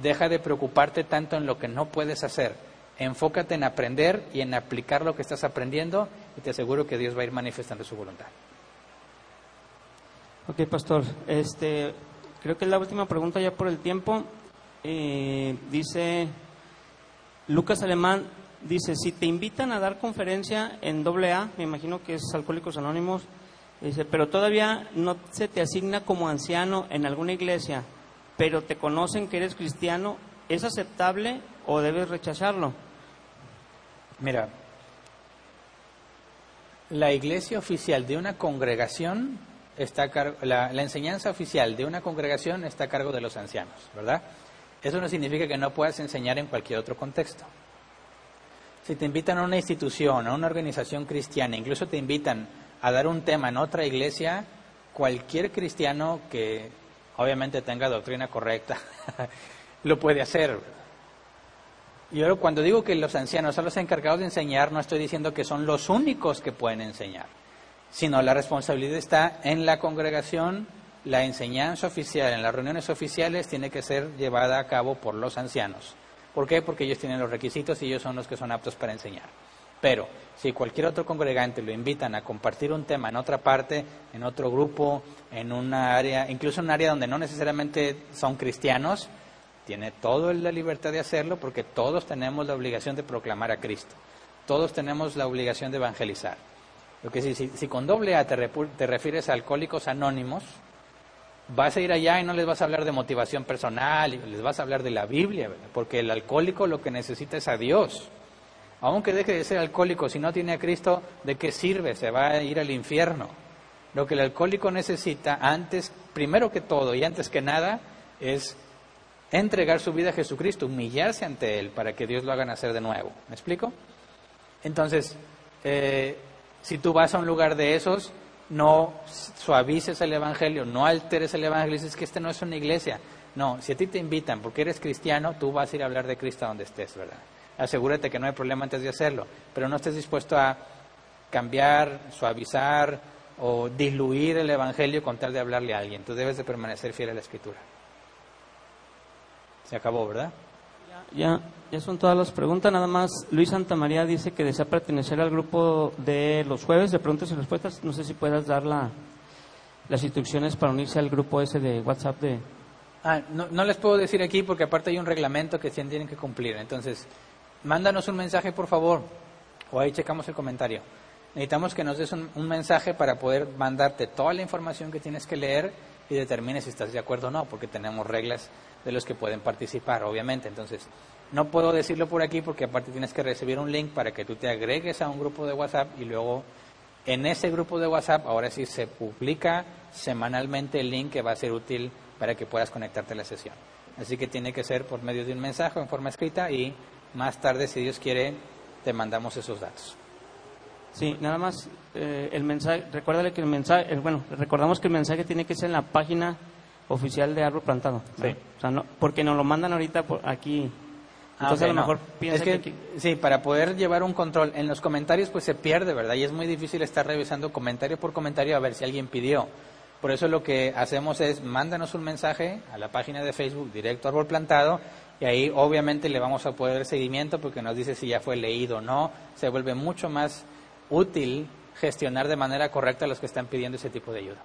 Deja de preocuparte tanto en lo que no puedes hacer. Enfócate en aprender y en aplicar lo que estás aprendiendo y te aseguro que Dios va a ir manifestando su voluntad. Ok, pastor. Este, creo que es la última pregunta ya por el tiempo. Eh, dice Lucas Alemán, dice, si te invitan a dar conferencia en AA, me imagino que es Alcohólicos Anónimos, dice, pero todavía no se te asigna como anciano en alguna iglesia, pero te conocen que eres cristiano, ¿es aceptable o debes rechazarlo? Mira, la iglesia oficial de una congregación está a cargo, la, la enseñanza oficial de una congregación está a cargo de los ancianos, ¿verdad? Eso no significa que no puedas enseñar en cualquier otro contexto. Si te invitan a una institución, a una organización cristiana, incluso te invitan a dar un tema en otra iglesia, cualquier cristiano que obviamente tenga doctrina correcta lo puede hacer. Yo cuando digo que los ancianos son los encargados de enseñar, no estoy diciendo que son los únicos que pueden enseñar, sino la responsabilidad está en la congregación, la enseñanza oficial en las reuniones oficiales tiene que ser llevada a cabo por los ancianos. ¿Por qué? Porque ellos tienen los requisitos y ellos son los que son aptos para enseñar. Pero si cualquier otro congregante lo invitan a compartir un tema en otra parte, en otro grupo, en una área, incluso en un área donde no necesariamente son cristianos, tiene toda la libertad de hacerlo porque todos tenemos la obligación de proclamar a Cristo. Todos tenemos la obligación de evangelizar. Lo que si, con doble A te, te refieres a alcohólicos anónimos, vas a ir allá y no les vas a hablar de motivación personal, les vas a hablar de la Biblia, porque el alcohólico lo que necesita es a Dios. Aunque deje de ser alcohólico, si no tiene a Cristo, ¿de qué sirve? Se va a ir al infierno. Lo que el alcohólico necesita antes, primero que todo y antes que nada, es entregar su vida a Jesucristo, humillarse ante Él para que Dios lo haga nacer de nuevo. ¿Me explico? Entonces, eh, si tú vas a un lugar de esos, no suavices el Evangelio, no alteres el Evangelio, dices que este no es una iglesia. No, si a ti te invitan porque eres cristiano, tú vas a ir a hablar de Cristo donde estés, ¿verdad? Asegúrate que no hay problema antes de hacerlo, pero no estés dispuesto a cambiar, suavizar o diluir el Evangelio con tal de hablarle a alguien. Tú debes de permanecer fiel a la Escritura. Se acabó, ¿verdad? Ya, ya son todas las preguntas. Nada más, Luis Santa María dice que desea pertenecer al grupo de los jueves de preguntas y respuestas. No sé si puedas dar la, las instrucciones para unirse al grupo ese de WhatsApp de... Ah, no, no les puedo decir aquí porque aparte hay un reglamento que tienen que cumplir. Entonces, mándanos un mensaje, por favor, o ahí checamos el comentario. Necesitamos que nos des un, un mensaje para poder mandarte toda la información que tienes que leer y determines si estás de acuerdo o no, porque tenemos reglas de los que pueden participar, obviamente. Entonces, no puedo decirlo por aquí porque aparte tienes que recibir un link para que tú te agregues a un grupo de WhatsApp y luego en ese grupo de WhatsApp ahora sí se publica semanalmente el link que va a ser útil para que puedas conectarte a la sesión. Así que tiene que ser por medio de un mensaje en forma escrita y más tarde, si Dios quiere, te mandamos esos datos. Sí, nada más eh, el mensaje, recuérdale que el mensaje, bueno, recordamos que el mensaje tiene que ser en la página oficial de árbol plantado. Sí. O sea, no, porque nos lo mandan ahorita por aquí. Ah, Entonces a lo mejor piensa que, Sí, para poder llevar un control en los comentarios pues se pierde, ¿verdad? Y es muy difícil estar revisando comentario por comentario a ver si alguien pidió. Por eso lo que hacemos es mándanos un mensaje a la página de Facebook directo árbol plantado y ahí obviamente le vamos a poder seguimiento porque nos dice si ya fue leído o no. Se vuelve mucho más útil gestionar de manera correcta a los que están pidiendo ese tipo de ayuda.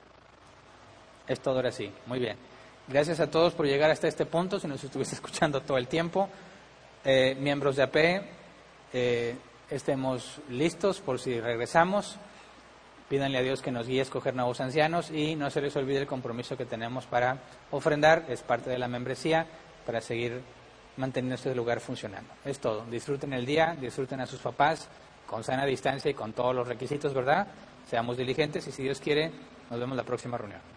Es todo ahora sí. Muy bien. Gracias a todos por llegar hasta este punto, si nos estuviese escuchando todo el tiempo. Eh, miembros de AP, eh, estemos listos por si regresamos. Pídanle a Dios que nos guíe a escoger nuevos ancianos y no se les olvide el compromiso que tenemos para ofrendar, es parte de la membresía, para seguir manteniendo este lugar funcionando. Es todo. Disfruten el día, disfruten a sus papás con sana distancia y con todos los requisitos, ¿verdad? Seamos diligentes y si Dios quiere, nos vemos la próxima reunión.